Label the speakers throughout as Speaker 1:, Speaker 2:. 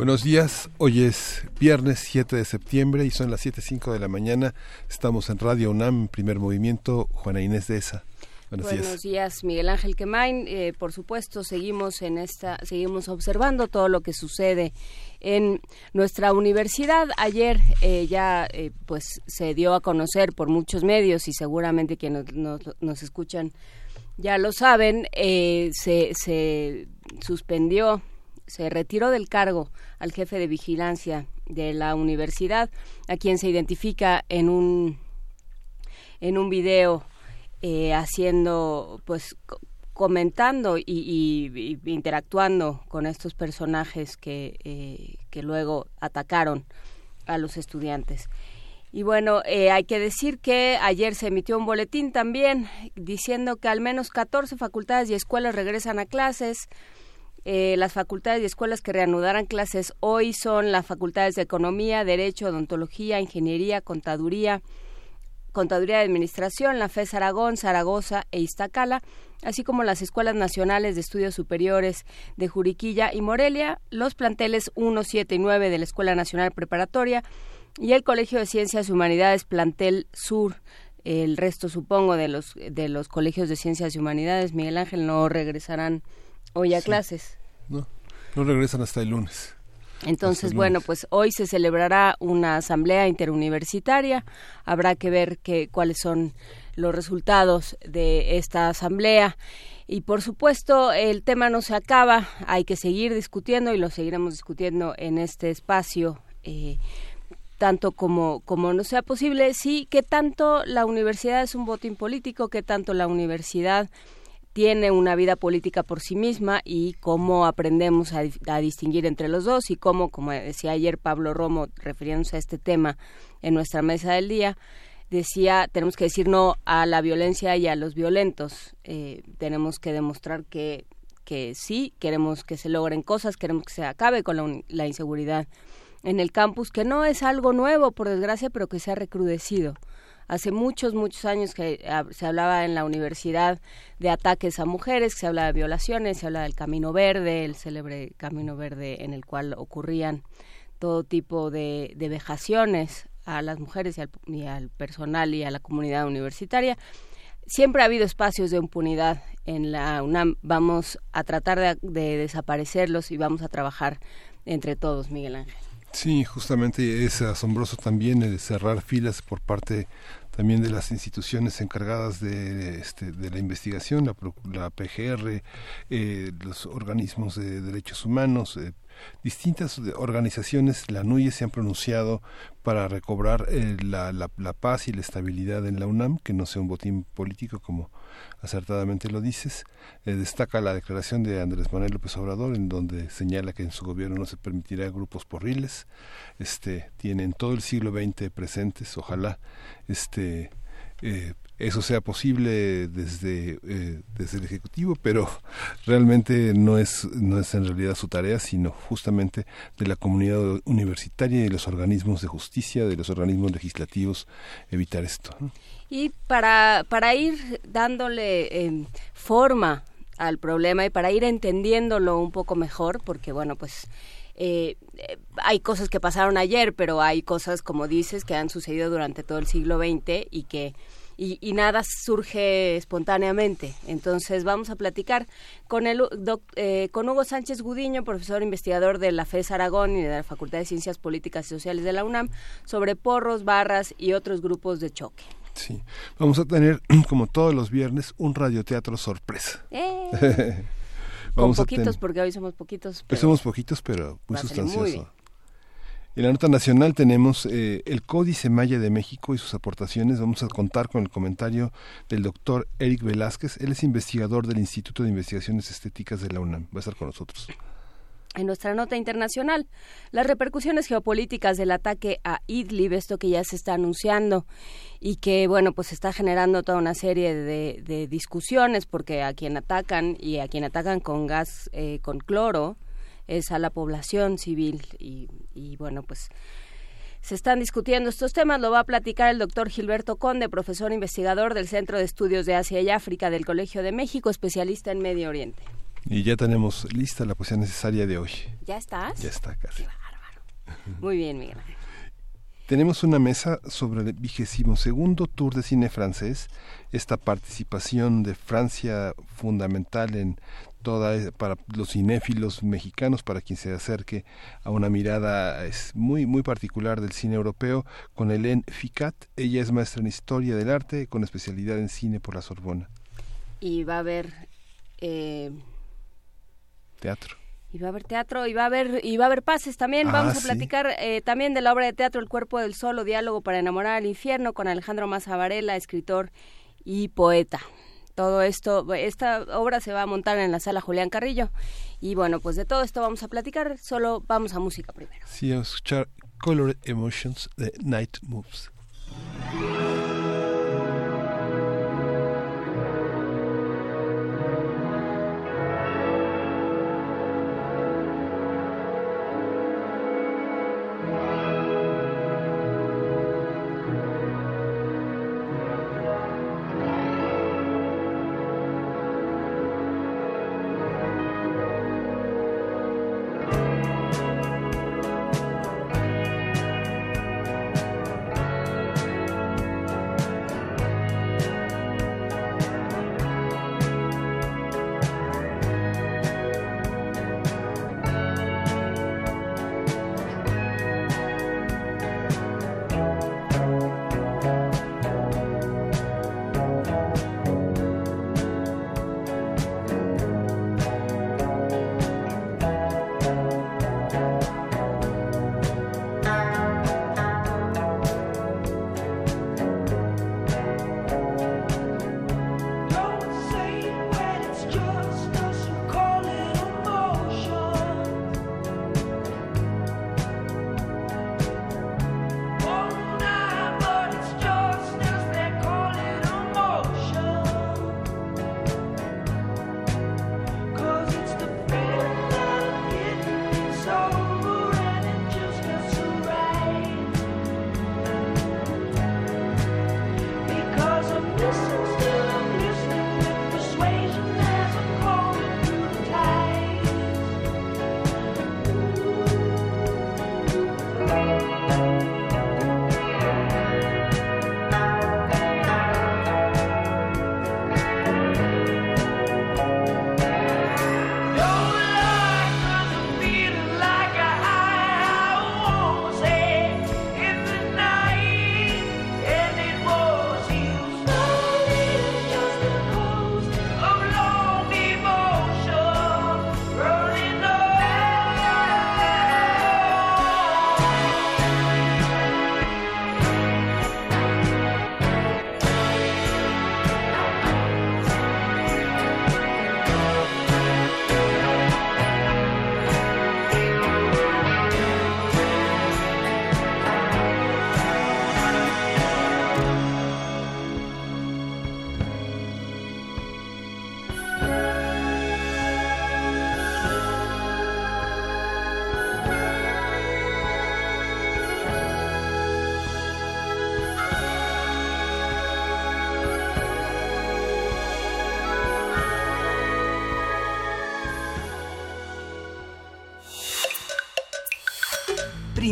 Speaker 1: Buenos días, hoy es viernes 7 de septiembre y son las 7.05 de la mañana. Estamos en Radio UNAM, primer movimiento, Juana Inés de esa.
Speaker 2: Buenos, Buenos días. Miguel Ángel Quemain. Eh, por supuesto, seguimos en esta, seguimos observando todo lo que sucede en nuestra universidad. Ayer eh, ya eh, pues se dio a conocer por muchos medios y seguramente quienes nos, nos escuchan ya lo saben, se, se suspendió se retiró del cargo al jefe de vigilancia de la universidad, a quien se identifica en un en un video eh, haciendo pues comentando y, interactuando con estos personajes que, eh, que luego atacaron a los estudiantes. Y bueno, eh, hay que decir que ayer se emitió un boletín también diciendo que al menos 14 facultades y escuelas regresan a clases. Eh, las facultades y escuelas que reanudarán clases hoy son las facultades de Economía, Derecho, Odontología, Ingeniería, Contaduría, Contaduría de Administración, la FES Aragón, Zaragoza e Iztacala, así como las Escuelas Nacionales de Estudios Superiores de Juriquilla y Morelia, los planteles 1, 7 y 9 de la Escuela Nacional Preparatoria y el Colegio de Ciencias y Humanidades Plantel Sur. El resto, supongo, de los, de los colegios de Ciencias y Humanidades, Miguel Ángel, no regresarán Hoy a clases.
Speaker 1: No, no regresan hasta el lunes.
Speaker 2: Entonces, bueno, pues hoy se celebrará una asamblea interuniversitaria. Habrá que ver que, cuáles son los resultados de esta asamblea. Y por supuesto, el tema no se acaba. Hay que seguir discutiendo y lo seguiremos discutiendo en este espacio. Eh, tanto como, como no sea posible, sí, que tanto la universidad es un botín político, que tanto la universidad tiene una vida política por sí misma y cómo aprendemos a, distinguir entre los dos y cómo, como decía ayer Pablo Romo, refiriéndose a este tema en nuestra mesa del día, decía, tenemos que decir no a la violencia y a los violentos. Eh, tenemos que demostrar que, que sí, queremos que se logren cosas, queremos que se acabe con la, la inseguridad en el campus, que no es algo nuevo, por desgracia, pero que se ha recrudecido hace muchos, muchos años que ah, se hablaba en la universidad de ataques a mujeres, que se habla de violaciones, se habla del Camino Verde, el célebre Camino Verde en el cual ocurrían todo tipo de, vejaciones a las mujeres y al, personal y a la comunidad universitaria. Siempre ha habido espacios de impunidad en la UNAM. Vamos a tratar de, de desaparecerlos y vamos a trabajar entre todos, Miguel Ángel.
Speaker 1: Sí, justamente es asombroso también el cerrar filas por parte también de las instituciones encargadas de, este, de la investigación, la, la PGR, eh, los organismos de derechos humanos, eh, distintas organizaciones, la NUYE, se han pronunciado para recobrar eh, la, la, la, paz y la estabilidad en la UNAM, que no sea un botín político como acertadamente lo dices. destaca la declaración de Andrés Manuel López Obrador, en donde señala que en su gobierno no se permitirá grupos porriles. Este, tienen todo el siglo XX presentes, ojalá este eh, eso sea posible desde, eh, desde el Ejecutivo, pero realmente no es, no es en realidad su tarea, sino justamente de la comunidad universitaria y de los organismos de justicia, de los organismos legislativos, evitar esto.
Speaker 2: Y para, para ir dándole em, forma al problema y para ir entendiéndolo un poco mejor, porque bueno, pues eh, hay cosas que pasaron ayer, pero hay cosas, como dices, que han sucedido durante todo el siglo XX y que y, nada surge espontáneamente. Entonces vamos a platicar con, el, eh, con Hugo Sánchez Gudiño, profesor investigador de la FES Aragón y de la Facultad de Ciencias Políticas y Sociales de la UNAM, sobre porros, barras y otros grupos de choque.
Speaker 1: Sí, vamos a tener, como todos los viernes, un radioteatro sorpresa.
Speaker 2: Eh. Con poquitos, porque hoy somos poquitos.
Speaker 1: Pero somos poquitos, pero muy sustancioso. En la nota nacional tenemos eh, el Códice Maya de México y sus aportaciones. Vamos a contar con el comentario del doctor Eric Velázquez. Él es investigador del Instituto de Investigaciones Estéticas de la UNAM. Va a estar con nosotros.
Speaker 2: En nuestra nota internacional, las repercusiones geopolíticas del ataque a Idlib, esto que ya se está anunciando y que, bueno, pues está generando toda una serie de, discusiones porque a quien atacan y a quien atacan con gas, eh, con cloro, es a la población civil y, y bueno, pues se están discutiendo estos temas. Lo va a platicar el doctor Gilberto Conde, profesor investigador del Centro de Estudios de Asia y África del Colegio de México, especialista en Medio Oriente.
Speaker 1: Y ya tenemos lista la poesía necesaria de hoy.
Speaker 2: ¿Ya estás?
Speaker 1: Ya está casi.
Speaker 2: bárbaro. Muy bien, Miguel.
Speaker 1: Tenemos una mesa sobre el vigésimo segundo Tour de Cine francés, esta participación de Francia fundamental en toda para los cinéfilos mexicanos, para quien se acerque a una mirada es muy muy particular del cine europeo, con Hélène Ficat. Ella es maestra en historia del arte con especialidad en cine por la Sorbona.
Speaker 2: Y va a haber eh,
Speaker 1: teatro.
Speaker 2: Y va a haber teatro, y va a haber, y va a haber pases también. Ah, Vamos a platicar eh, también de la obra de teatro El cuerpo del solo, diálogo para enamorar al infierno, con Alejandro Maza Varela, escritor y poeta. Todo esto, esta obra se va a montar en la sala Julián Carrillo. Y bueno, pues de todo esto vamos a platicar, solo vamos a música primero.
Speaker 1: Sí, a escuchar Color Emotions de Night Moves.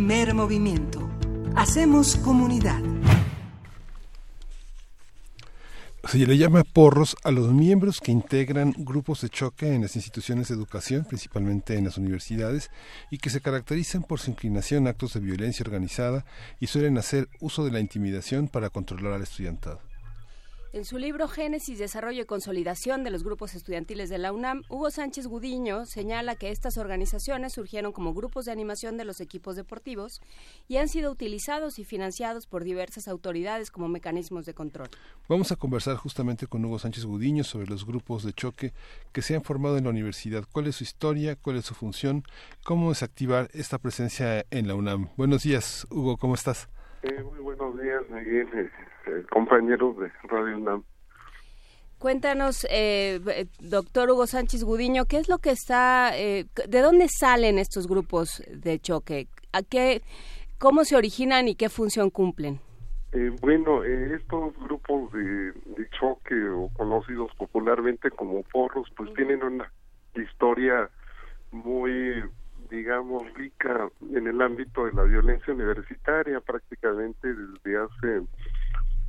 Speaker 3: Primer movimiento. Hacemos comunidad.
Speaker 1: Se le llama porros a los miembros que integran grupos de choque en las instituciones de educación, principalmente en las universidades, y que se caracterizan por su inclinación a actos de violencia organizada y suelen hacer uso de la intimidación para controlar al estudiantado.
Speaker 2: En su libro Génesis, Desarrollo y Consolidación de los Grupos Estudiantiles de la UNAM, Hugo Sánchez Gudiño señala que estas organizaciones surgieron como grupos de animación de los equipos deportivos y han sido utilizados y financiados por diversas autoridades como mecanismos de control.
Speaker 1: Vamos a conversar justamente con Hugo Sánchez Gudiño sobre los grupos de choque que se han formado en la universidad. ¿Cuál es su historia? ¿Cuál es su función? ¿Cómo es activar esta presencia en la UNAM? Buenos días, Hugo, ¿cómo estás?
Speaker 4: Eh, muy buenos días, Miguel. Eh, compañeros de Radio UNAM.
Speaker 2: Cuéntanos, eh, doctor Hugo Sánchez Gudiño, ¿qué es lo que está, eh, de dónde salen estos grupos de choque? ¿A qué, ¿Cómo se originan y qué función cumplen?
Speaker 4: bueno, estos grupos de, de, choque o conocidos popularmente como porros, pues tienen una historia muy, digamos, rica en el ámbito de la violencia universitaria, prácticamente desde hace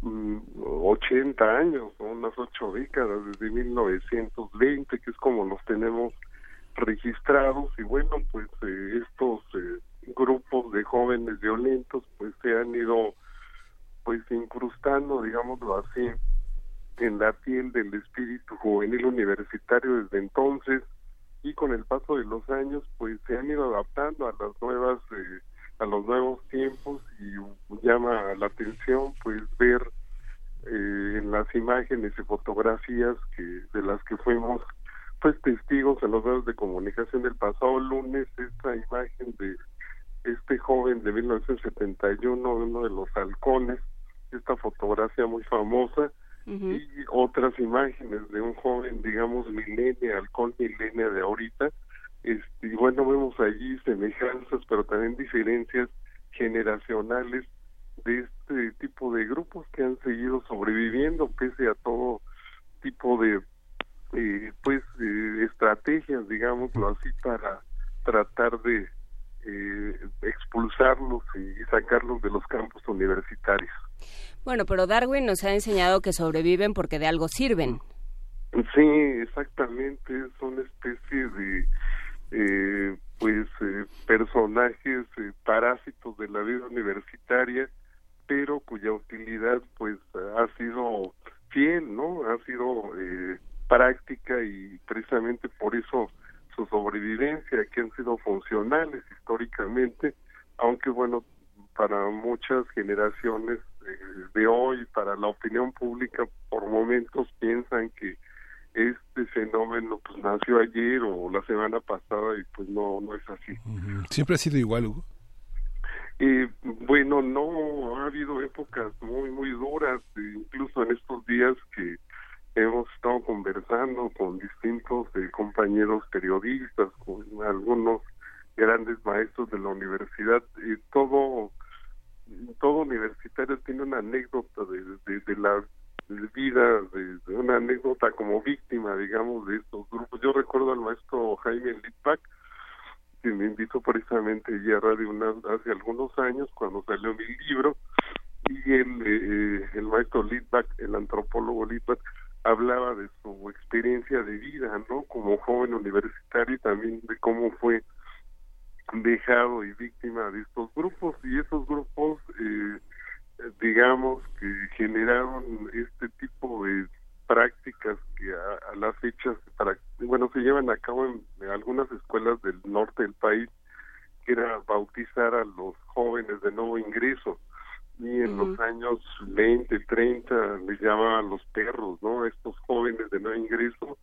Speaker 4: 80 mm, años, unas ocho décadas, desde 1920, que es como los tenemos registrados, y bueno, pues eh, estos eh, grupos de jóvenes violentos pues se han ido pues incrustando, digámoslo así, en la piel del espíritu juvenil universitario desde entonces. Y con el paso de los años pues se han ido adaptando a las nuevas eh, a los nuevos tiempos y llama la atención pues ver eh, en las imágenes y fotografías que de las que fuimos pues testigos en los medios de comunicación del pasado lunes esta imagen de este joven de 1971 uno de los halcones esta fotografía muy famosa y otras imágenes de un joven digamos milenia halcón milenia de ahorita este, y bueno, vemos allí semejanzas, pero también diferencias generacionales de este tipo de grupos que han seguido sobreviviendo pese a todo tipo de eh, pues eh, estrategias digámoslo así para tratar de eh, expulsarlos y sacarlos de los campos universitarios.
Speaker 2: Bueno pero Darwin nos ha enseñado que sobreviven porque de algo sirven.
Speaker 4: Sí exactamente es una especie de eh, pues eh, personajes eh, parásitos de la vida universitaria pero cuya utilidad pues ha sido fiel no ha sido eh, práctica y precisamente por eso su sobrevivencia que han sido funcionales históricamente aunque bueno para muchas generaciones de hoy para la opinión pública por momentos piensan que este fenómeno pues nació ayer o la semana pasada y pues no no es así.
Speaker 1: ¿Siempre ha sido igual, Hugo?
Speaker 4: Eh, bueno, no, ha habido épocas muy, muy duras, e incluso en estos días que hemos estado conversando con distintos eh, compañeros periodistas, con algunos grandes maestros de la universidad, y todo todo universitario tiene una anécdota de, de la vida, de, una anécdota como víctima, digamos, de estos grupos. Yo recuerdo al maestro Jaime Litvak, que me invitó precisamente ya a Radio UNAM hace algunos años, cuando salió mi libro, y el, eh, el maestro Litvak, el antropólogo Litvak, hablaba de su experiencia de vida, ¿no? Como joven universitario y también de cómo fue dejado y víctima de estos grupos y esos grupos eh, digamos, que generaron este tipo de prácticas que a, las fechas, para, bueno, se llevan a cabo en, algunas escuelas del norte del país, que era bautizar a los jóvenes de nuevo ingreso. Y en los años 20, 30 les llamaban los perros, ¿no? Estos jóvenes de nuevo ingreso,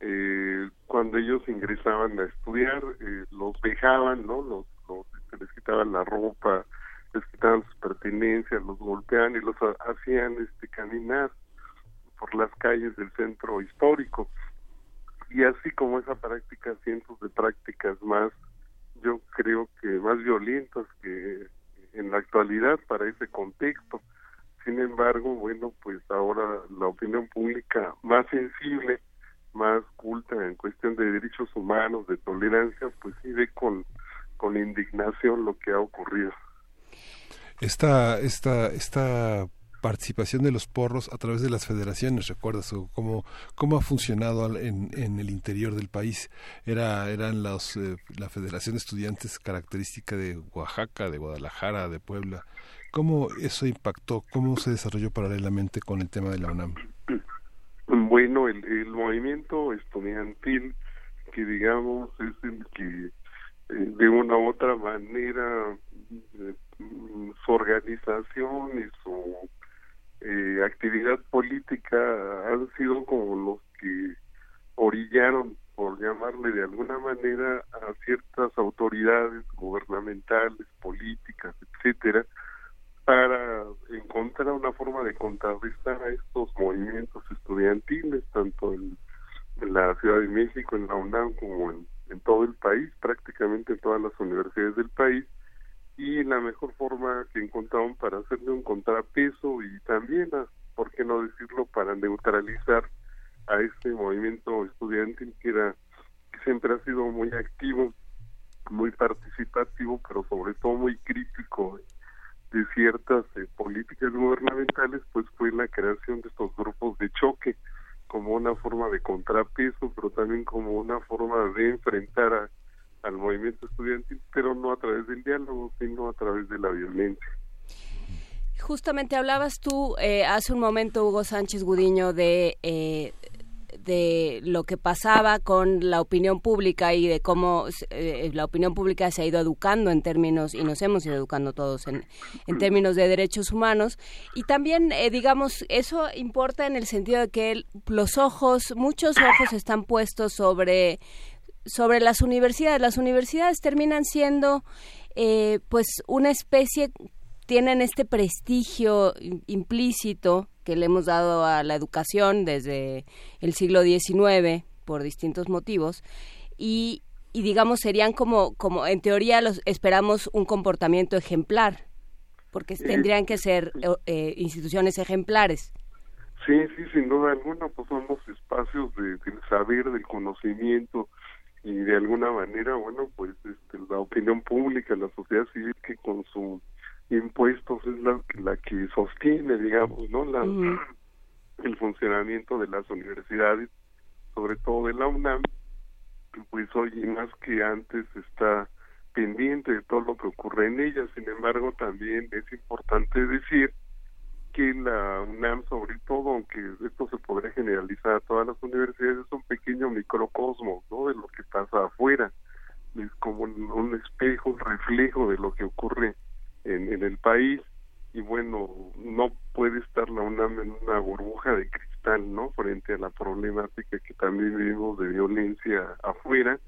Speaker 4: eh, cuando ellos ingresaban a estudiar, eh, los dejaban, ¿no? Los, los, les quitaban la ropa, les quitaban sus pertenencias, los golpeaban y los hacían este caminar por las calles del centro histórico. Y así como esa práctica, cientos de prácticas más, yo creo que más violentas que en la actualidad para ese contexto. Sin embargo, bueno, pues ahora la opinión pública más sensible, más culta en cuestión de derechos humanos, de tolerancia, pues sí ve con, con indignación lo que ha ocurrido
Speaker 1: esta, esta, esta participación de los porros a través de las federaciones, ¿recuerdas? Cómo, cómo ha funcionado en, en el interior del país. Era, eran los, eh, la Federación de Estudiantes característica de Oaxaca, de Guadalajara, de Puebla. ¿Cómo eso impactó? ¿Cómo se desarrolló paralelamente con el tema de la UNAM?
Speaker 4: bueno, el, el movimiento estudiantil, que digamos es el que eh, de una u otra manera eh, su organización y su eh, actividad política han sido como los que orillaron, por llamarle de alguna manera, a ciertas autoridades gubernamentales, políticas, etcétera, para encontrar una forma de contrarrestar a estos movimientos estudiantiles, tanto en, la Ciudad de México, en la UNAM, como en, en todo el país, prácticamente en todas las universidades del país, y la mejor forma que encontraron para hacerle un contrapeso y también, por qué no decirlo, para neutralizar a este movimiento estudiantil que era que siempre ha sido muy activo, muy participativo, pero sobre todo muy crítico de ciertas eh, políticas gubernamentales, pues fue la creación de estos grupos de choque como una forma de contrapeso, pero también como una forma de enfrentar a, al movimiento estudiantil, pero no a través del diálogo, sino a través de la violencia.
Speaker 2: Justamente hablabas tú eh, hace un momento, Hugo Sánchez Gudiño, de eh, de lo que pasaba con la opinión pública y de cómo eh, la opinión pública se ha ido educando en términos, y nos hemos ido educando todos en, en términos de derechos humanos. Y también, eh, digamos, eso importa en el sentido de que los ojos, muchos ojos están puestos sobre, sobre las universidades. Las universidades terminan siendo, eh, pues, una especie, tienen este prestigio implícito que le hemos dado a la educación desde el siglo XIX por distintos motivos. Y, y digamos serían como como en teoría los esperamos un comportamiento ejemplar porque tendrían que ser eh, eh, instituciones ejemplares.
Speaker 4: Sí sí sin duda alguna pues son los espacios de, del saber del conocimiento y de alguna manera bueno pues este, la opinión pública la sociedad civil que con su impuestos es la, la que sostiene, digamos, ¿no? La, El funcionamiento de las universidades, sobre todo de la UNAM, pues hoy más que antes está pendiente de todo lo que ocurre en ella. Sin embargo, también es importante decir que la UNAM, sobre todo, aunque esto se podría generalizar a todas las universidades, es un pequeño microcosmo, ¿no? De lo que pasa afuera. Es como un espejo, un reflejo de lo que ocurre en, el país y bueno, no puede estar la UNAM en una burbuja de cristal, ¿no? Frente a la problemática que también vivimos de violencia afuera,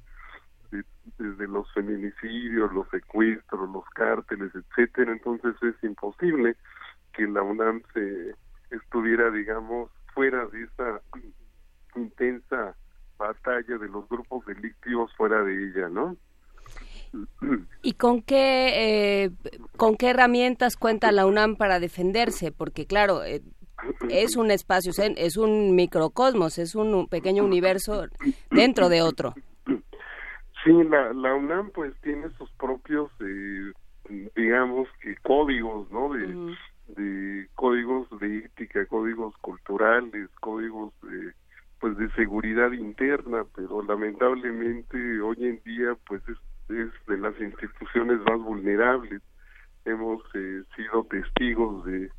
Speaker 4: desde los feminicidios, los secuestros, los cárteles, etcétera. Entonces es imposible que la UNAM se estuviera, digamos, fuera de esa intensa batalla de los grupos delictivos fuera de ella, ¿no?
Speaker 2: ¿Y con qué, eh, con qué herramientas cuenta la UNAM para defenderse? Porque claro, eh, es un espacio, es un microcosmos, es un pequeño universo dentro de otro.
Speaker 4: Sí, la, la UNAM pues tiene sus propios, eh, digamos que códigos, ¿no? De, de códigos de ética, códigos culturales, códigos de pues de seguridad interna, pero lamentablemente hoy en día pues es de las instituciones más vulnerables. Hemos eh, sido testigos de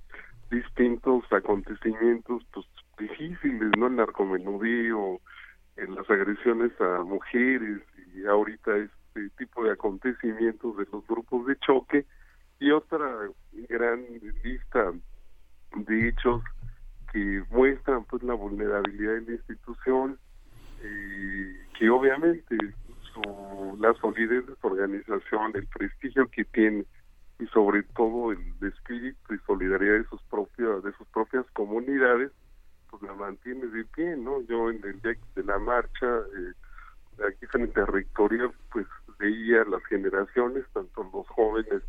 Speaker 4: distintos acontecimientos pues difíciles, ¿no? El narcomenudeo, en las agresiones a mujeres y ahorita este tipo de acontecimientos de los grupos de choque y otra gran lista de hechos que muestran pues la vulnerabilidad de la institución y que obviamente la solidez de su organización, el prestigio que tiene y sobre todo el espíritu y solidaridad de sus propias de sus propias comunidades, pues la mantiene de pie, ¿no? Yo en el día de la marcha eh, aquí frente a Rectoría, pues veía las generaciones, tanto los jóvenes,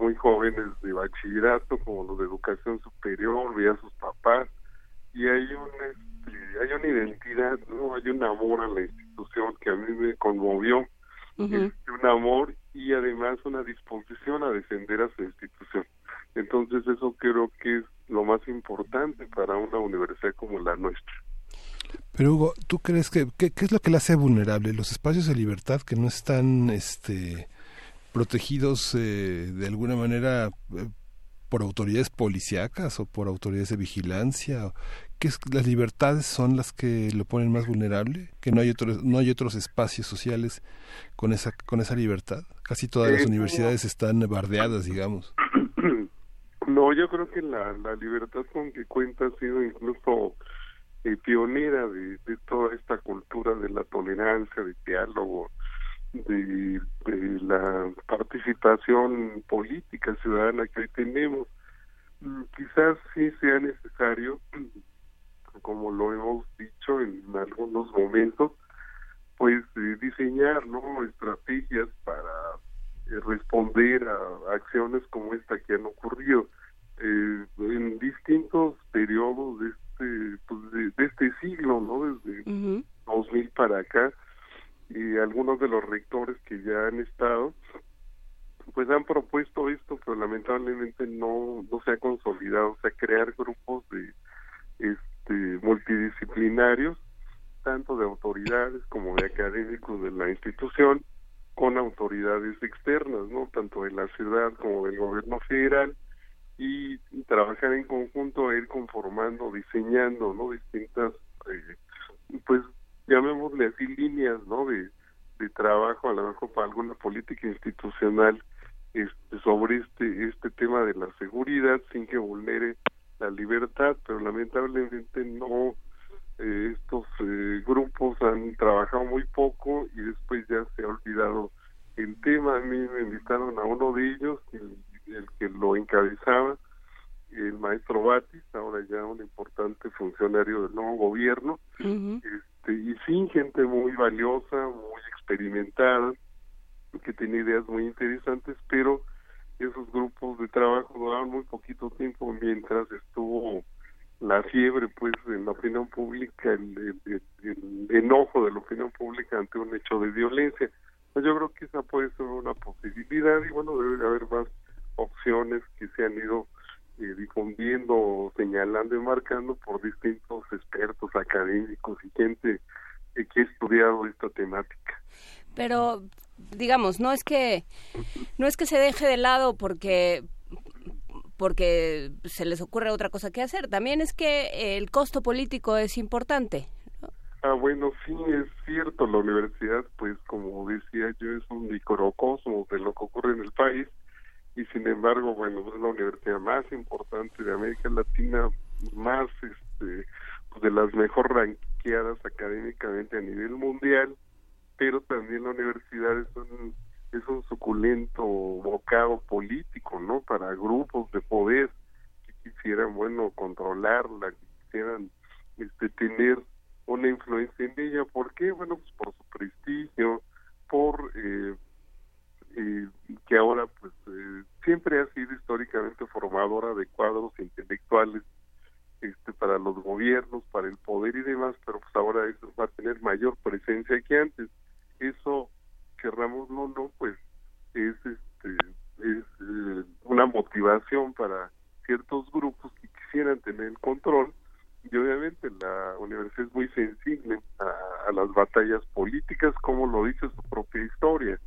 Speaker 4: muy jóvenes de bachillerato como los de educación superior, veía a sus papás y hay una este, hay una identidad, no hay un amor a la institución que a mí me conmovió un amor y además una disposición a defender a su institución. Entonces eso creo que es lo más importante para una universidad como la nuestra.
Speaker 1: Pero Hugo, ¿tú crees que qué, es lo que la hace vulnerable? Los espacios de libertad que no están este, protegidos eh, de alguna manera eh, por autoridades policíacas o por autoridades de vigilancia. que las libertades son las que lo ponen más vulnerable, que no hay otros no hay otros espacios sociales con esa con esa libertad. Casi todas las universidades están bardeadas, digamos.
Speaker 4: No, yo creo que la, la libertad con que cuenta ha sido incluso eh, pionera de, de, toda esta cultura de la tolerancia, de diálogo, de, de la participación política ciudadana que hoy tenemos. Mm, quizás sí sea necesario, como lo hemos dicho en algunos momentos, pues eh, diseñar ¿no? estrategias para eh, responder a acciones como esta que han ocurrido eh, en distintos periodos de este pues de, este siglo no desde 2000 para acá y algunos de los rectores que ya han estado pues han propuesto esto pero lamentablemente no no se ha consolidado o sea crear grupos de este multidisciplinarios tanto de autoridades como de académicos de la institución con autoridades externas no tanto de la ciudad como del gobierno federal y trabajar en conjunto, ir conformando, diseñando, ¿no? Distintas, eh, pues llamémosle así líneas, ¿no? De, de trabajo, a lo mejor para alguna política institucional este, sobre este este tema de la seguridad sin que vulnere la libertad, pero lamentablemente no eh, estos eh, grupos han trabajado muy poco y después ya se ha olvidado el tema. A mí me invitaron a uno de ellos, el el que lo encabezaba, el maestro Batis, ahora ya un importante funcionario del nuevo gobierno, este, y sí, gente muy valiosa, muy experimentada, que tiene ideas muy interesantes, pero esos grupos de trabajo duraron muy poquito tiempo mientras estuvo la fiebre pues en la opinión pública el, el, enojo de la opinión pública ante un hecho de violencia. Pues yo creo que esa puede ser una posibilidad y bueno debe haber más opciones que se han ido eh, difundiendo, señalando y marcando por distintos expertos académicos y gente que ha estudiado esta temática.
Speaker 2: Pero digamos, no es que no es que se deje de lado porque porque se les ocurre otra cosa que hacer, también es que el costo político es importante.
Speaker 4: Ah, bueno, sí, es cierto, la universidad, pues como decía yo, es un microcosmos de lo que ocurre en el país y sin embargo, bueno, es la universidad más importante de América Latina, más este, pues, de las mejor ranqueadas académicamente a nivel mundial, pero también la universidad es un, es un suculento bocado político, ¿no? Para grupos de poder que quisieran, bueno, controlarla, que quisieran este, tener una influencia en ella. ¿Por qué? Bueno, pues por su prestigio, por eh, eh, que ahora pues eh, siempre ha sido históricamente formadora de cuadros intelectuales este para los gobiernos, para el poder y demás, pero pues ahora eso va a tener mayor presencia que antes. Eso, querramos no, no, pues es este es eh, una motivación para ciertos grupos que quisieran tener el control y obviamente la universidad es muy sensible a las batallas políticas como lo dice su propia historia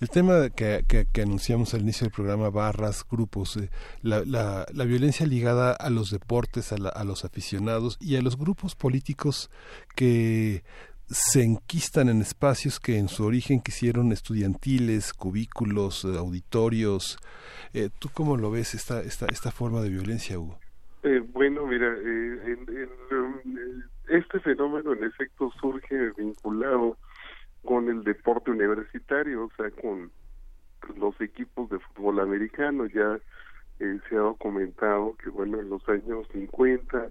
Speaker 1: el tema que, anunciamos al inicio del programa, barras, grupos, eh, la, la, la, violencia ligada a los deportes, a, a, los aficionados y a los grupos políticos que se enquistan en espacios que en su origen quisieron estudiantiles, cubículos, eh, auditorios. Eh, ¿Tú cómo lo ves esta, esta, esta forma de violencia, Hugo?
Speaker 4: bueno, mira, este fenómeno en efecto surge vinculado con el deporte universitario, o sea, con los equipos de fútbol americano. Ya eh, se ha documentado que, bueno, en los años 50,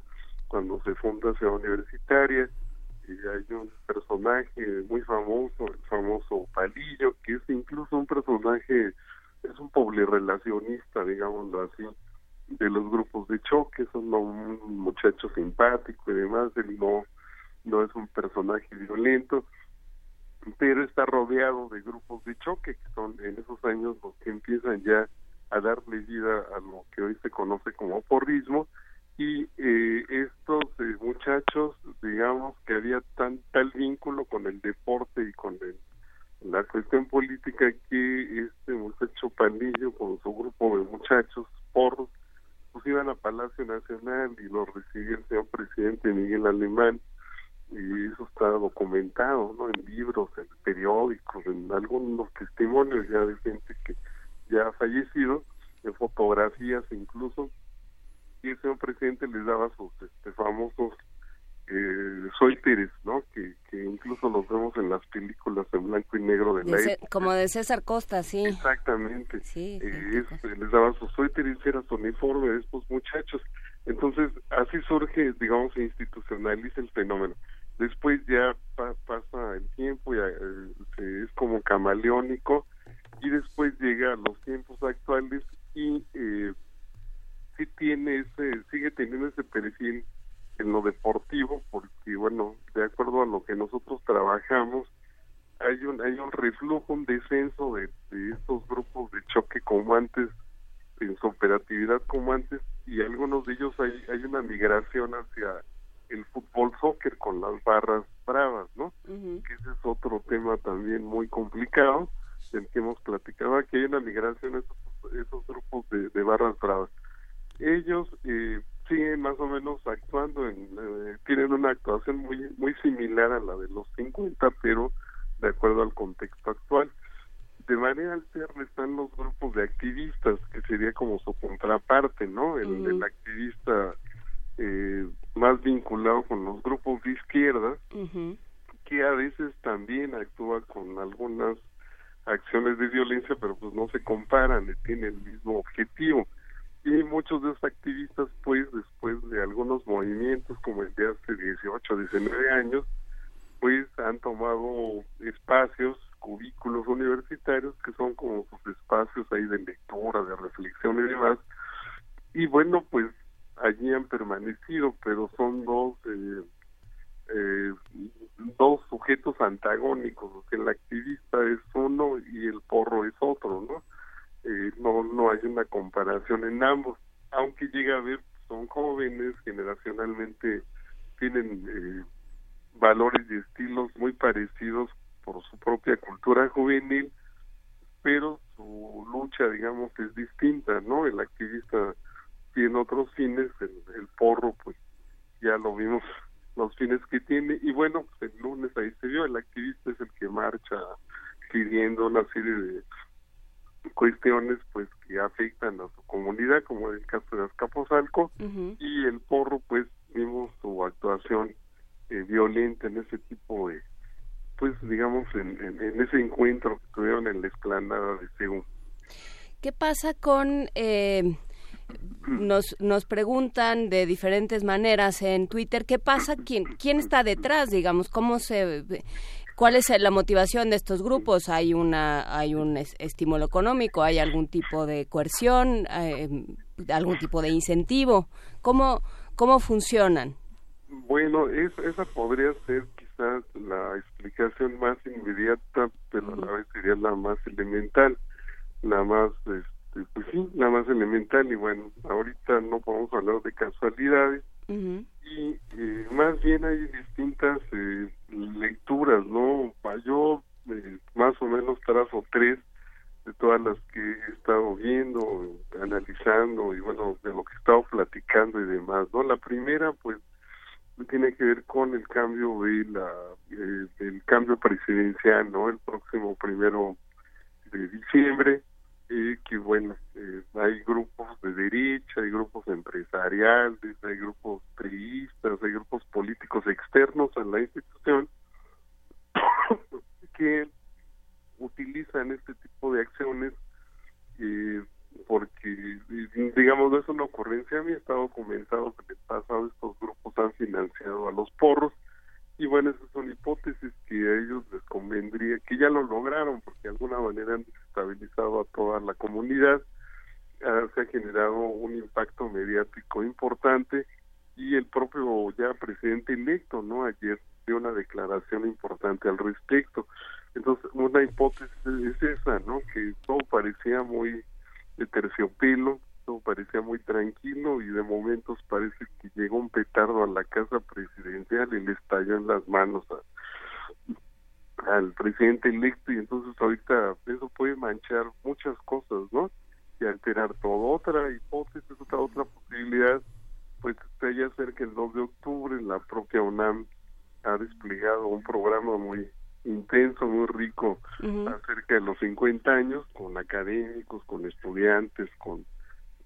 Speaker 4: cuando se funda Ciudad Universitaria, eh, hay un personaje muy famoso, el famoso Palillo, que es incluso un personaje, es un relacionista, digámoslo así, de los grupos de choque, es un, un muchacho simpático y demás, él no, no es un personaje violento, pero está rodeado de grupos de choque, que son en esos años los que empiezan ya a darle vida a lo que hoy se conoce como porrismo, y eh, estos eh, muchachos, digamos que había tan tal vínculo con el deporte y con la cuestión política que este muchacho pandillo con su grupo de muchachos porros pues iban a Palacio Nacional y lo recibía el señor presidente Miguel Alemán y eso está documentado ¿no? en libros, en periódicos, en algunos testimonios ya de gente que ya ha fallecido, en fotografías incluso, y el señor presidente les daba sus este, famosos eh, ¿no? Que, que incluso los vemos en las películas en blanco y negro de, la
Speaker 2: Como de César Costa, sí.
Speaker 4: Exactamente. Sí, eh, les daba sus suéteres, era su uniforme de estos muchachos. Entonces, así surge, digamos, se institucionaliza el fenómeno. Después ya pasa el tiempo, ya eh, es como camaleónico, y después llega a los tiempos actuales y eh, sí tiene ese, sigue teniendo ese perfil en lo deportivo, porque bueno, de acuerdo a lo que nosotros trabajamos, hay un, hay un reflujo, un descenso de, estos grupos de choque como antes, en su operatividad como antes, y algunos de ellos hay, hay una migración hacia el fútbol soccer con las barras bravas, ¿no? Que ese es otro tema también muy complicado, del que hemos platicado, aquí hay una migración a esos, esos grupos de, de barras bravas. Ellos eh, siguen más o menos actuando, en, eh, tienen una actuación muy muy similar a la de los 50, pero de acuerdo al contexto actual. De manera alterna están los grupos de activistas, que sería como su contraparte, ¿no? El, activista eh, más vinculado con los grupos de izquierda, que a veces también actúa con algunas acciones de violencia, pero pues no se comparan, tienen el mismo objetivo. Y muchos de esos activistas pues después de algunos movimientos como el de hace 18, 19 años pues han tomado espacios, cubículos universitarios que son como sus espacios ahí de lectura, de reflexión y demás. Y bueno pues allí han permanecido pero son dos eh, eh, dos sujetos antagónicos, el activista es uno y el porro es otro, ¿no? Eh, no no hay una comparación en ambos aunque llega a ver son jóvenes generacionalmente tienen eh, valores y estilos muy parecidos por su propia cultura juvenil pero su lucha digamos es distinta no el activista tiene otros fines el, el porro pues ya lo vimos los fines que tiene. Y bueno pues el lunes ahí se vio el activista es el que marcha pidiendo una serie de cuestiones pues que afectan a su comunidad como en el caso de Azcapotzalco. Y el porro pues vimos su actuación eh, violenta en ese tipo de pues digamos en, en, ese encuentro que tuvieron en la explanada de Seúl.
Speaker 2: ¿Qué pasa con eh, nos, nos preguntan de diferentes maneras en Twitter qué pasa, quién, quién está detrás, digamos, cómo se ¿Cuál es la motivación de estos grupos? ¿Hay, una, hay un estímulo económico? ¿Hay algún tipo de coerción? Eh, ¿Algún tipo de incentivo? ¿Cómo, cómo funcionan?
Speaker 4: Bueno, esa podría ser quizás la explicación más inmediata, pero a la vez sería la más elemental, la más, este, pues sí, la más elemental. Y bueno, ahorita no podemos hablar de casualidades, y eh, más bien hay distintas eh, lecturas, ¿no? Yo eh, más o menos trazo tres de todas las que he estado viendo, analizando y bueno, de lo que he estado platicando y demás, ¿no? La primera, pues, tiene que ver con el cambio de la, el cambio presidencial, ¿no? El próximo primero de diciembre, y que bueno, eh, hay grupos de derecha, hay grupos empresariales, hay grupos priistas, hay grupos políticos externos a la institución que utilizan este tipo de acciones eh, porque digamos no es una ocurrencia. A mí está documentado que en el pasado estos grupos han financiado a los porros y bueno, esas son hipótesis que a ellos les convendría, que ya lo lograron, porque de alguna manera han estabilizado a toda la comunidad, se ha generado un impacto mediático importante y el propio ya presidente electo, ¿no? Ayer dio una declaración importante al respecto. Entonces, una hipótesis es esa, ¿no? Que todo parecía muy de terciopelo, parecía muy tranquilo y de momentos parece que llegó un petardo a la casa presidencial y le estalló en las manos al presidente electo y entonces ahorita eso puede manchar muchas cosas, ¿no? y alterar todo. Otra hipótesis, otra, otra posibilidad, pues ya ser que el 2 de octubre la propia UNAM ha desplegado un programa muy intenso, muy rico acerca de los 50 años, con académicos, con estudiantes, con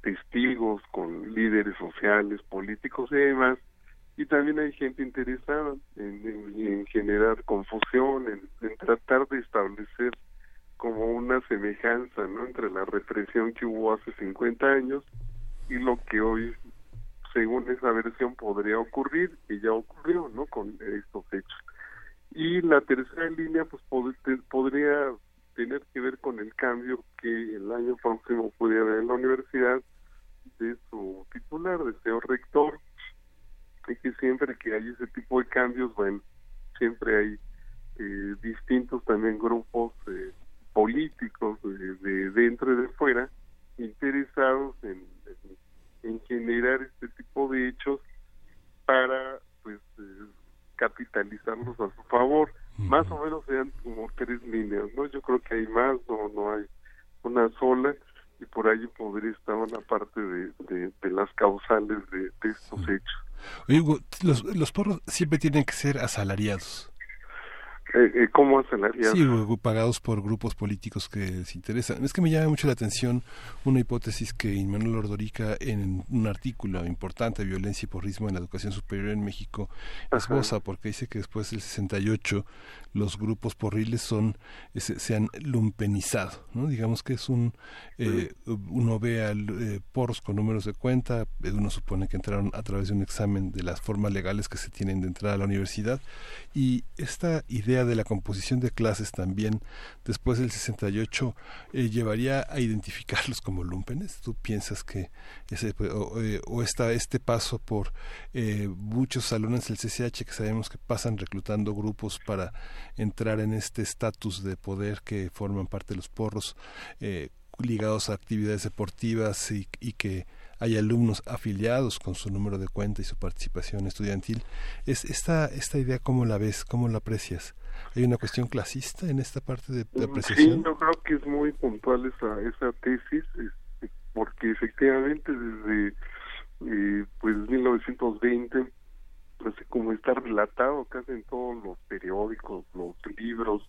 Speaker 4: testigos, con líderes sociales, políticos y demás. Y también hay gente interesada en, generar confusión, en, tratar de establecer como una semejanza ¿no? entre la represión que hubo hace 50 años y lo que hoy, según esa versión, podría ocurrir, y ya ocurrió ¿no? con estos hechos. Y la tercera línea pues podría tener que ver con el cambio que el año próximo pudiera haber en la universidad de su titular, de seu rector, y que siempre que hay ese tipo de cambios, bueno, siempre hay eh, distintos también grupos eh, políticos de, dentro y de fuera interesados en, en, generar este tipo de hechos para pues eh, capitalizarlos a su favor. Más o menos sean como tres líneas, ¿no? Yo creo que hay más, no, no hay una sola y por ahí podría estar una parte de, de, las causales de, estos hechos.
Speaker 1: Oye, los, los porros siempre tienen que ser asalariados.
Speaker 4: Eh, eh, ¿Cómo asalariados?
Speaker 1: Sí, pagados por grupos políticos que les interesan. Es que me llama mucho la atención una hipótesis que Immanuel Ordorica en un artículo importante, Violencia y Porrismo en la Educación Superior en México, esboza, porque dice que después del 68 los grupos porriles son se, han lumpenizado, ¿no? Digamos que es un eh, uno ve al, eh, porros con números de cuenta, uno supone que entraron a través de un examen de las formas legales que se tienen de entrar a la universidad y esta idea de la composición de clases también después del 68 eh, llevaría a identificarlos como lumpenes. ¿Tú piensas que ese o, o está este paso por muchos salones del CCH que sabemos que pasan reclutando grupos para entrar en este estatus de poder que forman parte de los porros eh, ligados a actividades deportivas y, que hay alumnos afiliados con su número de cuenta y su participación estudiantil. Es esta, esta idea, ¿cómo la ves? ¿Cómo la aprecias? ¿Hay una cuestión clasista en esta parte de, apreciación?
Speaker 4: Sí, yo creo que es muy puntual esa, esa tesis, este, porque efectivamente desde eh, pues 1920 así como está relatado casi en todos los periódicos, los libros,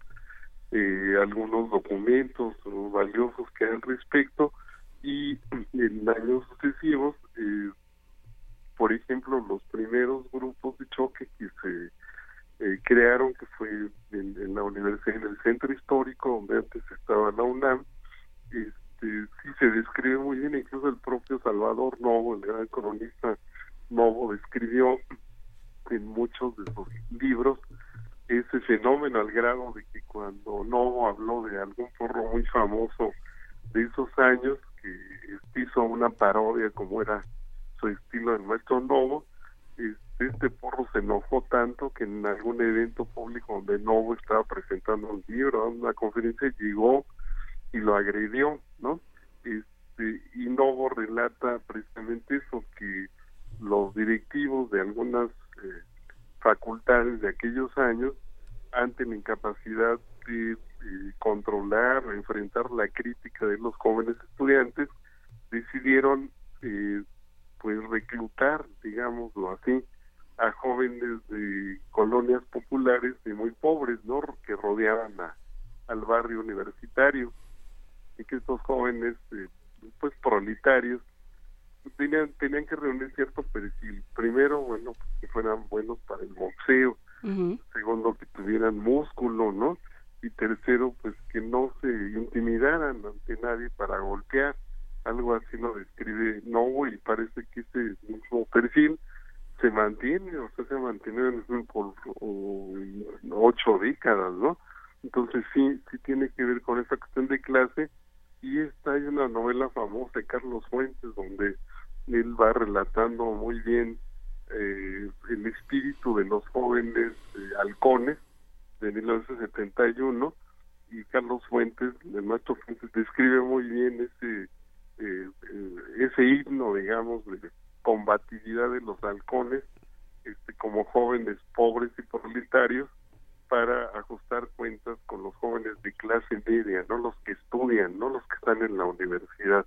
Speaker 4: eh, algunos documentos valiosos que hay al respecto y en años sucesivos, eh, por ejemplo, los primeros grupos de choque que se eh, crearon, que fue en, la universidad, en el centro histórico, donde antes estaba la UNAM, este, sí se describe muy bien, incluso el propio Salvador Novo, el gran cronista Novo, describió en muchos de sus libros ese fenómeno al grado de que cuando Novo habló de algún porro muy famoso de esos años que hizo una parodia como era su estilo del maestro Novo este, este porro se enojó tanto que en algún evento público donde Novo estaba presentando un libro, una conferencia, llegó y lo agredió, ¿no? Este, y Novo relata precisamente eso, que los directivos de algunas eh, facultades de aquellos años ante la incapacidad de eh, controlar o enfrentar la crítica de los jóvenes estudiantes decidieron eh, pues reclutar digámoslo así a jóvenes de colonias populares y muy pobres no que rodeaban a, al barrio universitario y que estos jóvenes pues proletarios tenían, tenían que reunir cierto perfil. Primero, bueno, que fueran buenos para el boxeo. Segundo, que tuvieran músculo, ¿no? Y tercero, pues que no se intimidaran ante nadie para golpear. Algo así lo describe Novo y parece que ese mismo perfil se mantiene, o sea, se mantiene por ocho décadas, ¿no? Entonces sí, sí tiene que ver con esa cuestión de clase y esta hay una novela famosa de Carlos Fuentes donde él va relatando muy bien eh, el espíritu de los jóvenes eh, halcones de 1971 y Carlos Fuentes, el maestro Fuentes, describe muy bien ese eh, ese himno, digamos, de combatividad de los halcones este, como jóvenes pobres y proletarios para ajustar cuentas con los jóvenes de clase media, no los que estudian, no los que están en la universidad.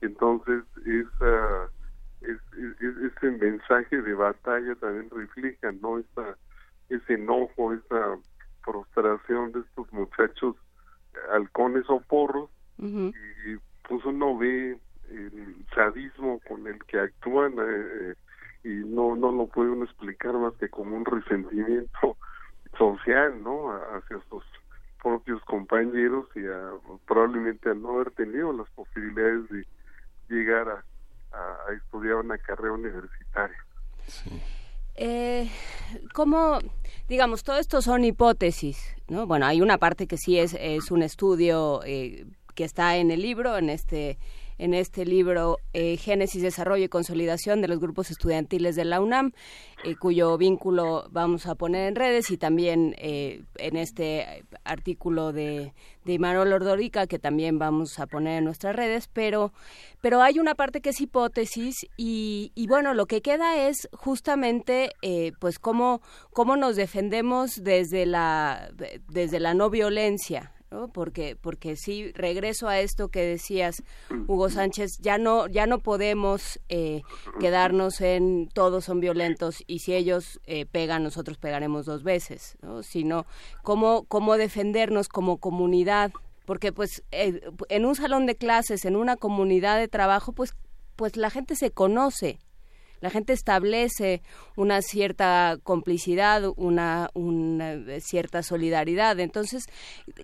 Speaker 4: Entonces, esa, ese mensaje de batalla también refleja, ¿no? Esa, ese enojo, esa frustración de estos muchachos halcones o porros, y pues uno ve el sadismo con el que actúan eh, y no no lo puede uno explicar más que como un resentimiento social no hacia sus propios compañeros y probablemente al no haber tenido las posibilidades de llegar a, estudiar una carrera universitaria.
Speaker 2: Eh, ¿Cómo, digamos, todo esto son hipótesis, ¿no? Bueno, hay una parte que sí es, es un estudio eh, que está en el libro, en este en este libro eh, Génesis, Desarrollo y Consolidación de los Grupos Estudiantiles de la UNAM, eh, cuyo vínculo vamos a poner en redes y también eh, en este artículo de, de Imanol Ordorica que también vamos a poner en nuestras redes, pero, pero hay una parte que es hipótesis y, y bueno, lo que queda es justamente pues cómo, cómo nos defendemos desde la, desde la no violencia, porque porque sí regreso a esto que decías Hugo Sánchez ya no ya no podemos eh, quedarnos en todos son violentos y si ellos eh, pegan nosotros pegaremos dos veces ¿no? sino cómo cómo defendernos como comunidad porque pues eh, en un salón de clases en una comunidad de trabajo pues pues la gente se conoce la gente establece una cierta complicidad, una, cierta solidaridad. Entonces,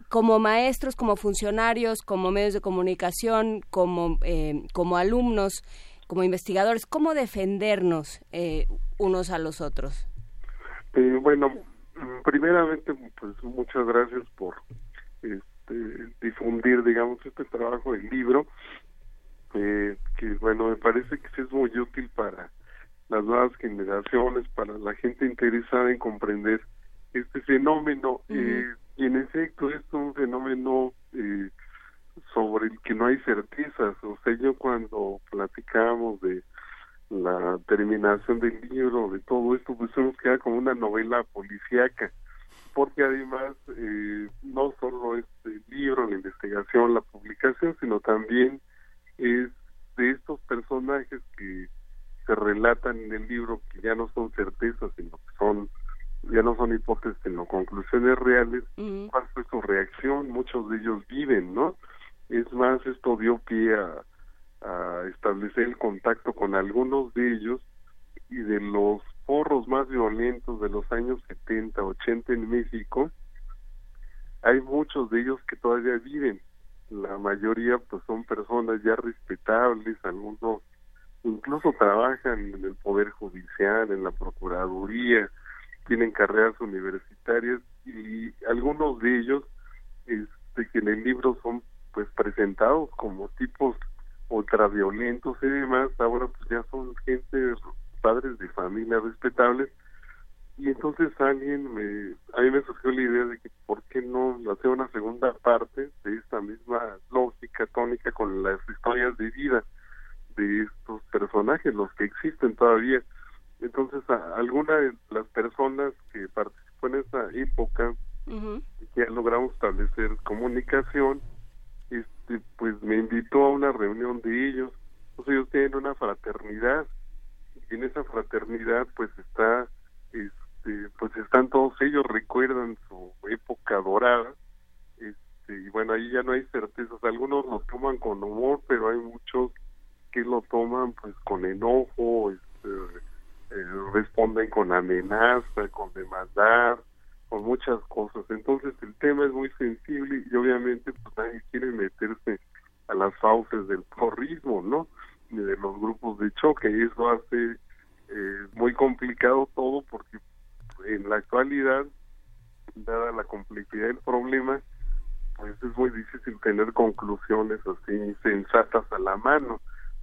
Speaker 2: como maestros, como funcionarios, como medios de comunicación, como, eh, como alumnos, como investigadores, ¿cómo defendernos eh, unos a los otros?
Speaker 4: Eh, bueno, primeramente, pues muchas gracias por este, difundir, digamos, este trabajo, el libro, que bueno, me parece que es muy útil para las nuevas generaciones, para la gente interesada en comprender este fenómeno. Eh, y en efecto, es un fenómeno eh, sobre el que no hay certezas. O sea, yo cuando platicamos de la terminación del libro, de todo esto, pues nos queda como una novela policíaca, porque además eh, no solo es el libro, la investigación, la publicación, sino también es de estos personajes que se relatan en el libro que ya no son certezas, sino que son ya no son hipótesis, sino conclusiones reales, cuál fue su reacción, muchos de ellos viven, ¿no? Es más, esto dio pie a, establecer el contacto con algunos de ellos y de los porros más violentos de los años 70, 80 en México, hay muchos de ellos que todavía viven. La mayoría pues son personas ya respetables, algunos incluso trabajan en el Poder Judicial, en la Procuraduría, tienen carreras universitarias y algunos de ellos este, que en el libro son pues presentados como tipos ultraviolentos y demás, ahora pues ya son gente, padres de familia respetables. Y entonces alguien me, a mí me surgió la idea de que por qué no hacer una segunda parte de esta misma lógica tónica con las historias de vida de estos personajes, los que existen todavía. Entonces, a, alguna de las personas que participó en esa época, que han logrado establecer comunicación, este, pues me invitó a una reunión de ellos. Entonces, ellos tienen una fraternidad, y en esa fraternidad, pues está, este, pues están todos ellos, recuerdan su época dorada, este, y bueno, ahí ya no hay certezas. Algunos lo toman con humor, pero hay muchos que lo toman pues con enojo, este, eh, responden con amenaza, con demandar, con muchas cosas. Entonces el tema es muy sensible y obviamente pues nadie quiere meterse a las fauces del porrismo, ¿no? De los grupos de choque. Y eso hace eh, muy complicado todo porque en la actualidad, dada la complejidad del problema, pues es muy difícil tener conclusiones así sensatas a la mano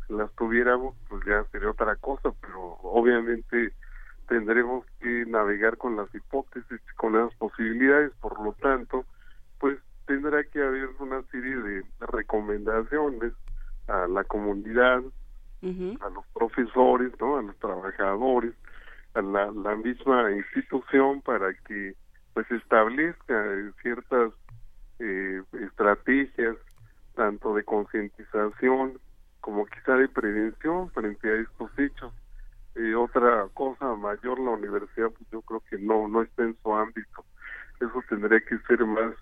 Speaker 4: las tuviéramos, pues ya sería otra cosa, pero obviamente tendremos que navegar con las hipótesis, con las posibilidades, por lo tanto, pues tendrá que haber una serie de recomendaciones a la comunidad, a los profesores, ¿no? a los trabajadores, a la, la misma institución para que pues establezca ciertas eh, estrategias tanto de concientización como quizá de prevención frente a estos hechos. Eh, otra cosa mayor, la universidad, pues yo creo que no, no está en su ámbito. Eso tendría que ser más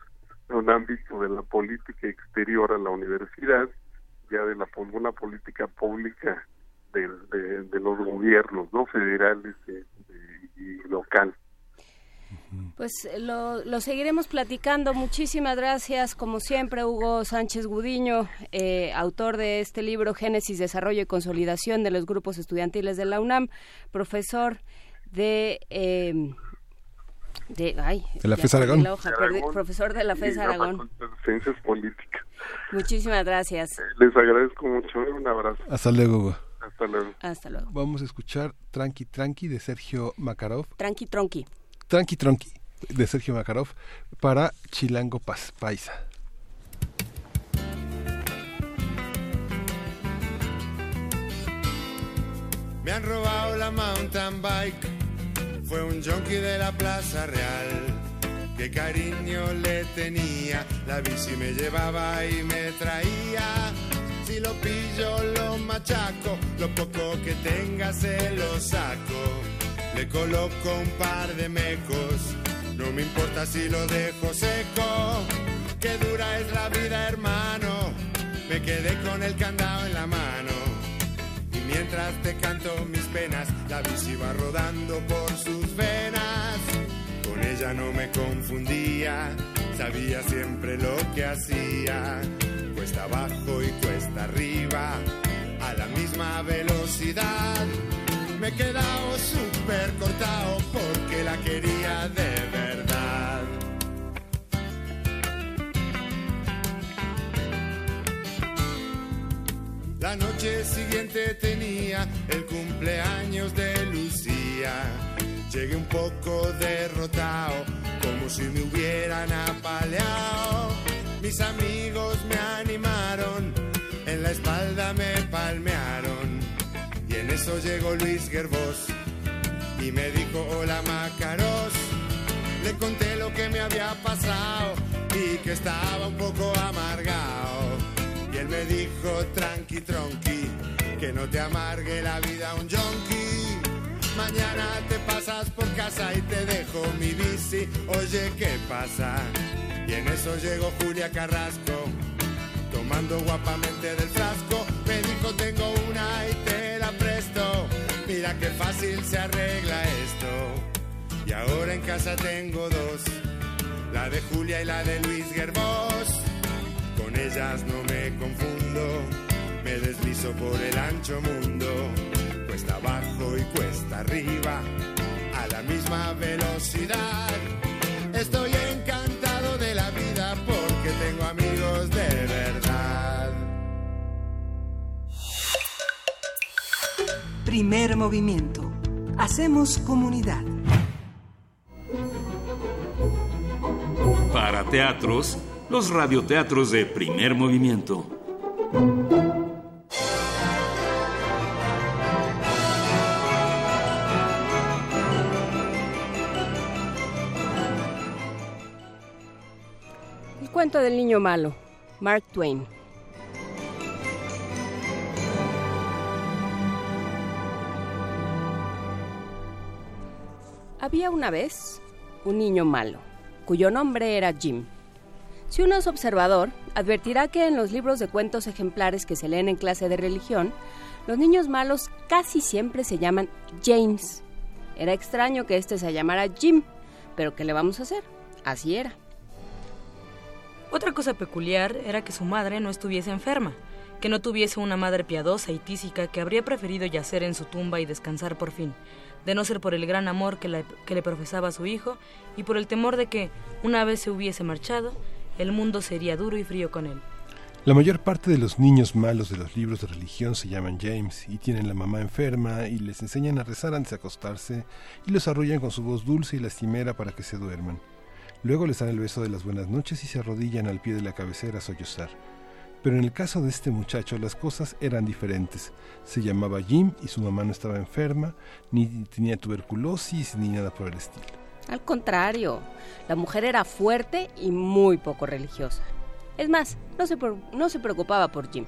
Speaker 4: un ámbito de la política exterior a la universidad, ya de la una política pública de, los gobiernos, no federales y local.
Speaker 2: Pues lo, lo, seguiremos platicando. Muchísimas gracias, como siempre, Hugo Sánchez Gudiño, eh, autor de este libro Génesis, Desarrollo y Consolidación de los Grupos Estudiantiles de la UNAM, profesor de... Eh, de, ay,
Speaker 1: de la FES Aragón.
Speaker 2: profesor de la FES Aragón.
Speaker 4: Ciencias políticas.
Speaker 2: Muchísimas gracias.
Speaker 4: Les agradezco mucho. Un abrazo.
Speaker 1: Hasta luego, Hugo.
Speaker 4: Hasta luego.
Speaker 2: Hasta luego.
Speaker 1: Vamos a escuchar Tranqui Tranqui de Sergio Makarov.
Speaker 2: Tranqui Tronqui.
Speaker 1: Tranqui Tronqui de Sergio Makarov para Chilango Paz, Paisa.
Speaker 5: Me han robado la mountain bike, fue un junkie de la Plaza Real. Qué cariño le tenía, la bici me llevaba y me traía. Si lo pillo, lo machaco, lo poco que tenga se lo saco le coloco un par de mecos, no me importa si lo dejo seco. Qué dura es la vida, hermano. Me quedé con el candado en la mano. Y mientras te canto mis penas, la bici va rodando por sus venas. Con ella no me confundía, sabía siempre lo que hacía. Cuesta abajo y cuesta arriba, a la misma velocidad me he quedado cortado porque la quería de verdad. La noche siguiente tenía el cumpleaños de Lucía. Llegué un poco derrotado, como si me hubieran apaleado. Mis amigos me animaron, en la espalda me palmearon en eso llegó Luis Gerbos y me dijo, hola Macaros. Le conté lo que me había pasado y que estaba un poco amargado. Y él me dijo, tranqui, tronqui, que no te amargue la vida un yonki. Mañana te pasas por casa y te dejo mi bici. Oye, ¿qué pasa? Y en eso llegó Julia Carrasco, tomando guapamente del frasco. Me dijo, tengo Mira qué fácil se arregla esto. Y ahora en casa tengo dos, la de Julia y la de Luis Gerbos. Con ellas no me confundo, me deslizo por el ancho mundo. Cuesta abajo y cuesta arriba, a la misma velocidad. Estoy encantado
Speaker 3: Primer movimiento. Hacemos comunidad.
Speaker 6: Para teatros, los radioteatros de primer movimiento.
Speaker 2: El cuento del niño malo, Mark Twain. Había una vez un niño malo, cuyo nombre era Jim. Si uno es observador, advertirá que en los libros de cuentos ejemplares que se leen en clase de religión, los niños malos casi siempre se llaman James. Era extraño que éste se llamara Jim, pero ¿qué le vamos a hacer? Así era.
Speaker 7: Otra cosa peculiar era que su madre no estuviese enferma, que no tuviese una madre piadosa y tísica que habría preferido yacer en su tumba y descansar por fin, de no ser por el gran amor que, le profesaba su hijo y por el temor de que, una vez se hubiese marchado, el mundo sería duro y frío con él.
Speaker 1: La mayor parte de los niños malos de los libros de religión se llaman James y tienen la mamá enferma y les enseñan a rezar antes de acostarse y los arrullan con su voz dulce y lastimera para que se duerman. Luego les dan el beso de las buenas noches y se arrodillan al pie de la cabecera a sollozar. Pero en el caso de este muchacho las cosas eran diferentes. Se llamaba Jim y su mamá no estaba enferma, ni tenía tuberculosis, ni nada por el estilo.
Speaker 2: Al contrario, la mujer era fuerte y muy poco religiosa. Es más, no se, preocupaba por Jim.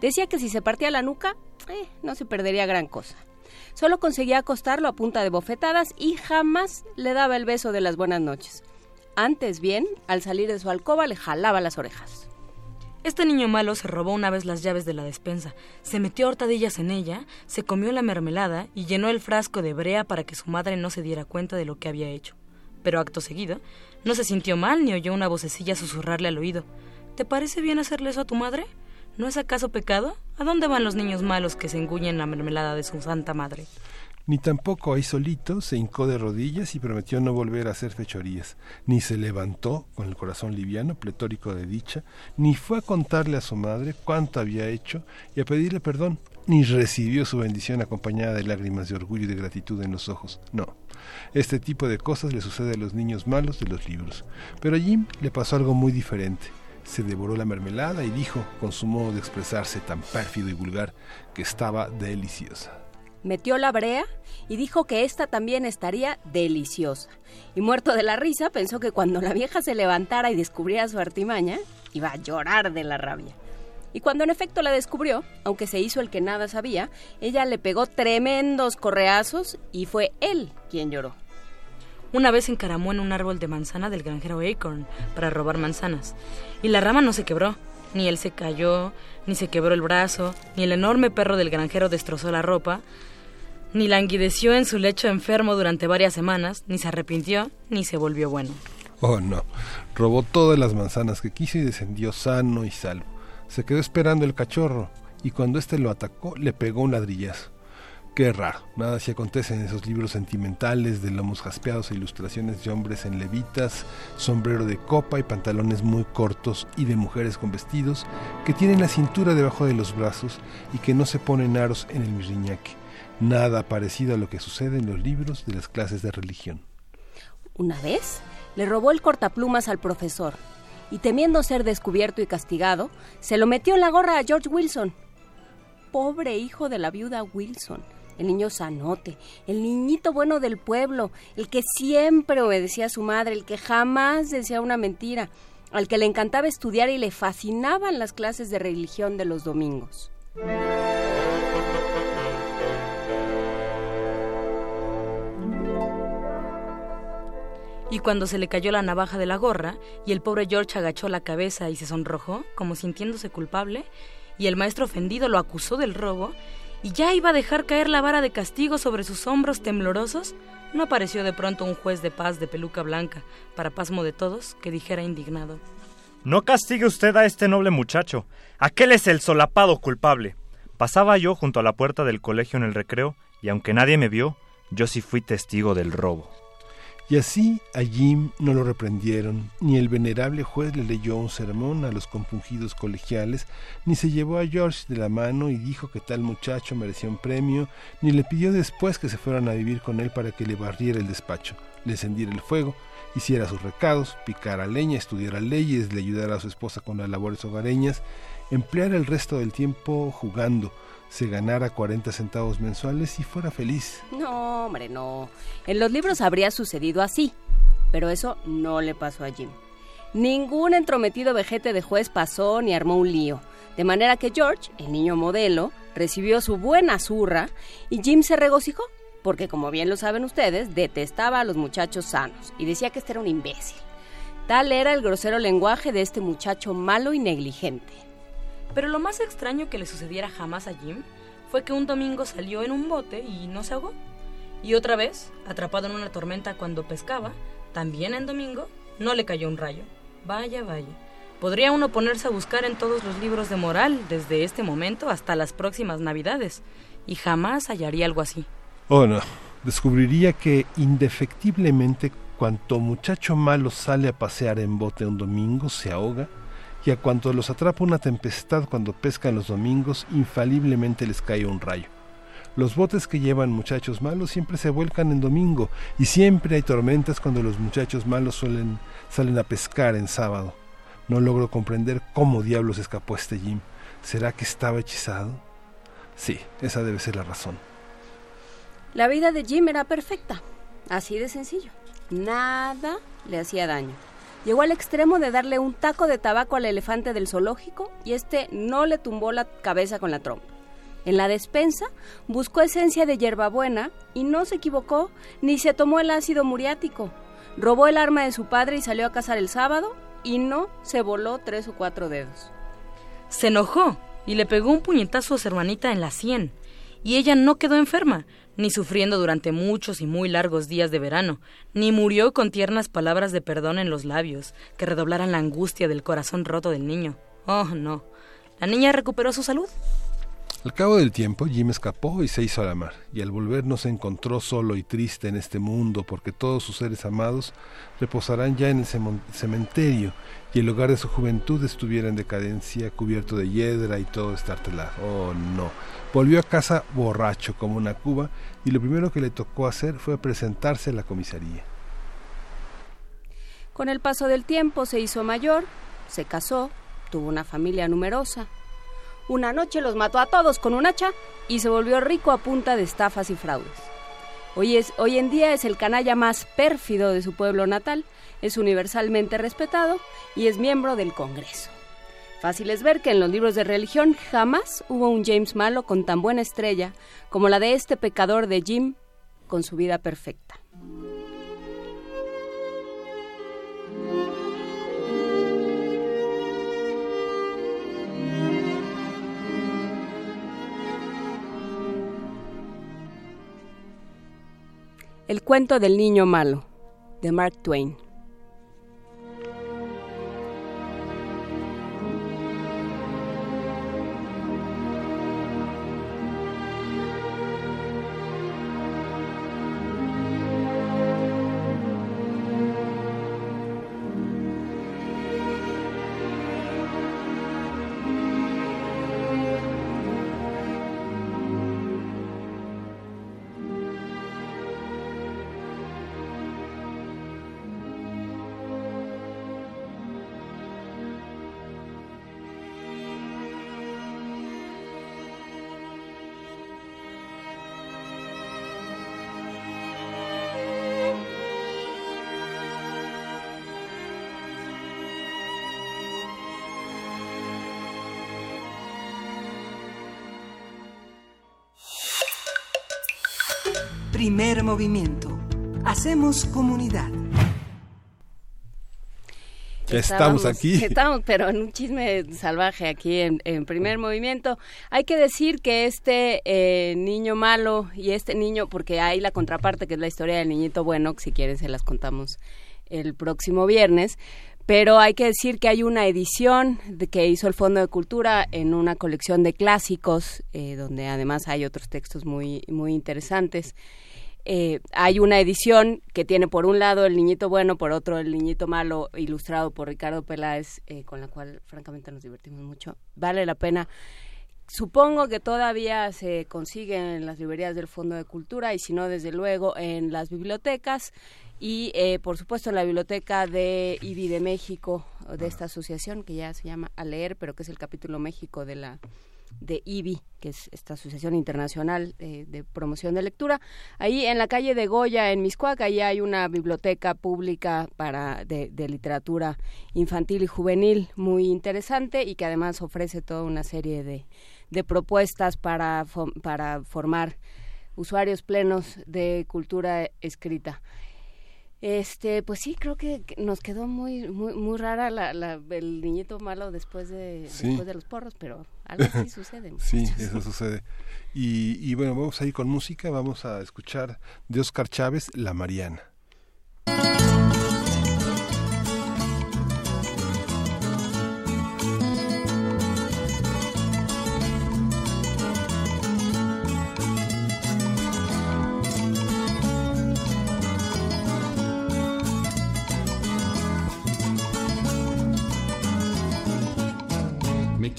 Speaker 2: Decía que si se partía la nuca, eh, no se perdería gran cosa. Solo conseguía acostarlo a punta de bofetadas y jamás le daba el beso de las buenas noches. Antes bien, al salir de su alcoba le jalaba las orejas.
Speaker 7: Este niño malo se robó una vez las llaves de la despensa, se metió hortadillas en ella, se comió la mermelada y llenó el frasco de brea para que su madre no se diera cuenta de lo que había hecho. Pero acto seguido, no se sintió mal ni oyó una vocecilla susurrarle al oído. ¿Te parece bien hacerle eso a tu madre? ¿No es acaso pecado? ¿A dónde van los niños malos que se engullen la mermelada de su santa madre?
Speaker 1: Ni tampoco ahí solito se hincó de rodillas y prometió no volver a hacer fechorías, ni se levantó con el corazón liviano, pletórico de dicha, ni fue a contarle a su madre cuánto había hecho y a pedirle perdón, ni recibió su bendición acompañada de lágrimas de orgullo y de gratitud en los ojos. No, este tipo de cosas le sucede a los niños malos de los libros. Pero a Jim le pasó algo muy diferente se devoró la mermelada y dijo, con su modo de expresarse tan pérfido y vulgar, que estaba deliciosa.
Speaker 2: Metió la brea y dijo que esta también estaría deliciosa. Y muerto de la risa, pensó que cuando la vieja se levantara y descubriera su artimaña, iba a llorar de la rabia. Y cuando en efecto la descubrió, aunque se hizo el que nada sabía, ella le pegó tremendos correazos y fue él quien lloró.
Speaker 7: Una vez encaramó en un árbol de manzana del granjero Acorn para robar manzanas, y la rama no se quebró, ni él se cayó, ni se quebró el brazo, ni el enorme perro del granjero destrozó la ropa, ni languideció en su lecho enfermo durante varias semanas, ni se arrepintió, ni se volvió bueno.
Speaker 1: Oh, no. Robó todas las manzanas que quiso y descendió sano y salvo. Se quedó esperando el cachorro, y cuando éste lo atacó, le pegó un ladrillazo. Qué raro, nada así acontece en esos libros sentimentales de lomos jaspeados e ilustraciones de hombres en levitas, sombrero de copa y pantalones muy cortos y de mujeres con vestidos que tienen la cintura debajo de los brazos y que no se ponen aros en el mirriñaque. Nada parecido a lo que sucede en los libros de las clases de religión.
Speaker 2: Una vez le robó el cortaplumas al profesor y temiendo ser descubierto y castigado, se lo metió en la gorra a George Wilson. Pobre hijo de la viuda Wilson el niño sanote, el niñito bueno del pueblo, el que siempre obedecía a su madre, el que jamás decía una mentira, al que le encantaba estudiar y le fascinaban las clases de religión de los domingos.
Speaker 7: Y cuando se le cayó la navaja de la gorra y el pobre George agachó la cabeza y se sonrojó, como sintiéndose culpable, y el maestro ofendido lo acusó del robo, y ya iba a dejar caer la vara de castigo sobre sus hombros temblorosos, no apareció de pronto un juez de paz de peluca blanca, para pasmo de todos, que dijera indignado.
Speaker 8: No castigue usted a este noble muchacho. Aquel es el solapado culpable. Pasaba yo junto a la puerta del colegio en el recreo, y aunque nadie me vio, yo sí fui testigo del robo.
Speaker 1: Y así a Jim no lo reprendieron, ni el venerable juez le leyó un sermón a los compungidos colegiales, ni se llevó a George de la mano y dijo que tal muchacho merecía un premio, ni le pidió después que se fueran a vivir con él para que le barriera el despacho, le encendiera el fuego, hiciera sus recados, picara leña, estudiara leyes, le ayudara a su esposa con las labores hogareñas, empleara el resto del tiempo jugando, se ganara 40 centavos mensuales y fuera feliz.
Speaker 2: No, hombre, no. En los libros habría sucedido así, pero eso no le pasó a Jim. Ningún entrometido vejete de juez pasó ni armó un lío, de manera que George, el niño modelo, recibió su buena zurra y Jim se regocijó, porque como bien lo saben ustedes, detestaba a los muchachos sanos y decía que este era un imbécil. Tal era el grosero lenguaje de este muchacho malo y negligente.
Speaker 7: Pero lo más extraño que le sucediera jamás a Jim fue que un domingo salió en un bote y no se ahogó. Y otra vez, atrapado en una tormenta cuando pescaba, también en domingo, no le cayó un rayo. Vaya, vaya. Podría uno ponerse a buscar en todos los libros de moral desde este momento hasta las próximas navidades, y jamás hallaría algo así.
Speaker 1: Oh, no. Descubriría que indefectiblemente cuanto muchacho malo sale a pasear en bote un domingo se ahoga y a cuanto los atrapa una tempestad cuando pescan los domingos, infaliblemente les cae un rayo. Los botes que llevan muchachos malos siempre se vuelcan en domingo y siempre hay tormentas cuando los muchachos malos suelen salen a pescar en sábado. No logro comprender cómo diablos escapó este Jim. ¿Será que estaba hechizado? Sí, esa debe ser la razón.
Speaker 2: La vida de Jim era perfecta, así de sencillo. Nada le hacía daño Llegó al extremo de darle un taco de tabaco al elefante del zoológico y este no le tumbó la cabeza con la trompa. En la despensa buscó esencia de hierbabuena y no se equivocó ni se tomó el ácido muriático. Robó el arma de su padre y salió a cazar el sábado y no se voló tres o cuatro dedos.
Speaker 7: Se enojó y le pegó un puñetazo a su hermanita en la sien. Y ella no quedó enferma, ni sufriendo durante muchos y muy largos días de verano, ni murió con tiernas palabras de perdón en los labios, que redoblaran la angustia del corazón roto del niño. Oh, no. La niña recuperó su salud.
Speaker 1: Al cabo del tiempo, Jim escapó y se hizo a la mar, y al volver no se encontró solo y triste en este mundo, porque todos sus seres amados reposarán ya en el cementerio, y el hogar de su juventud estuviera en decadencia, cubierto de hiedra y todo estartelado. Oh, no. Volvió a casa borracho como una cuba, y lo primero que le tocó hacer fue presentarse a la comisaría.
Speaker 2: Con el paso del tiempo se hizo mayor, se casó, tuvo una familia numerosa, una noche los mató a todos con un hacha y se volvió rico a punta de estafas y fraudes. Hoy, es, hoy en día es el canalla más pérfido de su pueblo natal, es universalmente respetado y es miembro del Congreso. Fácil es ver que en los libros de religión jamás hubo un James malo con tan buena estrella como la de este pecador de Jim con su vida perfecta. El cuento del niño malo, de Mark Twain.
Speaker 3: Primer movimiento. Hacemos comunidad.
Speaker 1: Ya estamos aquí.
Speaker 2: Estamos, pero en un chisme salvaje aquí en, primer movimiento. Hay que decir que este eh, niño malo y este niño, porque hay la contraparte que es la historia del niñito bueno, que si quieren se las contamos el próximo viernes. Pero hay que decir que hay una edición de que hizo el Fondo de Cultura en una colección de clásicos, eh, donde además hay otros textos muy, muy interesantes. Eh, hay una edición que tiene por un lado el niñito bueno, por otro el niñito malo, ilustrado por Ricardo Peláez, eh, con la cual francamente nos divertimos mucho. Vale la pena. Supongo que todavía se consigue en las librerías del Fondo de Cultura y si no, desde luego, en las bibliotecas y, eh, por supuesto, en la biblioteca de IBI de México, de esta asociación que ya se llama A Leer, pero que es el capítulo México de la de IBI, que es esta Asociación Internacional eh, de Promoción de Lectura. Ahí en la calle de Goya, en Miscuac, ahí hay una biblioteca pública para, de, literatura infantil y juvenil muy interesante y que además ofrece toda una serie de, de propuestas para, para formar usuarios plenos de cultura escrita. Este, pues sí, creo que nos quedó muy muy muy rara la, la, el niñito malo después de después de los porros, pero algo así sucede.
Speaker 1: sí, eso sucede. Y, y bueno, vamos a ir con música, vamos a escuchar de Oscar Chávez, La Mariana.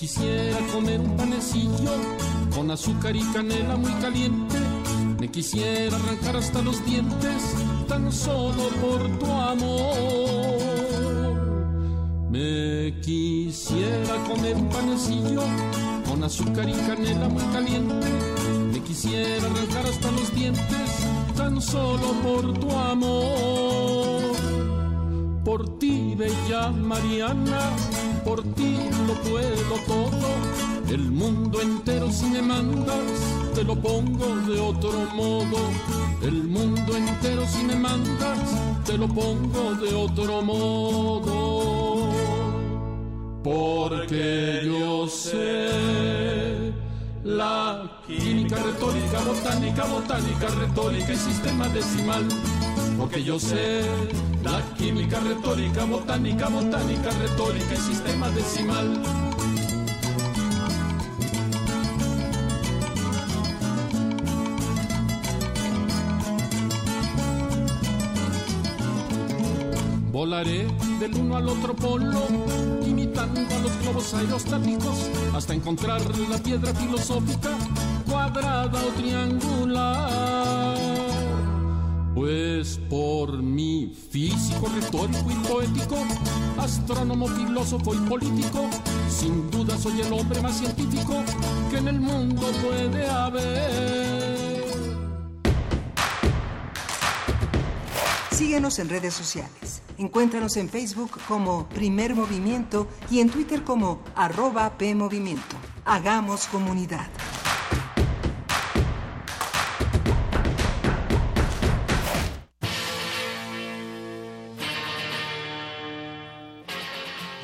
Speaker 9: Quisiera comer un panecillo con azúcar y canela muy caliente. Me quisiera arrancar hasta los dientes tan solo por tu amor. Me quisiera comer un panecillo con azúcar y canela muy caliente. Me quisiera arrancar hasta los dientes tan solo por tu amor. Por ti bella Mariana, por ti lo puedo todo. El mundo entero si me mandas, te lo pongo de otro modo. El mundo entero si me mandas, te lo pongo de otro modo. Porque yo sé la química, retórica, botánica, botánica, retórica y sistema decimal porque yo sé la química retórica, botánica, botánica, retórica y sistema decimal. Volaré del uno al otro polo, imitando a los globos aerostáticos, hasta encontrar la piedra filosófica, cuadrada o triangular pues por mi físico, retórico y poético, astrónomo, filósofo y político, sin duda soy el hombre más científico que en el mundo puede haber.
Speaker 3: Síguenos en redes sociales. Encuéntranos en Facebook como Primer Movimiento y en Twitter como arroba PMovimiento. Hagamos comunidad.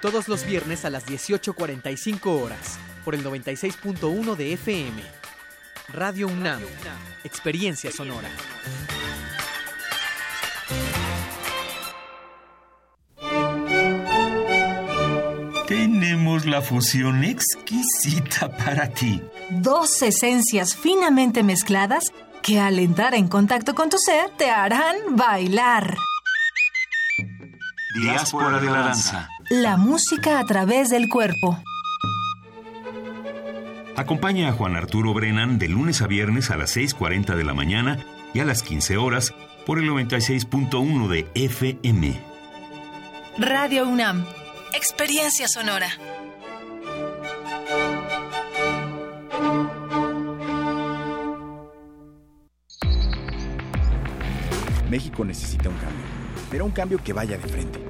Speaker 10: todos los viernes a las 18.45 horas, por el 96.1 de FM. Radio UNAM, Experiencia Sonora.
Speaker 6: Tenemos la fusión exquisita para ti.
Speaker 11: Dos esencias finamente mezcladas que al entrar en contacto con tu ser te harán bailar.
Speaker 6: Diáspora de la danza.
Speaker 11: La música a través del cuerpo.
Speaker 6: Acompaña a Juan Arturo Brennan de lunes a viernes a las 6.40 de la mañana y a las 15 horas por el 96.1 de FM.
Speaker 11: Radio UNAM. Experiencia sonora.
Speaker 12: México necesita un cambio pero un cambio que vaya de frente.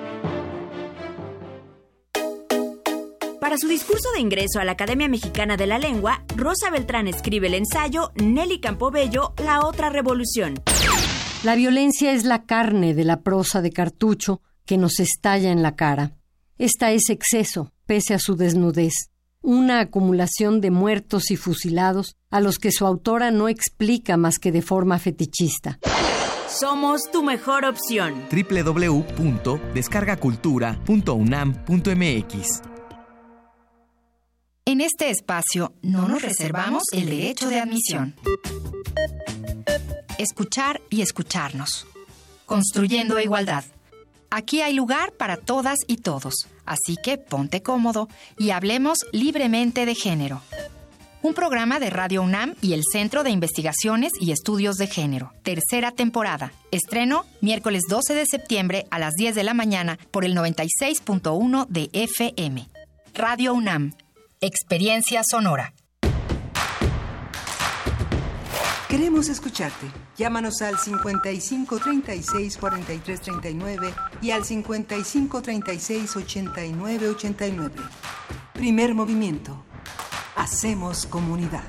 Speaker 13: Para su discurso de ingreso a la Academia Mexicana de la Lengua, Rosa Beltrán escribe el ensayo Nelly Campobello, La otra revolución.
Speaker 14: La violencia es la carne de la prosa de cartucho que nos estalla en la cara. Esta es exceso, pese a su desnudez, una acumulación de muertos y fusilados a los que su autora no explica más que de forma fetichista.
Speaker 13: Somos tu mejor opción.
Speaker 10: www.descargacultura.unam.mx
Speaker 15: en este espacio no nos reservamos el derecho de admisión. Escuchar y escucharnos. Construyendo igualdad. Aquí hay lugar para todas y todos, así que ponte cómodo y hablemos libremente de género. Un programa de Radio UNAM y el Centro de Investigaciones y Estudios de Género. Tercera temporada. Estreno miércoles 12 de septiembre a las 10 de la mañana por el 96.1 de FM. Radio UNAM Experiencia Sonora.
Speaker 3: Queremos escucharte. Llámanos al 55 36 43 39 y al 55 36 89 89. Primer movimiento. Hacemos comunidad.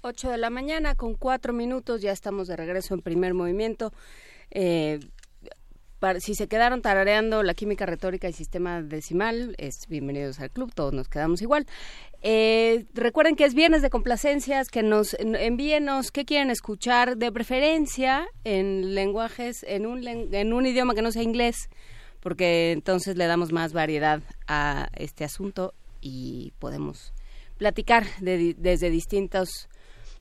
Speaker 2: 8 de la mañana con 4 minutos, ya estamos de regreso en primer movimiento. Eh, si se quedaron tarareando la química retórica y sistema decimal, es bienvenidos al club, todos nos quedamos igual. Eh, recuerden que es viernes de complacencias, que nos envíenos qué quieren escuchar, de preferencia en lenguajes, en un, en un idioma que no sea inglés, porque entonces le damos más variedad a este asunto y podemos platicar desde distintos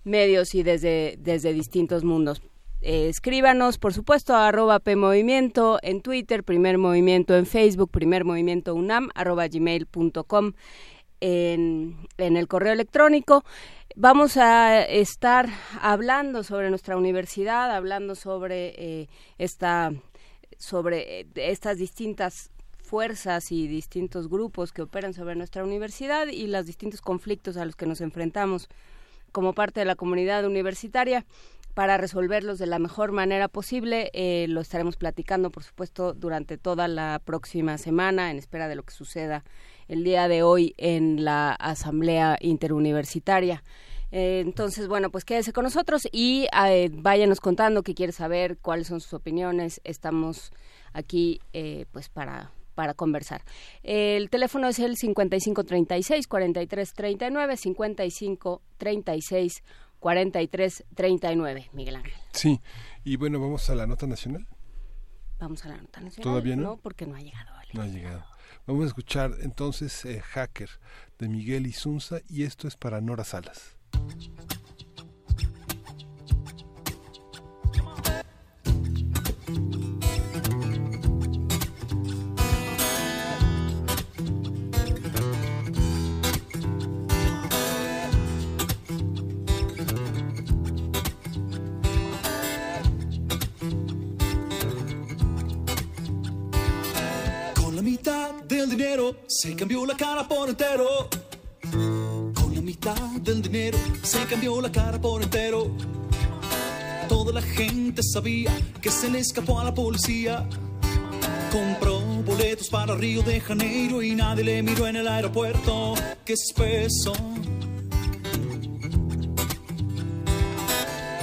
Speaker 2: medios y desde distintos mundos. Eh, escríbanos, por supuesto, a arroba PMovimiento en Twitter, Primer Movimiento en Facebook, Primer Movimiento UNAM, arroba gmail.com en, en el correo electrónico. Vamos a estar hablando sobre nuestra universidad, hablando sobre eh, esta sobre eh, estas distintas fuerzas y distintos grupos que operan sobre nuestra universidad y los distintos conflictos a los que nos enfrentamos como parte de la comunidad universitaria para resolverlos de la mejor manera posible. Eh, lo estaremos platicando, por supuesto, durante toda la próxima semana, en espera de lo que suceda el día de hoy en la Asamblea Interuniversitaria. Eh, entonces, bueno, pues quédese con nosotros y eh, váyanos contando qué quiere saber, cuáles son sus opiniones. Estamos aquí, pues, para para conversar. El teléfono es el 5536 4339 5536 4339, Miguel Ángel.
Speaker 1: Sí, y bueno, vamos a la nota nacional.
Speaker 2: Vamos a la nota nacional.
Speaker 1: ¿Todavía no?
Speaker 2: No, porque no ha llegado.
Speaker 1: No ha llegado. Vamos a escuchar entonces eh, Hacker de Miguel Isunza y esto es para Nora Salas.
Speaker 16: Del dinero se cambió la cara por entero. Con la mitad del dinero se cambió la cara por entero. Toda la gente sabía que se le escapó a la policía. Compró boletos para Río de Janeiro y nadie le miró en el aeropuerto. ¡Qué espeso!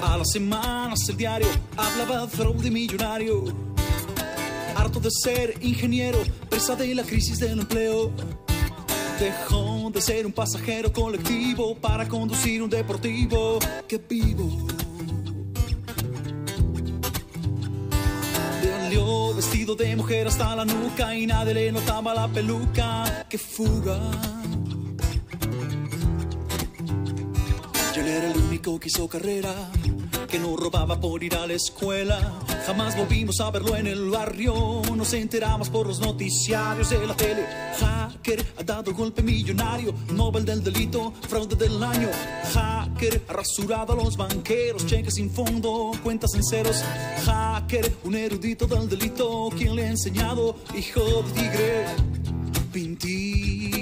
Speaker 16: A las semanas el diario hablaba de fraude millonario harto de ser ingeniero, presa de la crisis del empleo. Dejó de ser un pasajero colectivo para conducir un deportivo que vivo. Salió vestido de mujer hasta la nuca y nadie le notaba la peluca. ¡Qué fuga! Yo era el único que hizo carrera que no robaba por ir a la escuela. Jamás volvimos a verlo en el barrio. Nos enteramos por los noticiarios de la tele. Hacker ha dado golpe millonario. Nobel del delito, fraude del año. Hacker ha rasurado a los banqueros. Cheques sin fondo, cuentas en ceros. Hacker, un erudito del delito. ¿Quién le ha enseñado? Hijo de tigre. Pintito.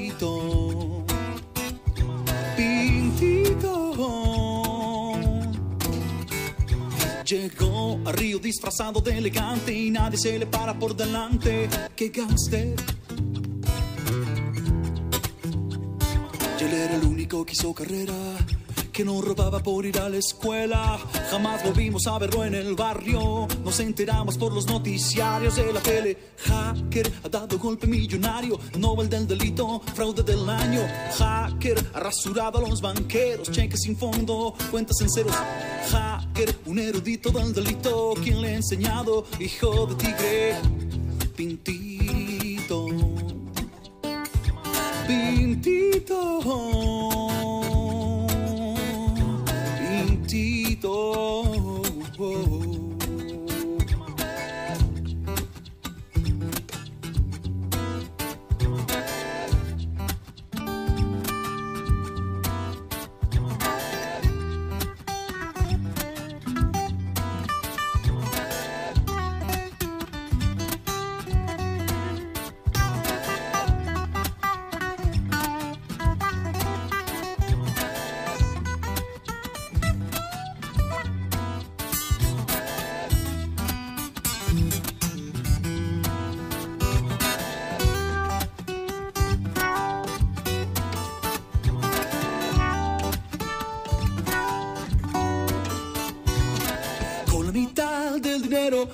Speaker 16: Llegó a Río disfrazado de elegante y nadie se le para por delante. ¡Qué gangster! Y él era el único que hizo carrera que no robaba por ir a la escuela. Jamás volvimos a verlo en el barrio. Nos enteramos por los noticiarios de la tele. Hacker ha dado golpe millonario. Nobel del delito, fraude del año. Hacker ha rasurado a los banqueros. Cheques sin fondo, cuentas en ceros. Hacker, un erudito del delito. ¿Quién le ha enseñado? Hijo de tigre. Pintito. Pintito. Entero,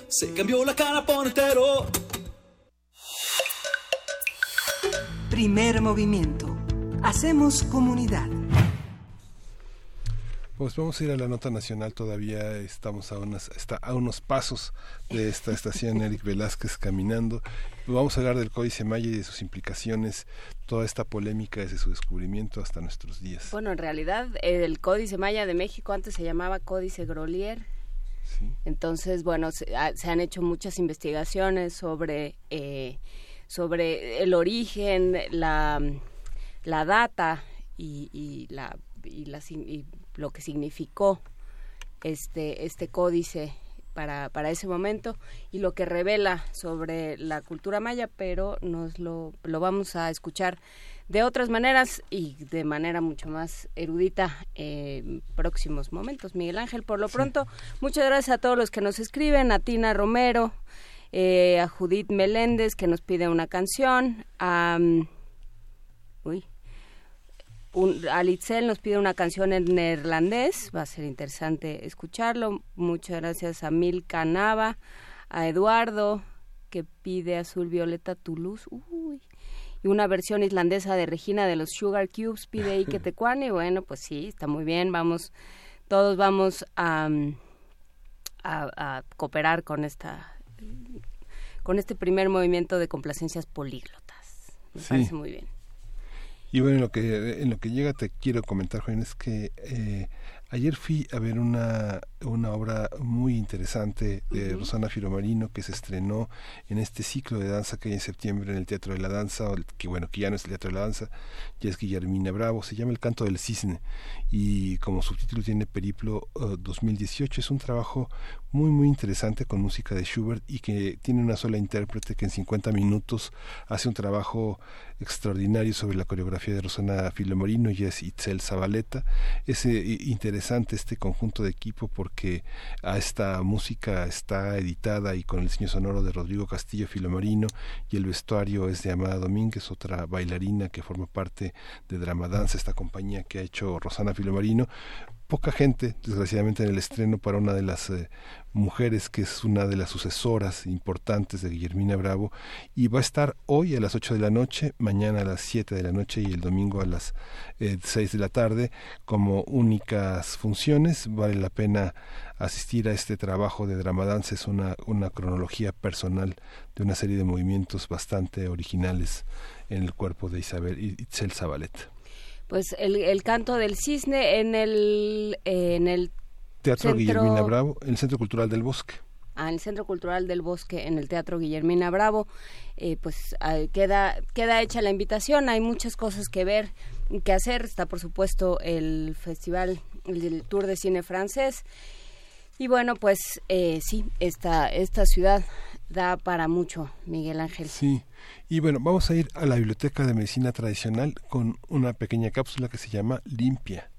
Speaker 16: se cambió la cara por entero.
Speaker 3: Primer movimiento. Hacemos comunidad.
Speaker 1: Pues vamos a ir a la nota nacional, todavía estamos a, unas, está a unos pasos de esta estación Eric Velázquez caminando. Vamos a hablar del Códice Maya y de sus implicaciones, toda esta polémica desde su descubrimiento hasta nuestros días.
Speaker 2: Bueno, en realidad el Códice Maya de México antes se llamaba Códice Grolier. Entonces, bueno, se, han hecho muchas investigaciones sobre, eh, sobre el origen, la, la data y, y la y, la, y lo que significó este, este códice para, para ese momento y lo que revela sobre la cultura maya, pero nos lo, lo vamos a escuchar de otras maneras y de manera mucho más erudita en próximos momentos. Miguel Ángel, por lo pronto, muchas gracias a todos los que nos escriben, a Tina Romero, eh, a Judith Meléndez que nos pide una canción, a... uy, un, Alitzel nos pide una canción en neerlandés, va a ser interesante escucharlo. Muchas gracias a Mil Canava, a Eduardo, que pide Azul Violeta Toulouse, uy, y una versión islandesa de Regina de los Sugar Cubes, pide Ike Tecuani. Bueno, pues sí, está muy bien, vamos, todos vamos a, a, cooperar con esta con este primer movimiento de complacencias políglotas. Me parece muy bien.
Speaker 1: Y bueno, en lo que, en lo que llega te quiero comentar, Juan, es que eh, ayer fui a ver una, una obra muy interesante de Rosana Filomarino que se estrenó en este ciclo de danza que hay en septiembre en el Teatro de la Danza, que bueno, que ya no es el Teatro de la Danza, ya es Guillermina Bravo, se llama El Canto del Cisne y como subtítulo tiene Periplo 2018, uh, es un trabajo muy muy interesante con música de Schubert y que tiene una sola intérprete que en 50 minutos hace un trabajo extraordinario sobre la coreografía de Rosana Filomarino y es Itzel Zabaleta. Es eh, interesante este conjunto de equipo porque a esta música está editada y con el diseño sonoro de Rodrigo Castillo Filomarino y el vestuario es de Amada Domínguez, otra bailarina que forma parte de Drama Dance, esta compañía que ha hecho Rosana Filomarino poca gente, desgraciadamente, en el estreno para una de las eh, mujeres que es una de las sucesoras importantes de Guillermina Bravo y va a estar hoy a las 8 de la noche, mañana a las 7 de la noche y el domingo a las eh, 6 de la tarde como únicas funciones. Vale la pena asistir a este trabajo de Dramadance, es una, una cronología personal de una serie de movimientos bastante originales en el cuerpo de Isabel Itzel Zabaleta
Speaker 2: pues el, el canto del cisne en el en el
Speaker 1: Teatro Guillermina Bravo, en el Centro Cultural del Bosque.
Speaker 2: Ah, en el Centro Cultural del Bosque, en el Teatro Guillermina Bravo, eh, pues ah, queda queda hecha la invitación. Hay muchas cosas que ver, que hacer. Está por supuesto el festival, el, Tour de Cine francés. Y bueno, pues eh, sí, esta esta ciudad da para mucho, Miguel Ángel.
Speaker 1: Sí. Y bueno, vamos a ir a la Biblioteca de Medicina Tradicional con una pequeña cápsula que se llama Limpia.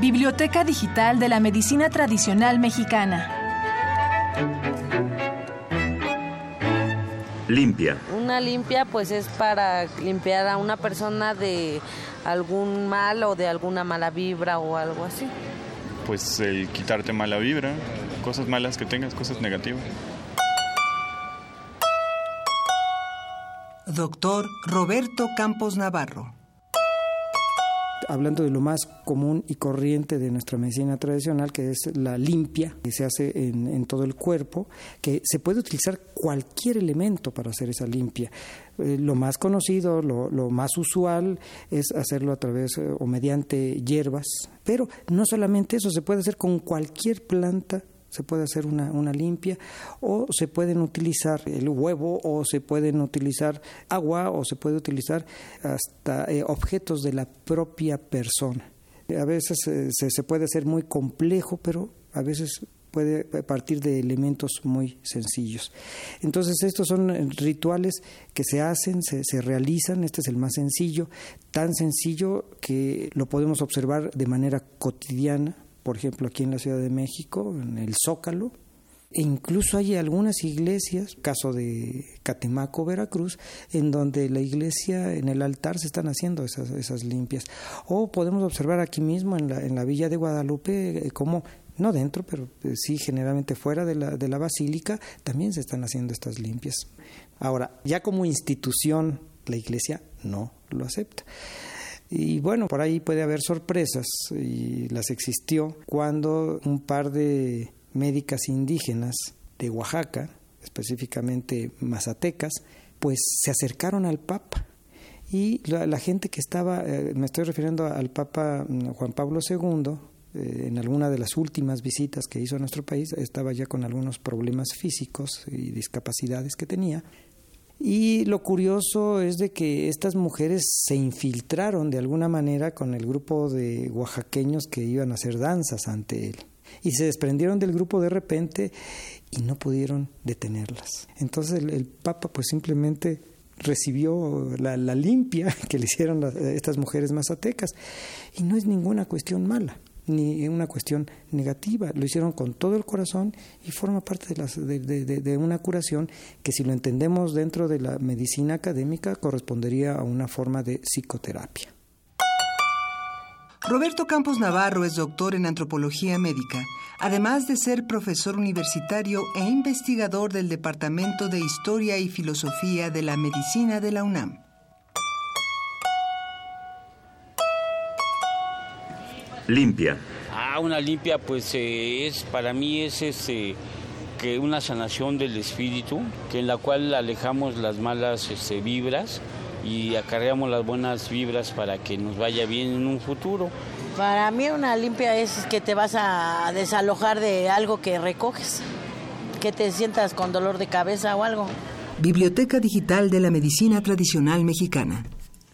Speaker 11: Biblioteca Digital de la Medicina Tradicional Mexicana.
Speaker 6: Limpia.
Speaker 17: Una limpia pues es para limpiar a una persona de algún mal o de alguna mala vibra o algo así
Speaker 18: pues el quitarte mala vibra, cosas malas que tengas, cosas negativas.
Speaker 3: Doctor Roberto Campos Navarro
Speaker 19: hablando de lo más común y corriente de nuestra medicina tradicional, que es la limpia, que se hace en, todo el cuerpo, que se puede utilizar cualquier elemento para hacer esa limpia. Eh, lo más conocido, lo, más usual es hacerlo a través eh, o mediante hierbas, pero no solamente eso, se puede hacer con cualquier planta se puede hacer una, una, limpia o se pueden utilizar el huevo o se pueden utilizar agua o se puede utilizar hasta eh, objetos de la propia persona. A veces se, se puede hacer muy complejo, pero a veces puede partir de elementos muy sencillos. Entonces estos son rituales que se hacen, se, se, realizan, este es el más sencillo, tan sencillo que lo podemos observar de manera cotidiana, por ejemplo aquí en la Ciudad de México, en el Zócalo, E incluso hay algunas iglesias, caso de Catemaco, Veracruz, en donde la iglesia, en el altar, se están haciendo esas, limpias. O podemos observar aquí mismo, en la, en la villa de Guadalupe, eh, cómo no dentro, pero eh, sí generalmente fuera de la, de la basílica, también se están haciendo estas limpias. Ahora, ya como institución, la iglesia no lo acepta. Y bueno, por ahí puede haber sorpresas, y las existió cuando un par de médicas indígenas de Oaxaca, específicamente mazatecas, pues se acercaron al Papa. Y la, gente que estaba, eh, me estoy refiriendo al Papa mm, Juan Pablo II, eh, en alguna de las últimas visitas que hizo a nuestro país, estaba ya con algunos problemas físicos y discapacidades que tenía. Y lo curioso es de que estas mujeres se infiltraron de alguna manera con el grupo de oaxaqueños que iban a hacer danzas ante él. Y se desprendieron del grupo de repente y no pudieron detenerlas. Entonces el, Papa pues simplemente recibió la, limpia que le hicieron estas mujeres mazatecas. Y no es ninguna cuestión mala ni una cuestión negativa, lo hicieron con todo el corazón y forma parte de, de una curación que si lo entendemos dentro de la medicina académica correspondería a una forma de psicoterapia.
Speaker 3: Roberto Campos Navarro es doctor en antropología médica, además de ser profesor universitario e investigador del Departamento de Historia y Filosofía de la Medicina de la UNAM.
Speaker 6: Limpia.
Speaker 20: Ah, una limpia pues eh, es para mí es este que una sanación del espíritu, que en la cual alejamos las malas este, vibras y acarreamos las buenas vibras para que nos vaya bien en un futuro.
Speaker 21: Para mí una limpia es que te vas a desalojar de algo que recoges, que te sientas con dolor de cabeza o algo.
Speaker 3: Biblioteca Digital de la Medicina Tradicional Mexicana.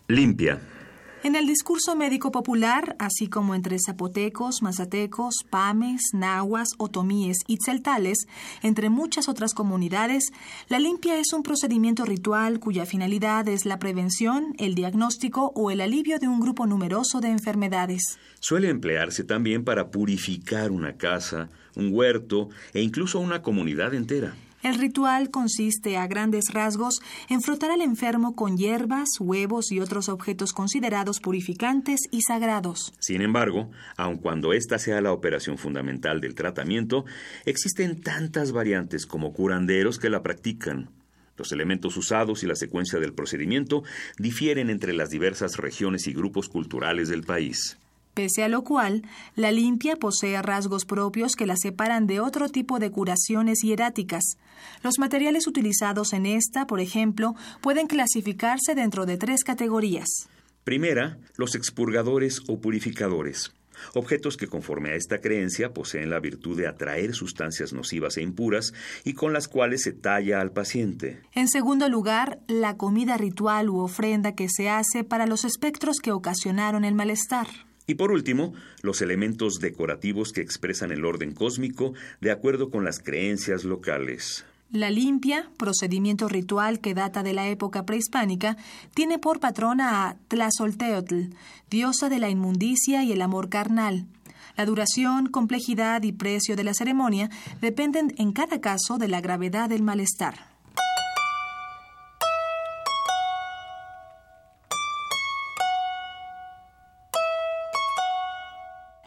Speaker 6: Limpia.
Speaker 22: En el discurso médico popular, así como entre zapotecos, mazatecos, pames, nahuas, otomíes y tzeltales, entre muchas otras comunidades, la limpia es un procedimiento ritual cuya finalidad es la prevención, el diagnóstico o el alivio de un grupo numeroso de enfermedades.
Speaker 6: Suele emplearse también para purificar una casa, un huerto e incluso una comunidad entera.
Speaker 22: El ritual consiste a grandes rasgos en frotar al enfermo con hierbas, huevos y otros objetos considerados purificantes y sagrados.
Speaker 6: Sin embargo, aun cuando esta sea la operación fundamental del tratamiento, existen tantas variantes como curanderos que la practican. Los elementos usados y la secuencia del procedimiento difieren entre las diversas regiones y grupos culturales del país
Speaker 22: pese a lo cual, la limpia posee rasgos propios que la separan de otro tipo de curaciones hieráticas. Los materiales utilizados en esta, por ejemplo, pueden clasificarse dentro de tres categorías.
Speaker 6: Primera, los expurgadores o purificadores. Objetos que conforme a esta creencia poseen la virtud de atraer sustancias nocivas e impuras y con las cuales se talla al paciente.
Speaker 22: En segundo lugar, la comida ritual u ofrenda que se hace para los espectros que ocasionaron el malestar.
Speaker 6: Y por último, los elementos decorativos que expresan el orden cósmico de acuerdo con las creencias locales.
Speaker 22: La limpia, procedimiento ritual que data de la época prehispánica, tiene por patrona a Tlazolteotl, diosa de la inmundicia y el amor carnal. La duración, complejidad y precio de la ceremonia dependen en cada caso de la gravedad del malestar.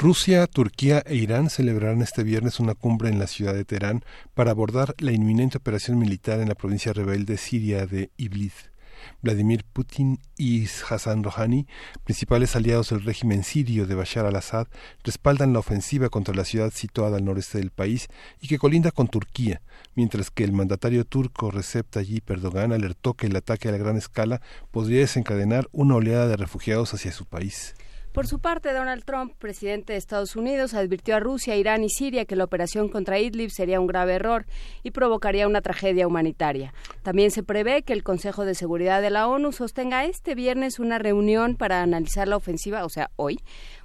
Speaker 1: Rusia, Turquía e Irán celebrarán este viernes una cumbre en la ciudad de Teherán para abordar la inminente operación militar en la provincia rebelde siria de Idlib. Vladimir Putin y Hassan Rouhani, principales aliados del régimen sirio de Bashar al-Assad, respaldan la ofensiva contra la ciudad situada al noreste del país y que colinda con Turquía, mientras que el mandatario turco Recep Tayyip Erdogan alertó que el ataque a la gran escala podría desencadenar una oleada de refugiados hacia su país.
Speaker 2: Por su parte, Donald Trump, presidente de Estados Unidos, advirtió a Rusia, Irán y Siria que la operación contra Idlib sería un grave error y provocaría una tragedia humanitaria. También se prevé que el Consejo de Seguridad de la ONU sostenga este viernes una reunión para analizar la ofensiva, o sea, hoy,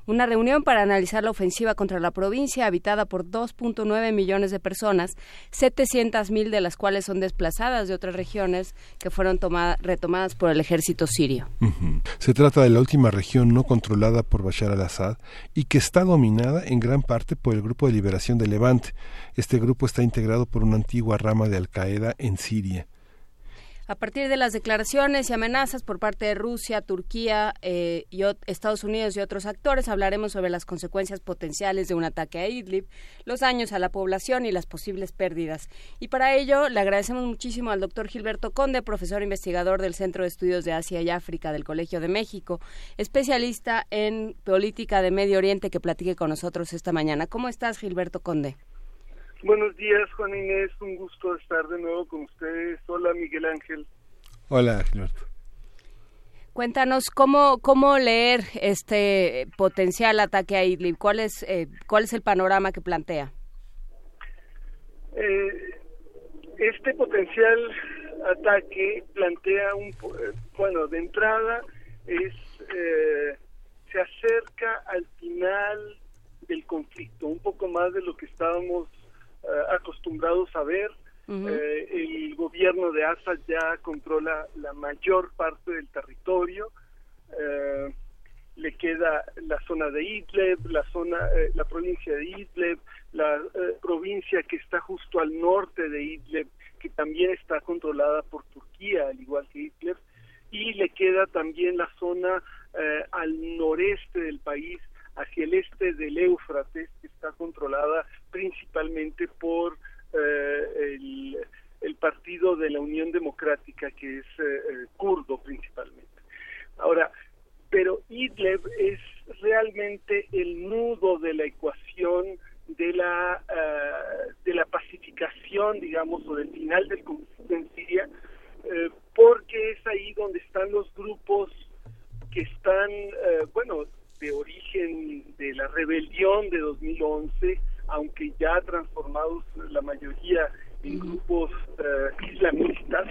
Speaker 2: una reunión para analizar la ofensiva contra la provincia habitada por 2.9 millones de personas, 700.000 de las cuales son desplazadas de otras regiones que fueron retomadas por el ejército sirio.
Speaker 1: Se trata de la última región no controlada por Bashar al-Assad y que está dominada en gran parte por el Grupo de Liberación de Levante. Este grupo está integrado por una antigua rama de Al-Qaeda en Siria.
Speaker 2: A partir de las declaraciones y amenazas por parte de Rusia, Turquía eh, Estados Unidos y otros actores, hablaremos sobre las consecuencias potenciales de un ataque a Idlib, los daños a la población y las posibles pérdidas. Y para ello le agradecemos muchísimo al doctor Gilberto Conde, profesor investigador del Centro de Estudios de Asia y África del Colegio de México, especialista en política de Medio Oriente, que platique con nosotros esta mañana. ¿Cómo estás, Gilberto Conde?
Speaker 23: Buenos días, Juan Inés. Un gusto estar de nuevo con ustedes. Hola, Miguel Ángel.
Speaker 1: Hola, Gilberto.
Speaker 2: Cuéntanos cómo, cómo leer este potencial ataque a Idlib. ¿Cuál es, eh, cuál es el panorama que plantea?
Speaker 23: Eh, este potencial ataque plantea un, bueno, de entrada es eh, se acerca al final del conflicto, un poco más de lo que estábamos eh, acostumbrados a ver. Eh, el gobierno de Assad ya controla la mayor parte del territorio. Eh, le queda la zona de Idlib, la zona, la provincia de Idlib, la provincia que está justo al norte de Idlib, que también está controlada por Turquía, al igual que Idlib, y le queda también la zona al noreste del país, hacia el este del Éufrates, que está controlada principalmente por eh, el, partido de la Unión Democrática, que es eh, eh, kurdo principalmente. Ahora, pero Idlib es realmente el nudo de la ecuación de la de la pacificación, digamos, o del final del conflicto en Siria, porque es ahí donde están los grupos que están, de origen de la rebelión de 2011, aunque ya transformados la mayoría en grupos eh, islamistas,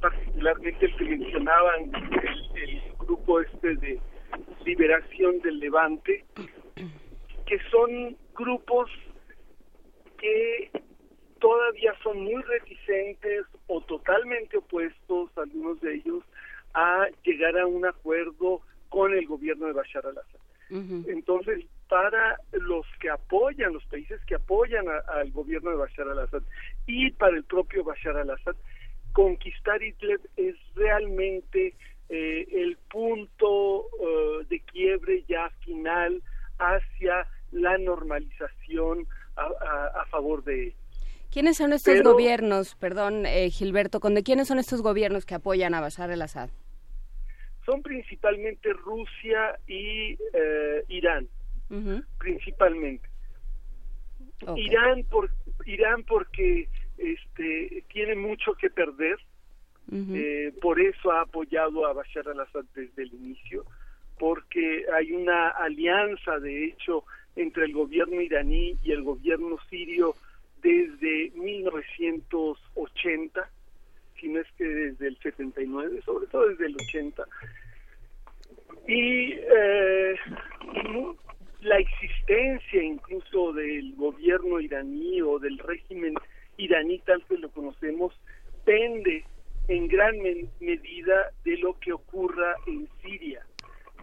Speaker 23: particularmente el que mencionaban, el, grupo este de liberación del Levante, que son grupos que todavía son muy reticentes o totalmente opuestos, algunos de ellos, a llegar a un acuerdo con el gobierno de Bashar al-Assad. Entonces, para los que apoyan, los países que apoyan al gobierno de Bashar al-Assad y para el propio Bashar al-Assad, conquistar Idlib es realmente eh, el punto eh, de quiebre ya final hacia la normalización a, favor de
Speaker 2: ¿Quiénes son estos gobiernos, perdón, eh, Gilberto, ¿con de quiénes son estos gobiernos que apoyan a Bashar al-Assad?
Speaker 23: son principalmente Rusia y eh, Irán, principalmente. Irán por Irán porque este tiene mucho que perder, eh, por eso ha apoyado a Bashar al-Assad desde el inicio, porque hay una alianza de hecho entre el gobierno iraní y el gobierno sirio desde 1980 si no es que desde el 79, sobre todo desde el 80. Y eh, la existencia incluso del gobierno iraní o del régimen iraní tal que lo conocemos pende en gran medida de lo que ocurra en Siria,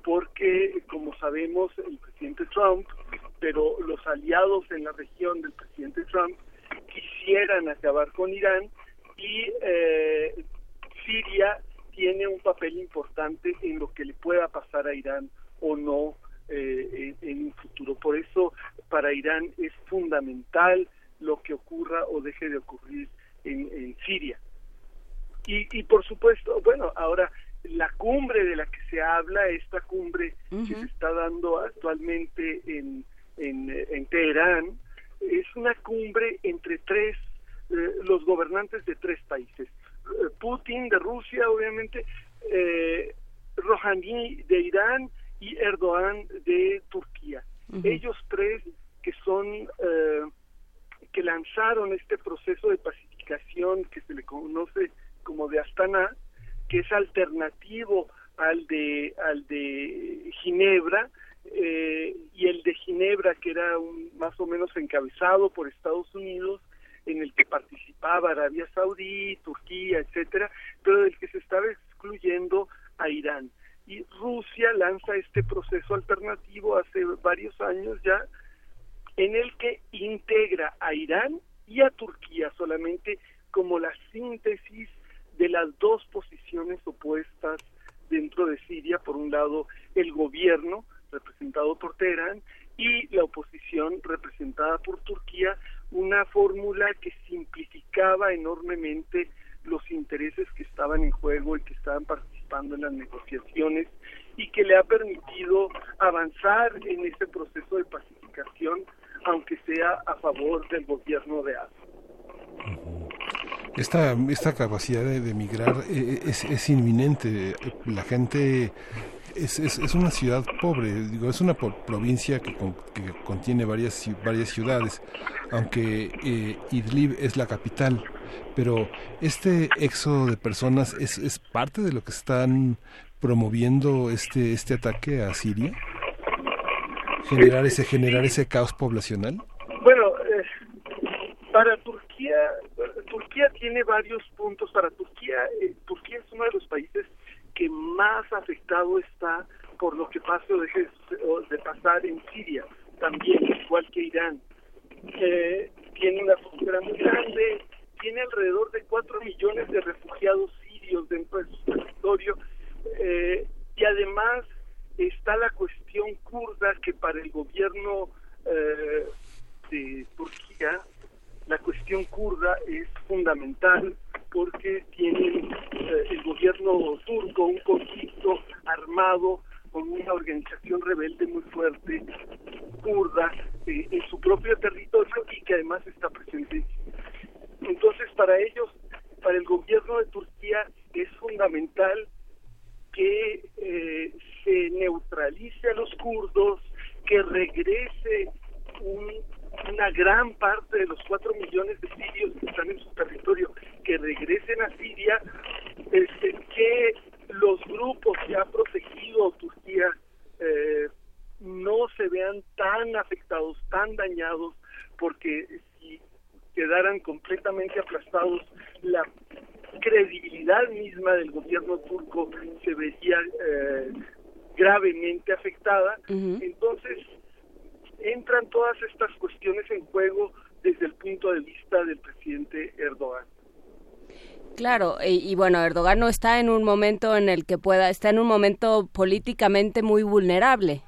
Speaker 23: porque como sabemos el presidente Trump, pero los aliados en la región del presidente Trump quisieran acabar con Irán y eh, Siria tiene un papel importante en lo que le pueda pasar a Irán o no eh, en, un futuro. Por eso para Irán es fundamental lo que ocurra o deje de ocurrir en, Siria. Y, y, por supuesto, bueno, ahora la cumbre de la que se habla, esta cumbre que se está dando actualmente en, en, en Teherán, es una cumbre entre tres eh, los gobernantes de tres países. Eh, Putin de Rusia, obviamente, eh, Rouhani de Irán y Erdogan de Turquía. Ellos tres que son eh, que lanzaron este proceso de pacificación que se le conoce como de Astana, que es alternativo al de al de Ginebra eh, y el de Ginebra que era un, más o menos encabezado por Estados Unidos en el que participaba Arabia Saudí, Turquía, etcétera, pero del que se estaba excluyendo a Irán. Y Rusia lanza este proceso alternativo hace varios años ya, en el que integra a Irán y a Turquía solamente como la síntesis de las dos posiciones opuestas dentro de Siria, por un lado el gobierno representado por Teherán y la oposición representada por Turquía, una fórmula que simplificaba enormemente los intereses que estaban en juego y que estaban participando en las negociaciones y que le ha permitido avanzar en ese proceso de pacificación, aunque sea a favor del gobierno de Assad.
Speaker 1: Esta, esta capacidad de, de migrar eh, es, es, inminente. La gente es, es, es, una ciudad pobre, digo, es una provincia que, que, contiene varias, varias ciudades, aunque eh, Idlib es la capital. Pero este éxodo de personas es, es parte de lo que están promoviendo este, este ataque a Siria. Generar ese, generar ese caos poblacional.
Speaker 23: Bueno, eh, para Turquía, Turquía tiene varios puntos. Para Turquía, eh, Turquía es uno de los países que más afectado está por lo que pasa o deje de pasar en Siria, también igual que Irán. Eh, tiene una frontera muy grande, tiene alrededor de 4 millones de refugiados sirios dentro de su territorio eh, y además está la cuestión kurda que para el gobierno eh, de Turquía la cuestión kurda es fundamental porque tiene eh, el gobierno turco un conflicto armado con una organización rebelde muy fuerte, kurda, eh, en su propio territorio y que además está presente. Entonces, para ellos, para el gobierno de Turquía, es fundamental que eh, se neutralice a los kurdos, que regrese un una gran parte de los cuatro millones de sirios que están en su territorio que regresen a Siria, este, que los grupos que ha protegido Turquía eh, no se vean tan afectados, tan dañados, porque si quedaran completamente aplastados, la credibilidad misma del gobierno turco se vería eh, gravemente afectada. Entonces, entran todas estas cuestiones en juego desde el punto de vista del presidente Erdogan.
Speaker 2: Claro, y, bueno, Erdogan no está en un momento en el que pueda, está en un momento políticamente muy vulnerable.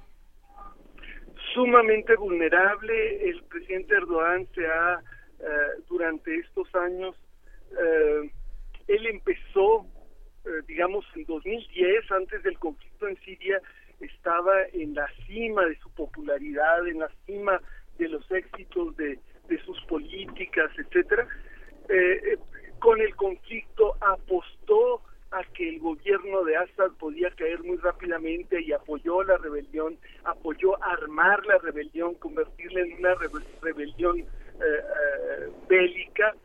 Speaker 23: Sumamente vulnerable. El presidente Erdogan se ha, eh, durante estos años, eh, él empezó, eh, digamos, en 2010, antes del conflicto en Siria, estaba en la cima de su popularidad, en la cima de los éxitos de, sus políticas, etcétera. Eh, eh, con el conflicto apostó a que el gobierno de Assad podía caer muy rápidamente y apoyó la rebelión, apoyó armar la rebelión, convertirla en una rebelión eh, bélica.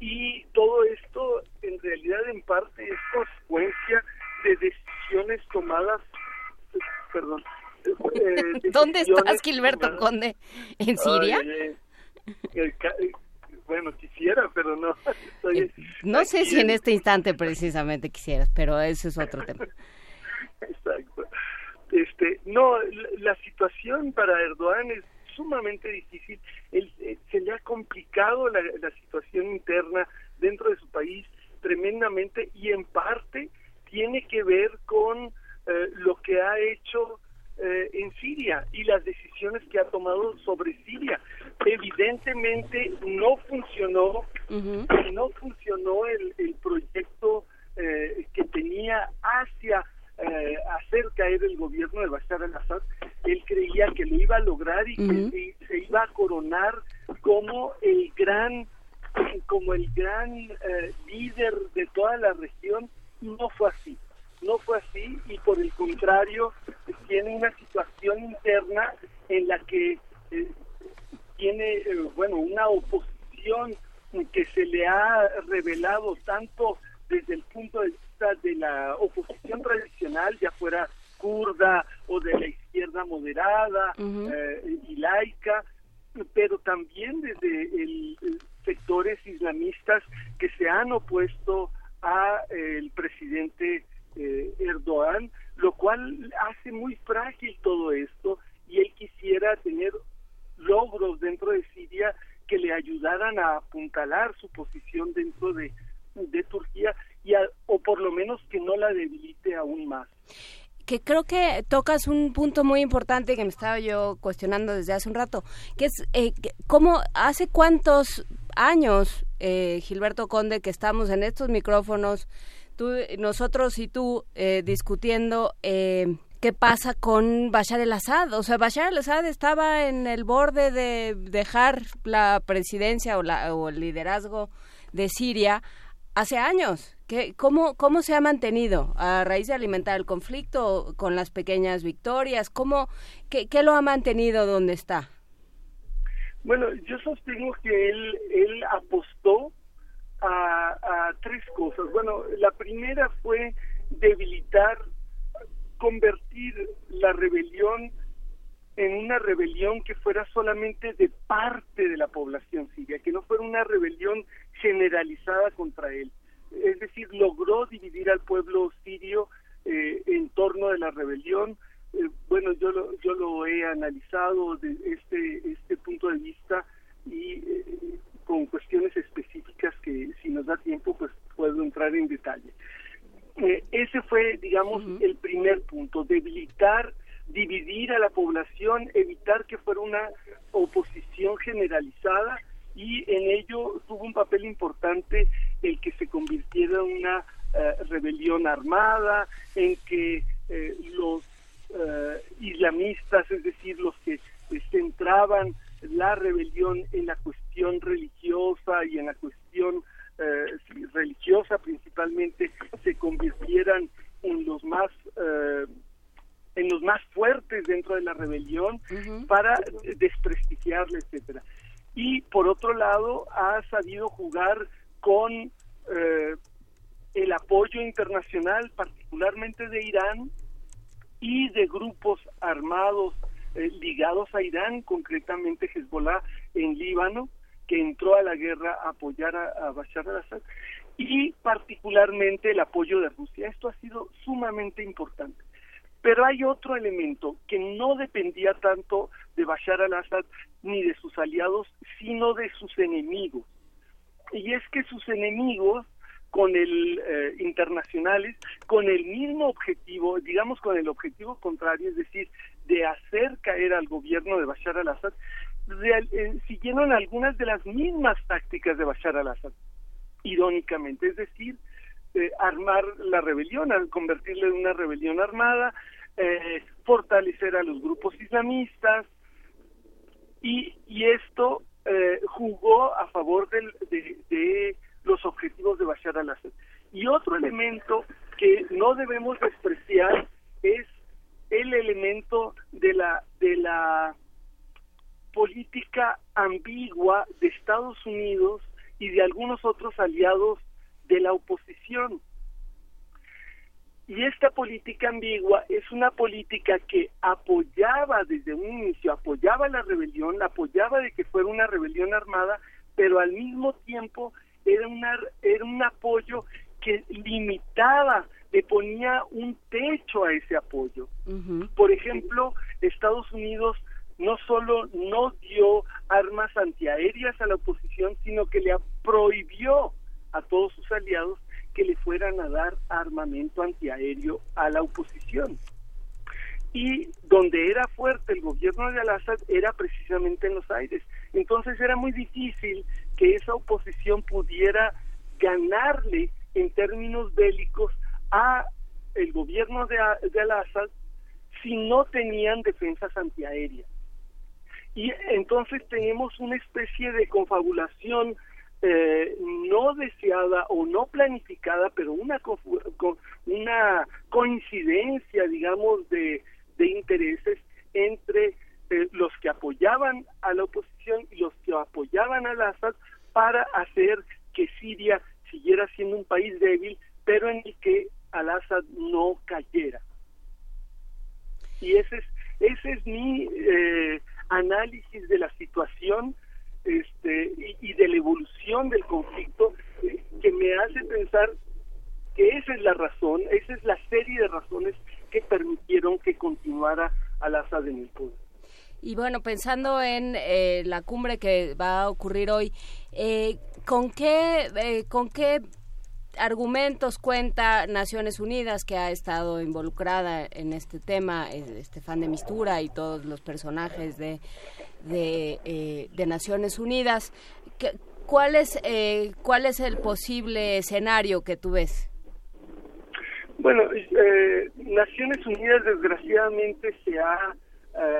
Speaker 23: y todo esto en realidad en parte es consecuencia de decisiones tomadas, perdón.
Speaker 2: Eh, ¿Dónde estás, Gilberto Conde? ¿En Siria?
Speaker 23: bueno, quisiera, pero no.
Speaker 2: Eh, no sé si en este instante precisamente quisieras, pero ese es otro tema.
Speaker 23: Exacto. Este, no, la, situación para Erdogan es sumamente difícil. Eh, se le ha complicado la, la situación interna dentro de su país tremendamente y en parte tiene que ver con eh, lo que ha hecho eh, en Siria y las decisiones que ha tomado sobre Siria. Evidentemente no funcionó, no funcionó el, el proyecto eh, que tenía hacia hacer caer el gobierno de Bashar al-Assad. Él creía que lo iba a lograr y que se iba a coronar como el gran como el gran líder de toda la región no fue así. no fue así y por el contrario tiene una situación interna en la que eh, tiene, eh, bueno, una oposición que se le ha revelado tanto desde el punto de vista de la oposición tradicional, ya fuera kurda o de la izquierda moderada eh, y laica, pero también desde el, sectores islamistas que se han opuesto a el presidente eh, Erdogan, lo cual hace muy frágil todo esto y él quisiera tener logros dentro de Siria que le ayudaran a apuntalar su posición dentro de, de Turquía y o por lo menos que no la debilite aún más.
Speaker 2: Que creo que tocas un punto muy importante que me estaba yo cuestionando desde hace un rato, que es eh, cómo hace cuántos años, eh, Gilberto Conde, que estamos en estos micrófonos, tú, nosotros y tú eh, discutiendo eh, qué pasa con Bashar el-Assad. O sea, Bashar el-Assad estaba en el borde de dejar la presidencia o, la, o el liderazgo de Siria hace años. ¿Qué, cómo, ¿Cómo se ha mantenido a raíz de alimentar el conflicto con las pequeñas victorias? ¿Cómo, qué, lo ha mantenido donde está?
Speaker 23: Bueno, yo sostengo que él, él apostó a, tres cosas. Bueno, la primera fue debilitar convertir la rebelión en una rebelión que fuera solamente de parte de la población siria, que no fuera una rebelión generalizada contra él. Es decir, logró dividir al pueblo sirio eh, en torno de la rebelión. Eh, bueno, yo lo, yo lo he analizado desde este, este punto de vista y eh, con cuestiones específicas que si nos da tiempo pues puedo entrar en detalle. Eh, ese fue, digamos, el primer punto, debilitar, dividir a la población, evitar que fuera una oposición generalizada y en ello tuvo un papel importante el que se convirtiera en una eh, rebelión armada, en que eh, los islamistas, es decir, los que centraban la rebelión en la cuestión religiosa y en la cuestión eh, religiosa principalmente se convirtieran en los más eh, en los más fuertes dentro de la rebelión para desprestigiarla, etcétera. Y por otro lado ha sabido jugar con eh, el apoyo internacional, particularmente de Irán y de grupos armados ligados a Irán, concretamente Hezbollah en Líbano, que entró a la guerra a apoyar a, Bashar al-Assad y particularmente el apoyo de Rusia. Esto ha sido sumamente importante. Pero hay otro elemento que no dependía tanto de Bashar al-Assad ni de sus aliados, sino de sus enemigos. Y es que sus enemigos con el eh, internacionales con el mismo objetivo, digamos con el objetivo contrario, es decir, de hacer caer al gobierno de Bashar al-Assad, eh, siguieron algunas de las mismas tácticas de Bashar al-Assad, irónicamente, es decir, eh, armar la rebelión, convertirla en una rebelión armada, eh, fortalecer a los grupos islamistas, y, esto jugó a favor de, de los objetivos de Bashar al-Assad. Y otro elemento que no debemos despreciar es el elemento de la de la política ambigua de Estados Unidos y de algunos otros aliados de la oposición. Y esta política ambigua es una política que apoyaba desde un inicio, apoyaba la rebelión, apoyaba de que fuera una rebelión armada, pero al mismo tiempo era, una, era un apoyo que limitaba, le ponía un techo a ese apoyo. Por ejemplo, Estados Unidos no solo no dio armas antiaéreas a la oposición, sino que le prohibió a todos sus aliados que le fueran a dar armamento antiaéreo a la oposición. Y donde era fuerte el gobierno de Al-Assad era precisamente en los aires. Entonces era muy difícil que esa oposición pudiera ganarle en términos bélicos a el gobierno de, de Al-Assad si no tenían defensas antiaéreas. Y entonces tenemos una especie de confabulación eh, no deseada o no planificada, pero una, una coincidencia, digamos, de, de intereses entre eh, los que apoyaban a la oposición y los que apoyaban al Assad para hacer que Siria siguiera siendo un país débil, pero en el que al-Assad no cayera. Y ese es, ese es mi eh, análisis de la situación este, y, de la evolución del conflicto eh, que me hace pensar que esa es la razón, esa es la serie de razones que permitieron que continuara Al-Assad en el poder.
Speaker 2: Y bueno, pensando en eh, la cumbre que va a ocurrir hoy, eh, ¿con qué, con qué argumentos cuenta Naciones Unidas, que ha estado involucrada en este tema, Estefan de Mistura y todos los personajes de, de, eh, Naciones Unidas? ¿Cuál es, eh, ¿Cuál es el posible escenario que tú ves?
Speaker 23: Bueno, eh, Naciones Unidas desgraciadamente se ha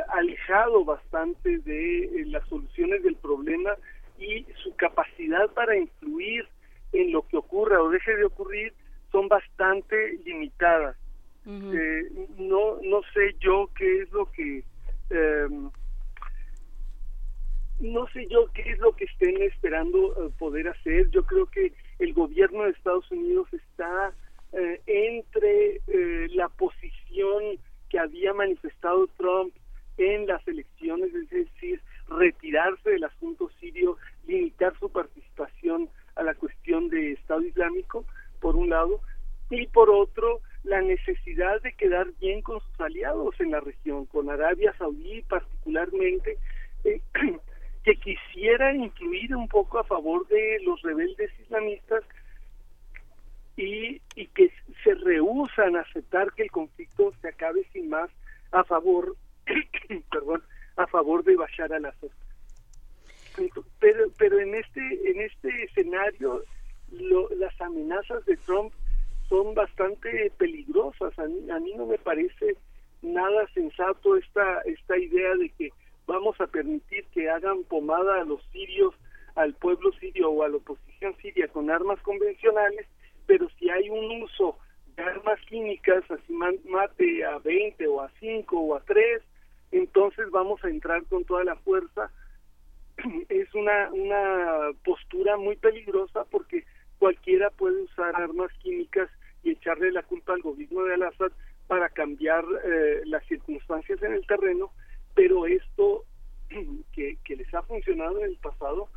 Speaker 23: alejado bastante de las soluciones del problema y su capacidad para influir en lo que ocurra o deje de ocurrir son bastante limitadas. Eh, no, no sé yo qué es lo que em, no sé yo qué es lo que estén esperando eh, poder hacer. Yo creo que el gobierno de Estados Unidos está eh, entre la posición que había manifestado Trump en las elecciones, es decir, retirarse del asunto sirio, limitar su participación a la cuestión de Estado Islámico, por un lado, y por otro, la necesidad de quedar bien con sus aliados en la región, con Arabia Saudí particularmente, eh, que quisiera incluir un poco a favor de los rebeldes islamistas y, y que se rehusan a aceptar que el conflicto se acabe sin más a favor, perdón, a favor de Bashar al-Assad pero pero en este en este escenario las amenazas de Trump son bastante peligrosas. A mí, a mí no me parece nada sensato esta esta idea de que vamos a permitir que hagan pomada a los sirios al pueblo sirio o a la oposición siria con armas convencionales pero si hay un uso de armas químicas así mate a 20 o a 5 o a 3 entonces vamos a entrar con toda la fuerza es una, una postura muy peligrosa porque cualquiera puede usar armas químicas y echarle la culpa al gobierno de Al-Assad para cambiar eh, las circunstancias en el terreno, pero esto que, les ha funcionado en el pasado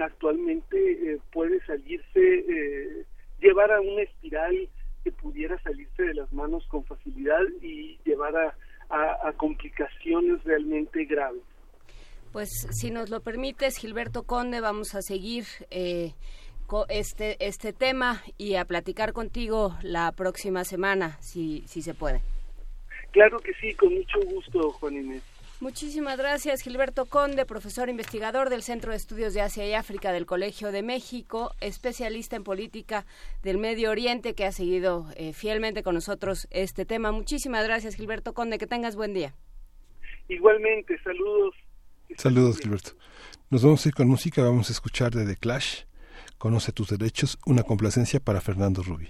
Speaker 23: actualmente eh, puede salirse, eh, llevar a una espiral que pudiera salirse de las manos con facilidad y llevar a complicaciones realmente graves.
Speaker 2: Pues si nos lo permites, Gilberto Conde, vamos a seguir eh, este, este tema y a platicar contigo la próxima semana, si, si se puede.
Speaker 23: Claro que sí, con mucho gusto, Juan Inés.
Speaker 2: Muchísimas gracias, Gilberto Conde, profesor investigador del Centro de Estudios de Asia y África del Colegio de México, especialista en política del Medio Oriente, que ha seguido eh, fielmente con nosotros este tema. Muchísimas gracias, Gilberto Conde, que tengas buen día.
Speaker 23: Igualmente, saludos
Speaker 1: Saludos, Gilberto. Nos vamos a ir con música, vamos a escuchar de The Clash, Conoce tus derechos, una complacencia para Fernando Rubi.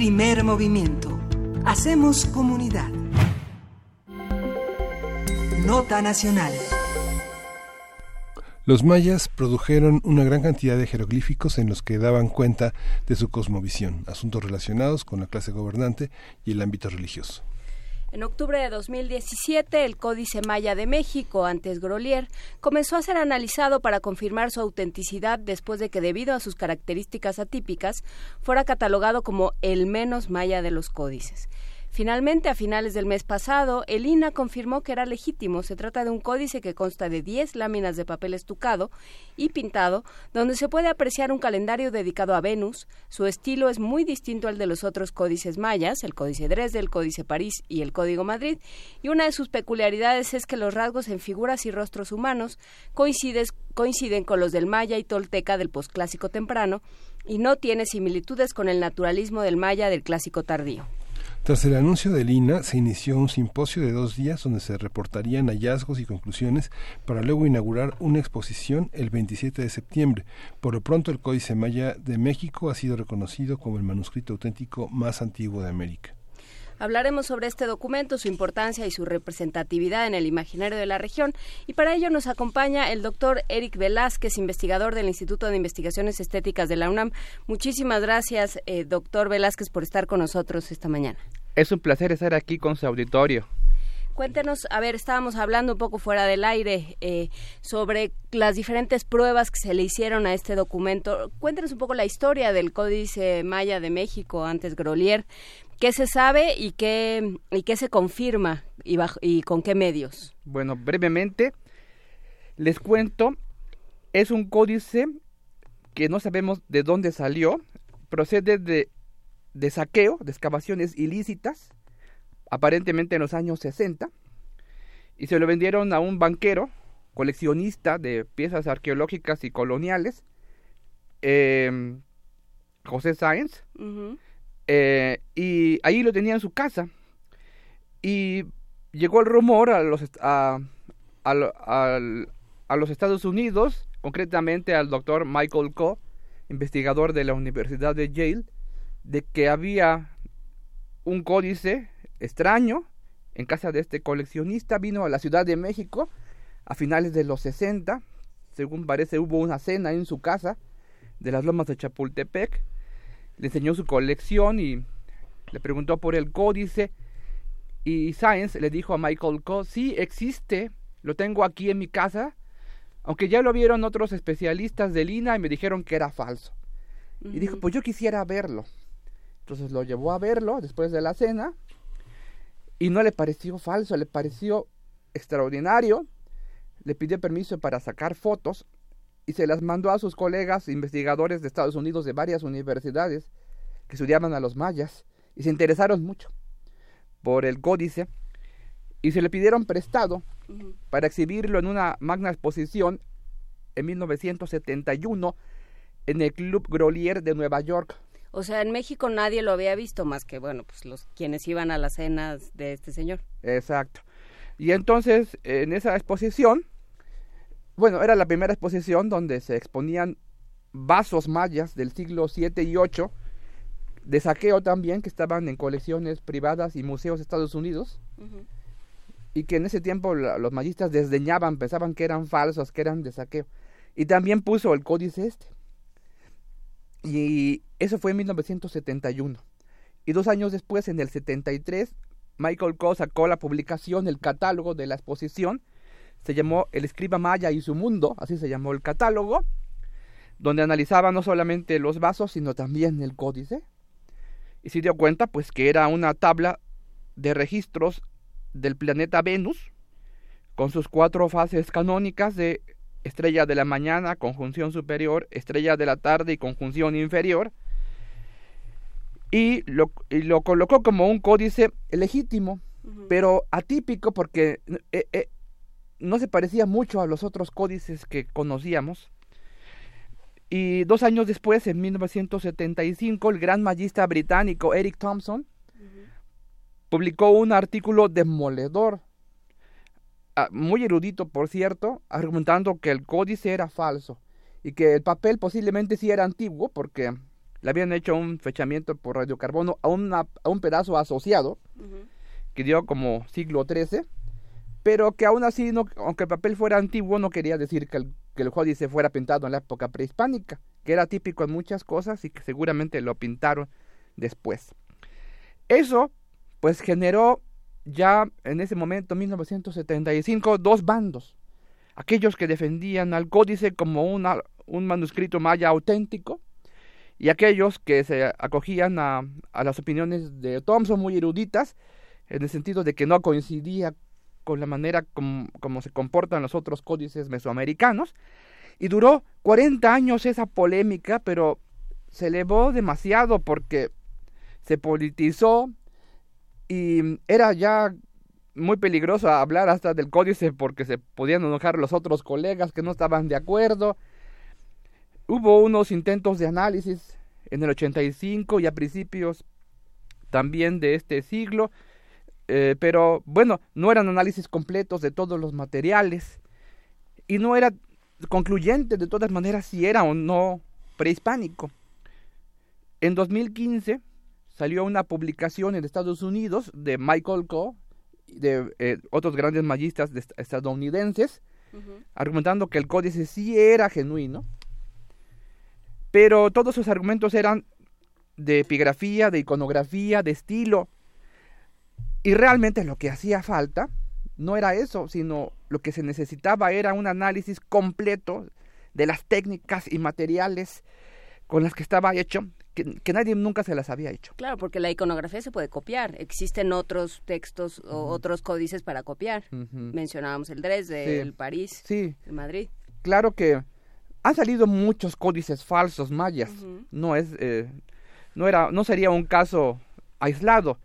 Speaker 3: Primer movimiento. Hacemos comunidad. Nota Nacional.
Speaker 1: Los mayas produjeron una gran cantidad de jeroglíficos en los que daban cuenta de su cosmovisión, asuntos relacionados con la clase gobernante y el ámbito religioso.
Speaker 2: En octubre de 2017, el Códice Maya de México, antes Grolier, comenzó a ser analizado para confirmar su autenticidad después de que, debido a sus características atípicas, fuera catalogado como el menos maya de los códices. Finalmente, a finales del mes pasado, el INA confirmó que era legítimo. Se trata de un códice que consta de 10 láminas de papel estucado y pintado, donde se puede apreciar un calendario dedicado a Venus. Su estilo es muy distinto al de los otros códices mayas, el Códice Dresde, el Códice París y el Código Madrid, y una de sus peculiaridades es que los rasgos en figuras y rostros humanos coinciden con los del maya y tolteca del posclásico temprano y no tiene similitudes con el naturalismo del maya del clásico tardío.
Speaker 1: Tras el anuncio del INA, se inició un simposio de dos días donde se reportarían hallazgos y conclusiones para luego inaugurar una exposición el 27 de septiembre. Por lo pronto, el Códice Maya de México ha sido reconocido como el manuscrito auténtico más antiguo de América.
Speaker 2: Hablaremos sobre este documento, su importancia y su representatividad en el imaginario de la región. Y para ello nos acompaña el doctor Eric Velázquez, investigador del Instituto de Investigaciones Estéticas de la UNAM. Muchísimas gracias, eh, doctor Velázquez, por estar con nosotros esta mañana.
Speaker 24: Es un placer estar aquí con su auditorio.
Speaker 2: Cuéntenos, a ver, estábamos hablando un poco fuera del aire eh, sobre las diferentes pruebas que se le hicieron a este documento. Cuéntenos un poco la historia del Códice Maya de México, antes Grolier, ¿Qué se sabe y qué, y qué se confirma y, y con qué medios?
Speaker 24: Bueno, brevemente les cuento, es un códice que no sabemos de dónde salió, procede de, de saqueo, de excavaciones ilícitas, aparentemente en los años 60, y se lo vendieron a un banquero, coleccionista de piezas arqueológicas y coloniales, eh, José Sáenz, eh, y ahí lo tenía en su casa. Y llegó el rumor a los, a, a, los Estados Unidos, concretamente al doctor Michael Coe, investigador de la Universidad de Yale, de que había un códice extraño en casa de este coleccionista. Vino a la Ciudad de México a finales de los 60. Según parece, hubo una cena en su casa de las lomas de Chapultepec enseñó su colección y le preguntó por el códice y Science le dijo a Michael Coe, sí existe, lo tengo aquí en mi casa, aunque ya lo vieron otros especialistas de Lina y me dijeron que era falso. Y dijo, pues yo quisiera verlo. Entonces lo llevó a verlo después de la cena y no le pareció falso, le pareció extraordinario. Le pidió permiso para sacar fotos y se las mandó a sus colegas investigadores de Estados Unidos de varias universidades que estudiaban a los mayas y se interesaron mucho por el códice y se le pidieron prestado para exhibirlo en una magna exposición en 1971 en el Club Grolier de Nueva York.
Speaker 2: O sea, en México nadie lo había visto más que, bueno, pues los quienes iban a las cenas de este señor.
Speaker 24: Exacto. Y entonces, en esa exposición, bueno, era la primera exposición donde se exponían vasos mayas del siglo 7 y 8 de saqueo también que estaban en colecciones privadas y museos de Estados Unidos y que en ese tiempo los mayistas desdeñaban, pensaban que eran falsos, que eran de saqueo. Y también puso el códice este. Y eso fue en 1971. Y dos años después, en el 73, Michael Coe sacó la publicación, el catálogo de la exposición, se llamó El escriba maya y su mundo, así se llamó el catálogo, donde analizaba no solamente los vasos, sino también el códice. Y se dio cuenta pues que era una tabla de registros del planeta Venus, con sus cuatro fases canónicas de estrella de la mañana, conjunción superior, estrella de la tarde y conjunción inferior, y lo, lo colocó como un códice legítimo, pero atípico porque eh, eh, no se parecía mucho a los otros códices que conocíamos. Y dos años después, en 1975, el gran magista británico Eric Thompson publicó un artículo demoledor, ah, muy erudito por cierto, argumentando que el códice era falso y que el papel posiblemente sí era antiguo porque le habían hecho un fechamiento por radiocarbono a, una, a un pedazo asociado que dio como siglo XIII, pero que aún así, aunque el papel fuera antiguo, no quería decir que el, que el fuera pintado en la época prehispánica, que era típico en muchas cosas y que seguramente lo pintaron después. Eso, pues generó ya en ese momento, 1975, dos bandos. Aquellos que defendían al códice como una, un manuscrito maya auténtico y aquellos que se acogían a, a las opiniones de Thompson muy eruditas, en el sentido de que no coincidía con la manera como, se comportan los otros códices mesoamericanos. Y duró 40 años esa polémica, pero se elevó demasiado porque se politizó y era ya muy peligroso hablar hasta del códice porque se podían enojar los otros colegas que no estaban de acuerdo. Hubo unos intentos de análisis en el 85 y a principios también de este siglo, eh, pero bueno, no eran análisis completos de todos los materiales y no era concluyente de todas maneras si era o no prehispánico. En 2015 salió una publicación en Estados Unidos de Michael Coe, de eh, otros grandes magistas estadounidenses, argumentando que el códice sí era genuino, pero todos sus argumentos eran de epigrafía, de iconografía, de estilo, y realmente lo que hacía falta no era eso, sino lo que se necesitaba era un análisis completo de las técnicas y materiales con las que estaba hecho que, nadie nunca se las había hecho.
Speaker 2: Claro, porque la iconografía se puede copiar. Existen otros textos o otros códices para copiar. Mencionábamos el Dresde, el París, el Madrid.
Speaker 24: Claro que han salido muchos códices falsos mayas. No es, eh, no era, no sería un caso aislado.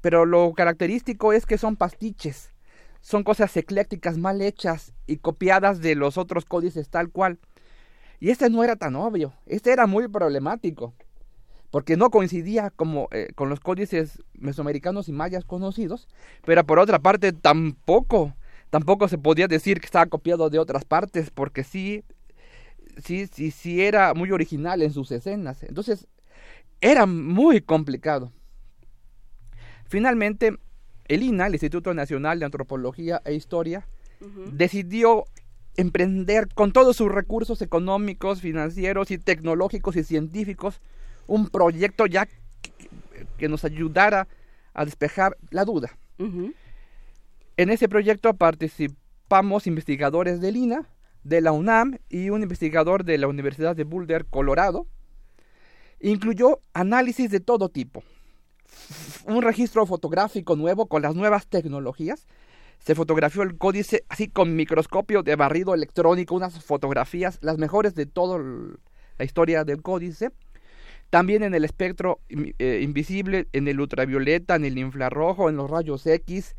Speaker 24: Pero lo característico es que son pastiches. Son cosas eclécticas mal hechas y copiadas de los otros códices tal cual. Y este no era tan obvio, este era muy problemático porque no coincidía como, eh, con los códices mesoamericanos y mayas conocidos, pero por otra parte tampoco, tampoco se podía decir que estaba copiado de otras partes, porque sí, sí, sí, sí era muy original en sus escenas. Entonces, era muy complicado. Finalmente, el INA, el Instituto Nacional de Antropología e Historia, decidió emprender con todos sus recursos económicos, financieros y tecnológicos y científicos un proyecto ya que, nos ayudara a despejar la duda. En ese proyecto participamos investigadores del INA, de la UNAM y un investigador de la Universidad de Boulder, Colorado. Incluyó análisis de todo tipo. Un registro fotográfico nuevo con las nuevas tecnologías. Se fotografió el códice así con microscopio de barrido electrónico, unas fotografías, las mejores de toda la historia del códice también en el espectro eh, invisible, en el ultravioleta, en el infrarrojo, en los rayos X,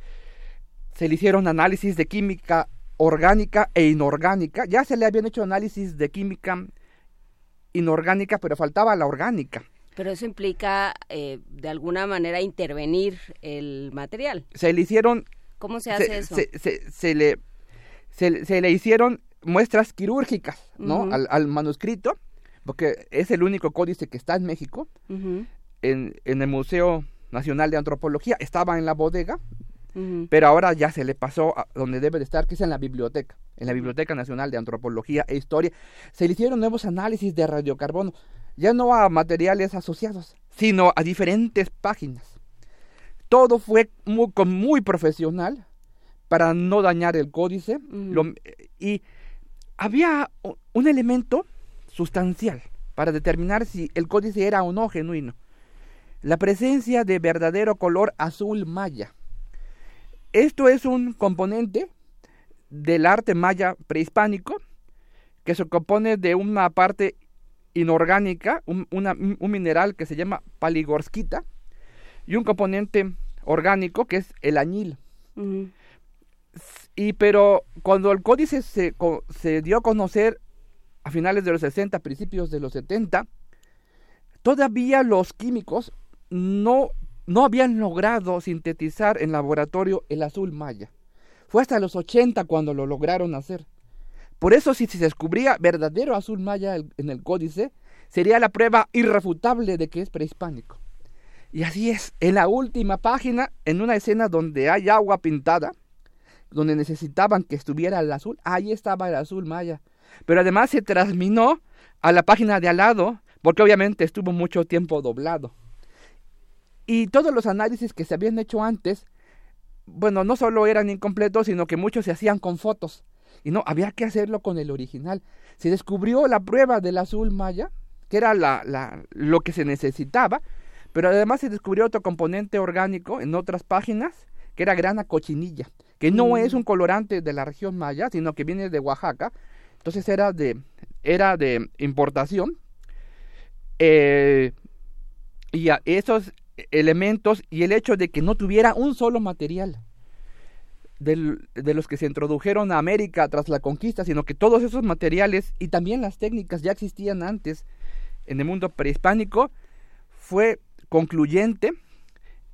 Speaker 24: se le hicieron análisis de química orgánica e inorgánica. Ya se le habían hecho análisis de química inorgánica, pero faltaba la orgánica.
Speaker 2: Pero eso implica, eh, de alguna manera, intervenir el material.
Speaker 24: Se le hicieron...
Speaker 2: ¿Cómo se hace eso?
Speaker 24: Se, le, se, le hicieron muestras quirúrgicas, ¿no? al, al manuscrito porque es el único códice que está en México, en, en, el Museo Nacional de Antropología, estaba en la bodega, pero ahora ya se le pasó a donde debe de estar, que es en la biblioteca, en la Biblioteca Nacional de Antropología e Historia. Se le hicieron nuevos análisis de radiocarbono, ya no a materiales asociados, sino a diferentes páginas. Todo fue muy, muy profesional para no dañar el códice. y había un elemento sustancial para determinar si el códice era o no genuino. La presencia de verdadero color azul maya. Esto es un componente del arte maya prehispánico que se compone de una parte inorgánica, un, mineral que se llama paligorskita, y un componente orgánico que es el añil. Y pero cuando el códice se, se dio a conocer a finales de los 60, principios de los 70, todavía los químicos no, no habían logrado sintetizar en laboratorio el azul maya. Fue hasta los 80 cuando lo lograron hacer. Por eso si se descubría verdadero azul maya en el códice, sería la prueba irrefutable de que es prehispánico. Y así es, en la última página, en una escena donde hay agua pintada, donde necesitaban que estuviera el azul, ahí estaba el azul maya. Pero además se transminó a la página de al lado, porque obviamente estuvo mucho tiempo doblado. Y todos los análisis que se habían hecho antes, bueno, no solo eran incompletos, sino que muchos se hacían con fotos. Y no, había que hacerlo con el original. Se descubrió la prueba del azul maya, que era la, la, lo que se necesitaba, pero además se descubrió otro componente orgánico en otras páginas, que era grana cochinilla, que no mm. es un colorante de la región maya, sino que viene de Oaxaca. Entonces era de, era de importación. Eh, y a esos elementos y el hecho de que no tuviera un solo material de los que se introdujeron a América tras la conquista, sino que todos esos materiales y también las técnicas ya existían antes en el mundo prehispánico, fue concluyente.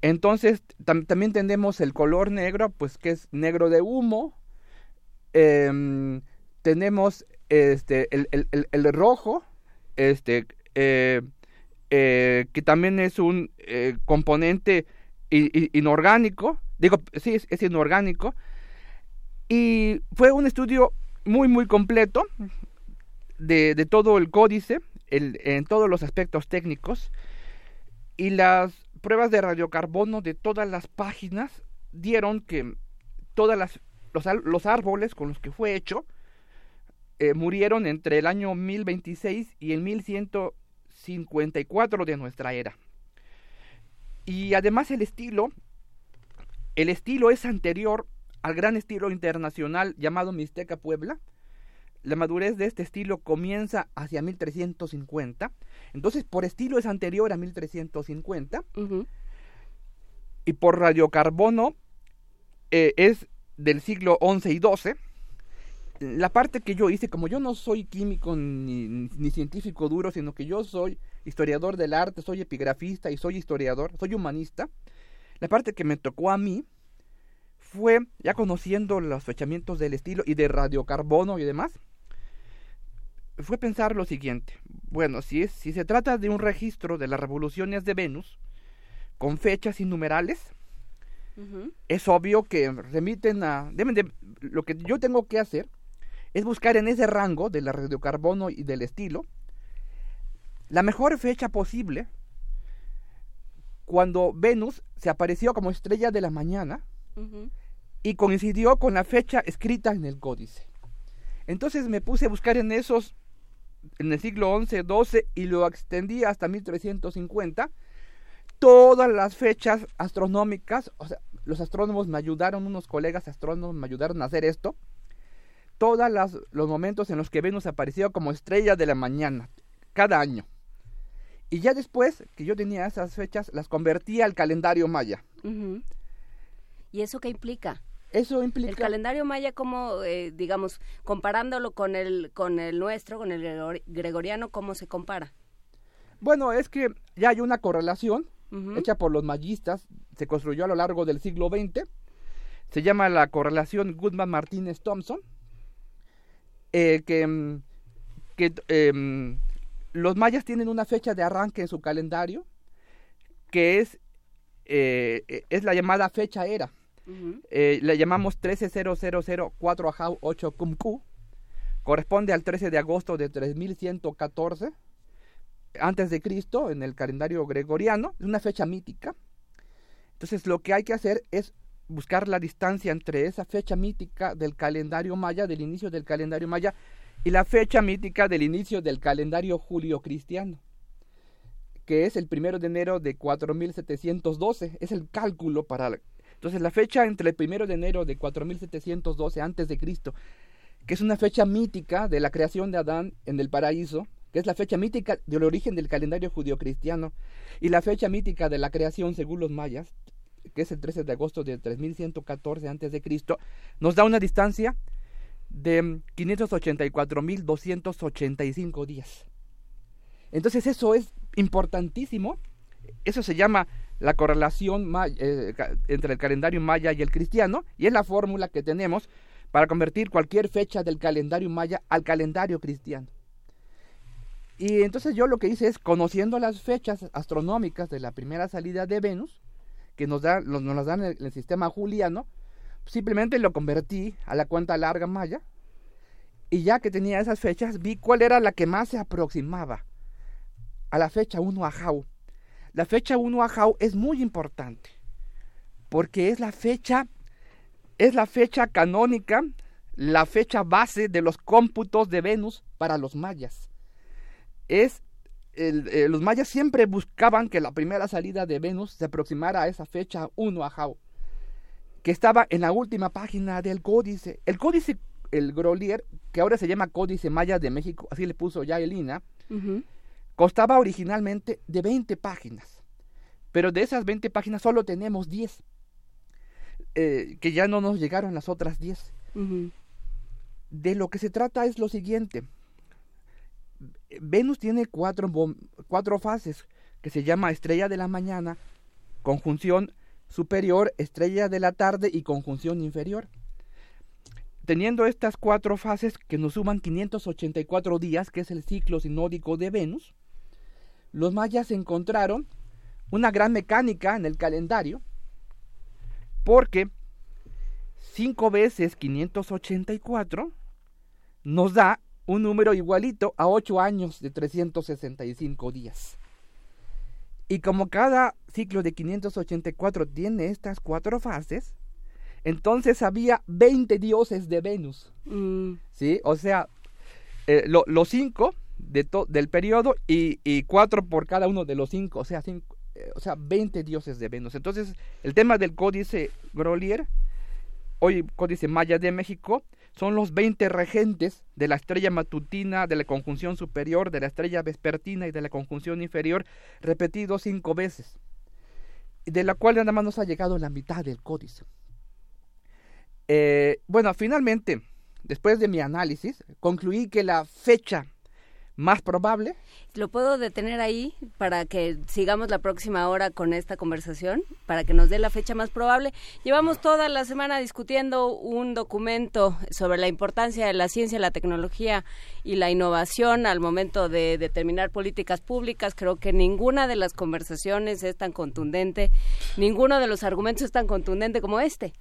Speaker 24: Entonces también tenemos el color negro, pues que es negro de humo. Em, tenemos este, el, rojo, este, eh, eh, que también es un eh, componente inorgánico, digo, sí, es, inorgánico, y fue un estudio muy, muy completo de, todo el códice, en todos los aspectos técnicos, y las pruebas de radiocarbono de todas las páginas dieron que todas las los, árboles con los que fue hecho eh, murieron entre el año 1026 y el 1100 54 de nuestra era. Y además el estilo, el estilo es anterior al gran estilo internacional llamado Mixteca Puebla. La madurez de este estilo comienza hacia 1350. Entonces, por estilo es anterior a 1350. Y por radiocarbono eh, es del siglo XI y XII la parte que yo hice, como yo no soy químico ni, científico duro, sino que yo soy historiador del arte, soy epigrafista y soy historiador, soy humanista, la parte que me tocó a mí fue, ya conociendo los fechamientos del estilo y de radiocarbono y demás, fue pensar lo siguiente. Bueno, si, es, si se trata de un registro de las revoluciones de Venus, con fechas y numerales, es obvio que remiten a... Deben de, lo que yo tengo que hacer es buscar en ese rango de la radiocarbono y del estilo la mejor fecha posible cuando Venus se apareció como estrella de la mañana y coincidió con la fecha escrita en el códice. Entonces me puse a buscar en esos, en el siglo XI, XII y lo extendí hasta 1350, todas las fechas astronómicas, o sea, los astrónomos me ayudaron, unos colegas astrónomos me ayudaron a hacer esto, todos los momentos en los que Venus apareció como estrella de la mañana, cada año. Y ya después que yo tenía esas fechas, las convertí al calendario maya.
Speaker 2: ¿Y eso qué implica?
Speaker 24: Eso implica...
Speaker 2: El calendario maya, como, eh, digamos, comparándolo con el, con el nuestro, con el gregoriano, ¿cómo se compara?
Speaker 24: Bueno, es que ya hay una correlación hecha por los mayistas, se construyó a lo largo del siglo XX, se llama la correlación Goodman-Martínez-Thompson, eh, que, mm, que em, los mayas tienen una fecha de arranque en su calendario que es, eh, es la llamada fecha era. Eh, la llamamos 130004 8 Kumku. Corresponde al 13 de agosto de 3114 antes de Cristo en el calendario gregoriano. Es una fecha mítica. Entonces lo que hay que hacer es buscar la distancia entre esa fecha mítica del calendario maya, del inicio del calendario maya, y la fecha mítica del inicio del calendario julio-cristiano, que es el primero de enero de 4712. Es el cálculo para. Entonces, la fecha entre el primero de enero de 4712 antes de Cristo, que es una fecha mítica de la creación de Adán en el paraíso, que es la fecha mítica del origen del calendario judío-cristiano, y la fecha mítica de la creación según los mayas, que es el 13 de agosto de 3114 a.C., nos da una distancia de 584.285 días. Entonces eso es importantísimo. Eso se llama la correlación eh, entre el calendario maya y el cristiano y es la fórmula que tenemos para convertir cualquier fecha del calendario maya al calendario cristiano. Y entonces yo lo que hice es, conociendo las fechas astronómicas de la primera salida de Venus, que nos, nos las dan en el, sistema juliano, simplemente lo convertí a la cuenta larga maya, y ya que tenía esas fechas, vi cuál era la que más se aproximaba a la fecha 1 Ajau. La fecha 1 Ajau es muy importante, porque es la fecha, es la fecha canónica, la fecha base de los cómputos de Venus para los mayas. Es eh, los mayas siempre buscaban que la primera salida de Venus se aproximara a esa fecha 1 Ajau, que estaba en la última página del códice. El códice, el Grolier, que ahora se llama Códice Maya de México, así le puso ya Elina, costaba originalmente de 20 páginas, pero de esas 20 páginas solo tenemos 10, eh, que ya no nos llegaron las otras 10. De lo que se trata es lo siguiente. Venus tiene cuatro, cuatro fases que se llama estrella de la mañana, conjunción superior, estrella de la tarde y conjunción inferior. Teniendo estas cuatro fases que nos suman 584 días, que es el ciclo sinódico de Venus, los mayas encontraron una gran mecánica en el calendario, porque 5 veces 584 nos da un número igualito a 8 años de 365 días. Y como cada ciclo de 584 tiene estas cuatro fases, entonces había 20 dioses de Venus. Mm. ¿Sí? O sea, eh, los 5 de del periodo y, y 4 por cada uno de los 5, o sea, cinco, eh, o sea, 20 dioses de Venus. Entonces, el tema del códice Grolier, hoy códice Maya de México, son los 20 regentes de la estrella matutina, de la conjunción superior, de la estrella vespertina y de la conjunción inferior, repetidos cinco veces, de la cual nada más nos ha llegado la mitad del códice. Eh, bueno, finalmente, después de mi análisis, concluí que la fecha más probable
Speaker 2: ¿Lo puedo detener ahí para que sigamos la próxima hora con esta conversación? Para que nos dé la fecha más probable. Llevamos toda la semana discutiendo un documento sobre la importancia de la ciencia, la tecnología y la innovación al momento de determinar políticas públicas. Creo que ninguna de las conversaciones es tan contundente, ninguno de los argumentos es tan contundente como este.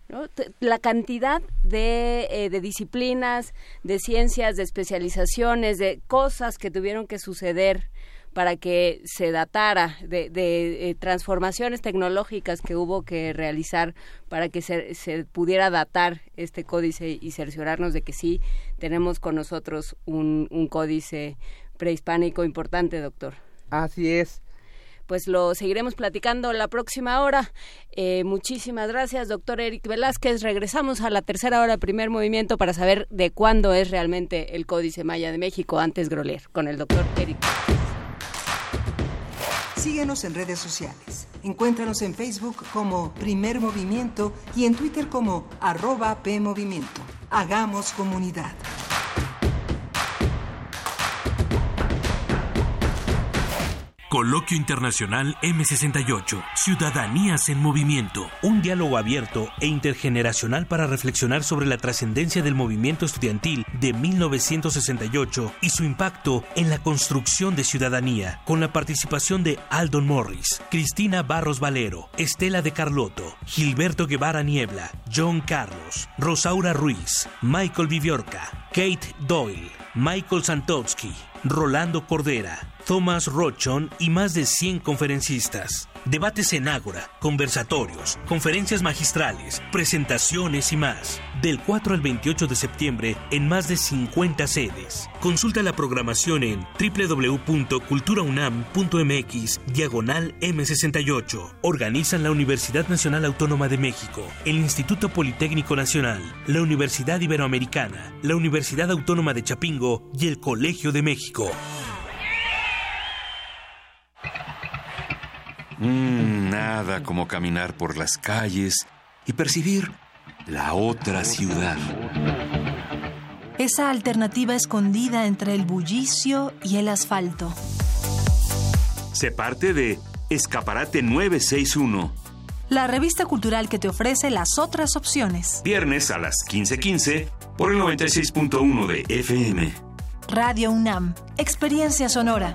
Speaker 2: La cantidad de, eh, de disciplinas, de ciencias, de especializaciones, de cosas que tuvieron que suceder para que se datara de, eh, transformaciones tecnológicas que hubo que realizar para que se, pudiera datar este códice y cerciorarnos de que sí tenemos con nosotros un, códice prehispánico importante, doctor.
Speaker 24: Así es
Speaker 2: pues lo seguiremos platicando la próxima hora. Eh, muchísimas gracias, doctor Eric Velázquez. Regresamos a la tercera hora, primer movimiento, para saber de cuándo es realmente el Códice Maya de México, antes Groler, con el doctor Eric.
Speaker 3: Síguenos en redes sociales. Encuéntranos en Facebook como Primer Movimiento y en Twitter como arroba PMovimiento. Hagamos comunidad.
Speaker 16: Coloquio Internacional M68, Ciudadanías en Movimiento. Un diálogo abierto e intergeneracional para reflexionar sobre la trascendencia del movimiento estudiantil de 1968 y su impacto en la construcción de ciudadanía, con la participación de Aldon Morris, Cristina Barros Valero, Estela de Carlotto, Gilberto Guevara Niebla, John Carlos, Rosaura Ruiz, Michael Viviorca, Kate Doyle, Michael Santowski, Rolando Cordera, Thomas Rochon y más de 100 conferencistas. Debates en Ágora, conversatorios, conferencias magistrales, presentaciones y más. Del 4 al 28 de septiembre en más de 50 sedes. Consulta la programación en www.culturaunam.mx diagonal M68. Organizan la Universidad Nacional Autónoma de México, el Instituto Politécnico Nacional, la Universidad Iberoamericana, la Universidad Autónoma de Chapingo y el Colegio de México.
Speaker 6: Mm, nada como caminar por las calles y percibir la otra ciudad.
Speaker 22: Esa alternativa escondida entre el bullicio y el asfalto.
Speaker 6: Se parte de Escaparate 961.
Speaker 22: La revista cultural que te ofrece las otras opciones.
Speaker 6: Viernes a las 15:15 por el 96.1 de FM.
Speaker 11: Radio UNAM, Experiencia Sonora.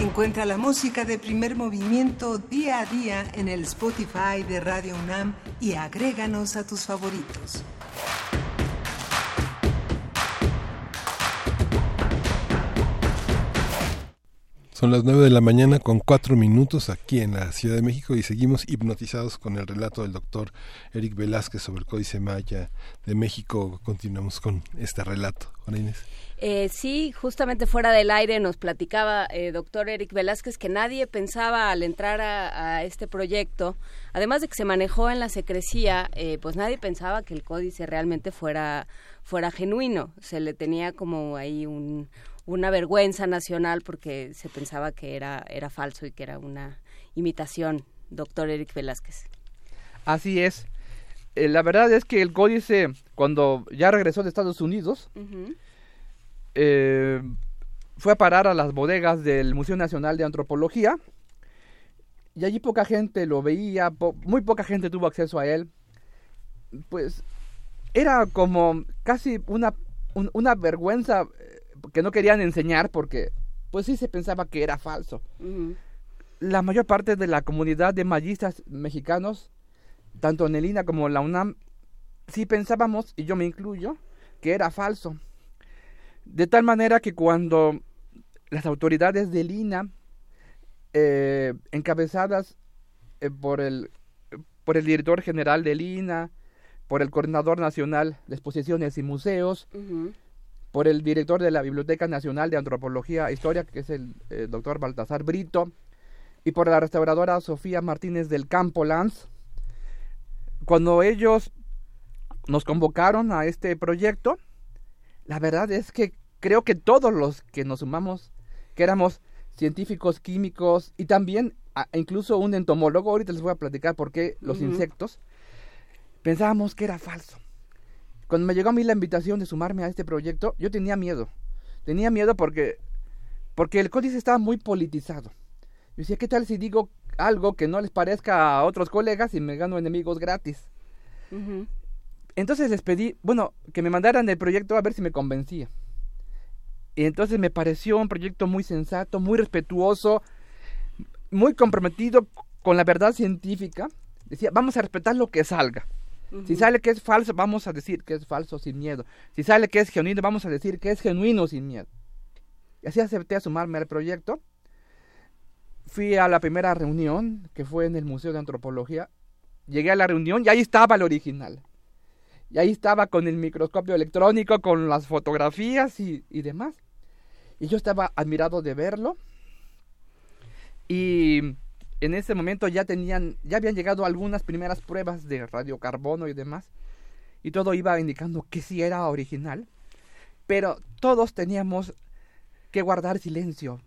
Speaker 3: Encuentra la música de primer movimiento día a día en el Spotify de Radio UNAM y agréganos a tus favoritos.
Speaker 1: Son las 9 de la mañana con cuatro minutos aquí en la Ciudad de México y seguimos hipnotizados con el relato del doctor Eric Velázquez sobre el Códice Maya de México. Continuamos con este relato. Juana Inés.
Speaker 2: Eh, sí, justamente fuera del aire nos platicaba eh, doctor Eric Velázquez que nadie pensaba al entrar a, a, este proyecto, además de que se manejó en la secrecía, eh, pues nadie pensaba que el códice realmente fuera fuera genuino. Se le tenía como ahí un, una vergüenza nacional porque se pensaba que era era falso y que era una imitación. Doctor Eric Velázquez.
Speaker 24: Así es. Eh, la verdad es que el códice, cuando ya regresó de Estados Unidos, uh -huh eh, fue a parar a las bodegas del Museo Nacional de Antropología y allí poca gente lo veía, po muy poca gente tuvo acceso a él. Pues era como casi una, un, una vergüenza que no querían enseñar porque pues sí se pensaba que era falso. Uh -huh. La mayor parte de la comunidad de mayistas mexicanos, tanto en el INA como en la UNAM, sí pensábamos, y yo me incluyo, que era falso. De tal manera que cuando las autoridades del INA, eh, encabezadas eh, por, el, por el director general del INA, por el coordinador nacional de exposiciones y museos, uh -huh. por el director de la Biblioteca Nacional de Antropología e Historia, que es el eh, doctor Baltasar Brito, y por la restauradora Sofía Martínez del Campo Lanz, cuando ellos nos convocaron a este proyecto, la verdad es que creo que todos los que nos sumamos, que éramos científicos químicos y también a, incluso un entomólogo, ahorita les voy a platicar por qué los uh -huh. insectos, pensábamos que era falso. Cuando me llegó a mí la invitación de sumarme a este proyecto, yo tenía miedo. Tenía miedo porque, porque el códice estaba muy politizado. Yo decía, ¿qué tal si digo algo que no les parezca a otros colegas y me gano enemigos gratis. Entonces les pedí, bueno, que me mandaran el proyecto a ver si me convencía. Y entonces me pareció un proyecto muy sensato, muy respetuoso, muy comprometido con la verdad científica. Decía, vamos a respetar lo que salga. Si sale que es falso, vamos a decir que es falso sin miedo. Si sale que es genuino, vamos a decir que es genuino sin miedo. Y así acepté a sumarme al proyecto. Fui a la primera reunión, que fue en el Museo de Antropología. Llegué a la reunión y ahí estaba el original. Y ahí estaba con el microscopio electrónico, con las fotografías y, y demás. Y yo estaba admirado de verlo. Y en ese momento ya tenían, ya habían llegado algunas primeras pruebas de radiocarbono y demás, y todo iba indicando que sí era original, pero todos teníamos que guardar silencio,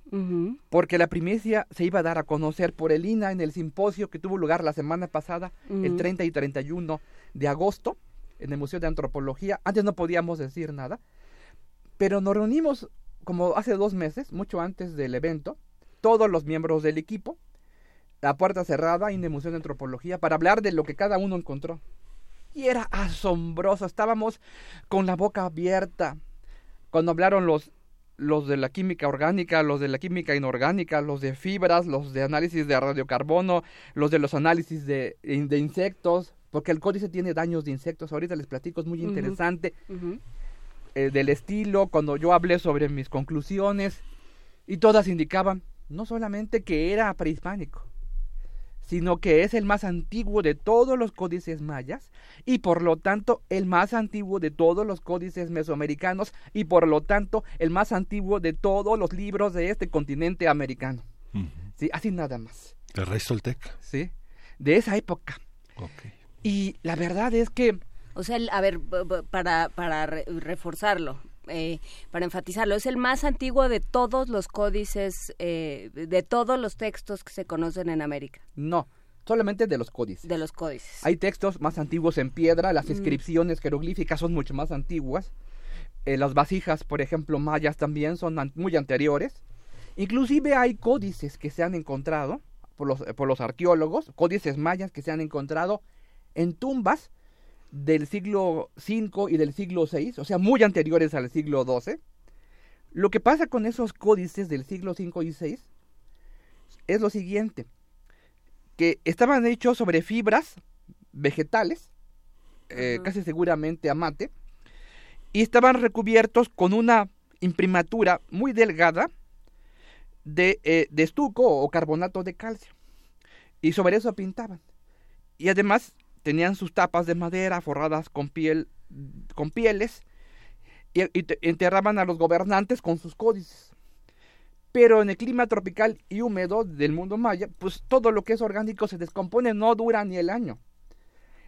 Speaker 24: porque la primicia se iba a dar a conocer por el INA en el simposio que tuvo lugar la semana pasada, el 30 y 31 de agosto, en el Museo de Antropología. Antes no podíamos decir nada, pero nos reunimos como hace dos meses, mucho antes del evento, todos los miembros del equipo, la puerta cerrada en el Museo de Antropología para hablar de lo que cada uno encontró. Y era asombroso, estábamos con la boca abierta. Cuando hablaron los, los de la química orgánica, los de la química inorgánica, los de fibras, los de análisis de radiocarbono, los de los análisis de, de insectos, porque el códice tiene daños de insectos. Ahorita les platico, es muy interesante. Eh, del estilo, cuando yo hablé sobre mis conclusiones, y todas indicaban no solamente que era prehispánico, sino que es el más antiguo de todos los códices mayas y por lo tanto el más antiguo de todos los códices mesoamericanos y por lo tanto el más antiguo de todos los libros de este continente americano. Sí, así nada más.
Speaker 1: El rey Tolteca.
Speaker 24: Sí, de esa época. Y la verdad es que...
Speaker 2: O sea, a ver, para, para reforzarlo, eh, para enfatizarlo, es el más antiguo de todos los códices, eh, de todos los textos que se conocen en América.
Speaker 24: No, solamente de los códices.
Speaker 2: De los códices.
Speaker 24: Hay textos más antiguos en piedra, las inscripciones jeroglíficas son mucho más antiguas. Eh, las vasijas, por ejemplo, mayas también son muy anteriores. Inclusive hay códices que se han encontrado por los, por los arqueólogos, códices mayas que se han encontrado en tumbas del siglo V y del siglo VI, o sea, muy anteriores al siglo XII. Lo que pasa con esos códices del siglo V y VI es lo siguiente, que estaban hechos sobre fibras vegetales, eh, casi seguramente amate, y estaban recubiertos con una imprimatura muy delgada de, eh, de estuco o carbonato de calcio. Y sobre eso pintaban. Y además tenían sus tapas de madera forradas con piel con pieles y, enterraban a los gobernantes con sus códices. Pero en el clima tropical y húmedo del mundo maya, pues todo lo que es orgánico se descompone, no dura ni el año.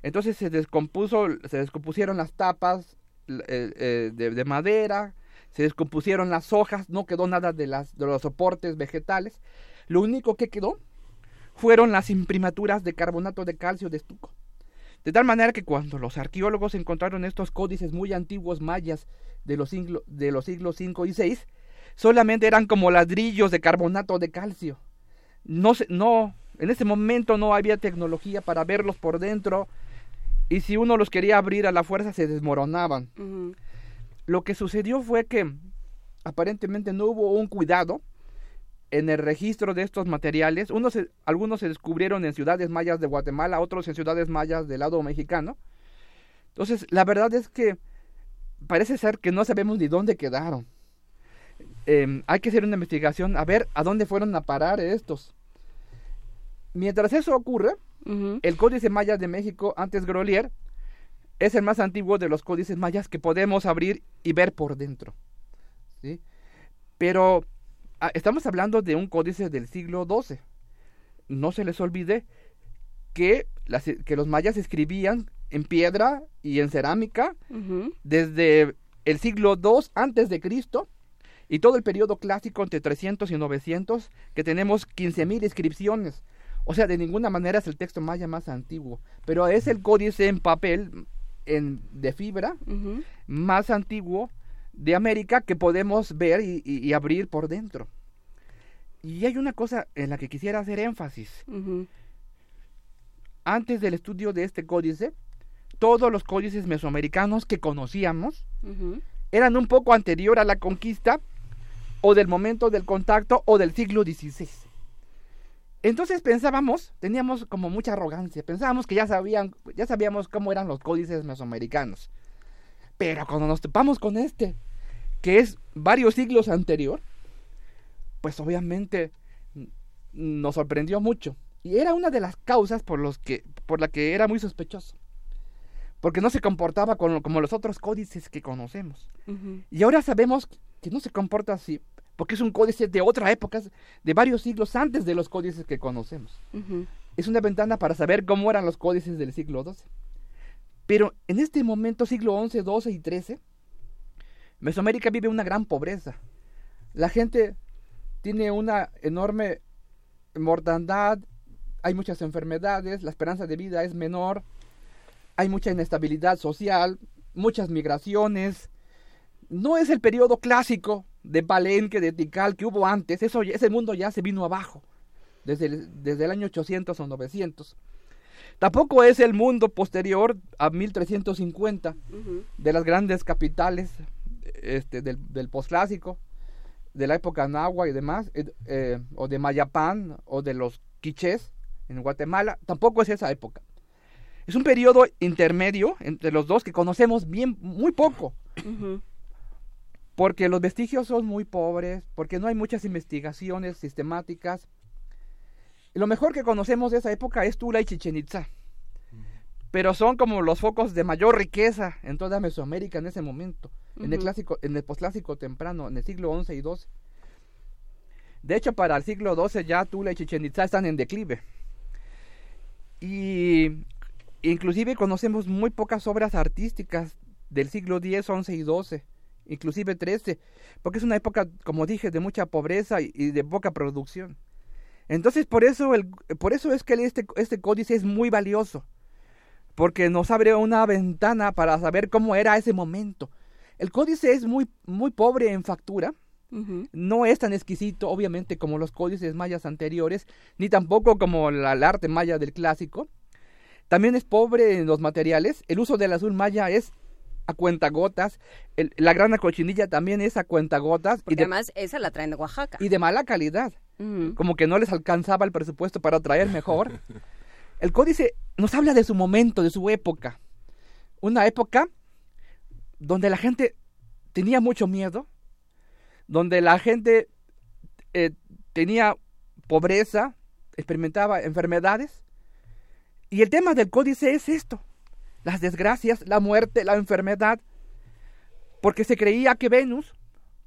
Speaker 24: Entonces se descompuso, se descompusieron las tapas eh, eh, de, madera, se descompusieron las hojas, no quedó nada de, los soportes vegetales. Lo único que quedó fueron las imprimaturas de carbonato de calcio de estuco. De tal manera que cuando los arqueólogos encontraron estos códices muy antiguos mayas de los, siglos, de los siglos 5 y 6, solamente eran como ladrillos de carbonato de calcio. No, no, en ese momento no había tecnología para verlos por dentro y si uno los quería abrir a la fuerza se desmoronaban. Lo que sucedió fue que aparentemente no hubo un cuidado en el registro de estos materiales. Unos algunos se descubrieron en ciudades mayas de Guatemala, otros en ciudades mayas del lado mexicano. Entonces, la verdad es que parece ser que no sabemos ni dónde quedaron. Em, hay que hacer una investigación a ver a dónde fueron a parar estos. Mientras eso ocurre, el Códice Maya de México, antes Grolier, es el más antiguo de los códices mayas que podemos abrir y ver por dentro. ¿sí? Pero estamos hablando de un códice del siglo XII. No se les olvide que, que los mayas escribían en piedra y en cerámica desde el siglo II antes de Cristo y todo el periodo clásico entre 300 y 900 que tenemos 15.000 inscripciones. O sea, de ninguna manera es el texto maya más antiguo, pero es el códice en papel en, de fibra más antiguo de América que podemos ver y, abrir por dentro. Y hay una cosa en la que quisiera hacer énfasis. Antes del estudio de este códice, todos los códices mesoamericanos que conocíamos eran un poco anterior a la conquista o del momento del contacto o del siglo XVI. Entonces pensábamos, teníamos como mucha arrogancia, pensábamos que ya sabían, ya sabíamos cómo eran los códices mesoamericanos. Pero cuando nos topamos con este, que es varios siglos anterior, pues obviamente nos sorprendió mucho. Y era una de las causas por, los que, por la que era muy sospechoso. Porque no se comportaba como los otros códices que conocemos. Y ahora sabemos que no se comporta así, porque es un códice de otra época, de varios siglos antes de los códices que conocemos. Es una ventana para saber cómo eran los códices del siglo XII. Pero en este momento, siglo XI, XII y XIII, Mesoamérica vive una gran pobreza. La gente tiene una enorme mortandad, hay muchas enfermedades, la esperanza de vida es menor, hay mucha inestabilidad social, muchas migraciones. No es el periodo clásico de Palenque, de Tikal que hubo antes, eso, ese mundo ya se vino abajo desde el, desde el año 800 o 900. Tampoco es el mundo posterior a 1350 de las grandes capitales este, del, del posclásico, de la época nahua y demás, eh, eh, o de Mayapán, o de los quichés en Guatemala, tampoco es esa época. Es un periodo intermedio entre los dos que conocemos bien, muy poco. Porque los vestigios son muy pobres, porque no hay muchas investigaciones sistemáticas. Y lo mejor que conocemos de esa época es Tula y Chichen Itza. Pero son como los focos de mayor riqueza en toda Mesoamérica en ese momento en el clásico, en el posclásico temprano, en el siglo XI y XII. De hecho, para el siglo XII ya Tula y Chichen Itza están en declive. Y inclusive conocemos muy pocas obras artísticas del siglo X, XI y XII, inclusive XIII, porque es una época, como dije, de mucha pobreza y, de poca producción. Entonces, por eso, el, por eso es que este, este códice es muy valioso, porque nos abre una ventana para saber cómo era ese momento, el códice es muy, muy pobre en factura. No es tan exquisito, obviamente, como los códices mayas anteriores, ni tampoco como el arte maya del clásico. También es pobre en los materiales. El uso del azul maya es a cuentagotas. la grana cochinilla también es a cuentagotas.
Speaker 2: y además esa la traen de Oaxaca.
Speaker 24: Y de mala calidad. Como que no les alcanzaba el presupuesto para traer mejor. el códice nos habla de su momento, de su época. Una época donde la gente tenía mucho miedo, donde la gente eh, tenía pobreza, experimentaba enfermedades. Y el tema del códice es esto, las desgracias, la muerte, la enfermedad, porque se creía que Venus,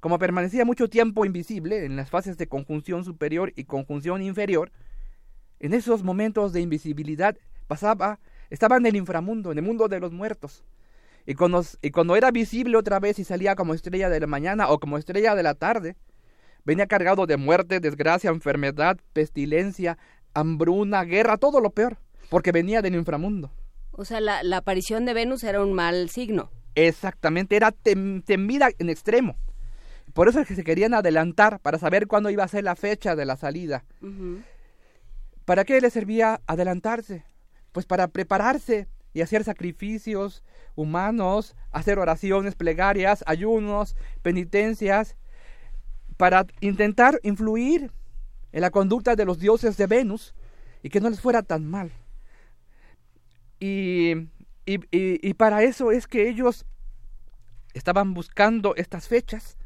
Speaker 24: como permanecía mucho tiempo invisible en las fases de conjunción superior y conjunción inferior, en esos momentos de invisibilidad pasaba, estaba en el inframundo, en el mundo de los muertos. Y cuando, y cuando era visible otra vez y salía como estrella de la mañana o como estrella de la tarde, venía cargado de muerte, desgracia, enfermedad, pestilencia, hambruna, guerra, todo lo peor, porque venía del inframundo.
Speaker 2: O sea, la, aparición de Venus era un mal signo.
Speaker 24: Exactamente, era temida en extremo. Por eso es que se querían adelantar para saber cuándo iba a ser la fecha de la salida. ¿Para qué le servía adelantarse? Pues para prepararse y hacer sacrificios humanos, hacer oraciones, plegarias, ayunos, penitencias, para intentar influir en la conducta de los dioses de Venus y que no les fuera tan mal. Y, y, para eso es que ellos estaban buscando estas fechas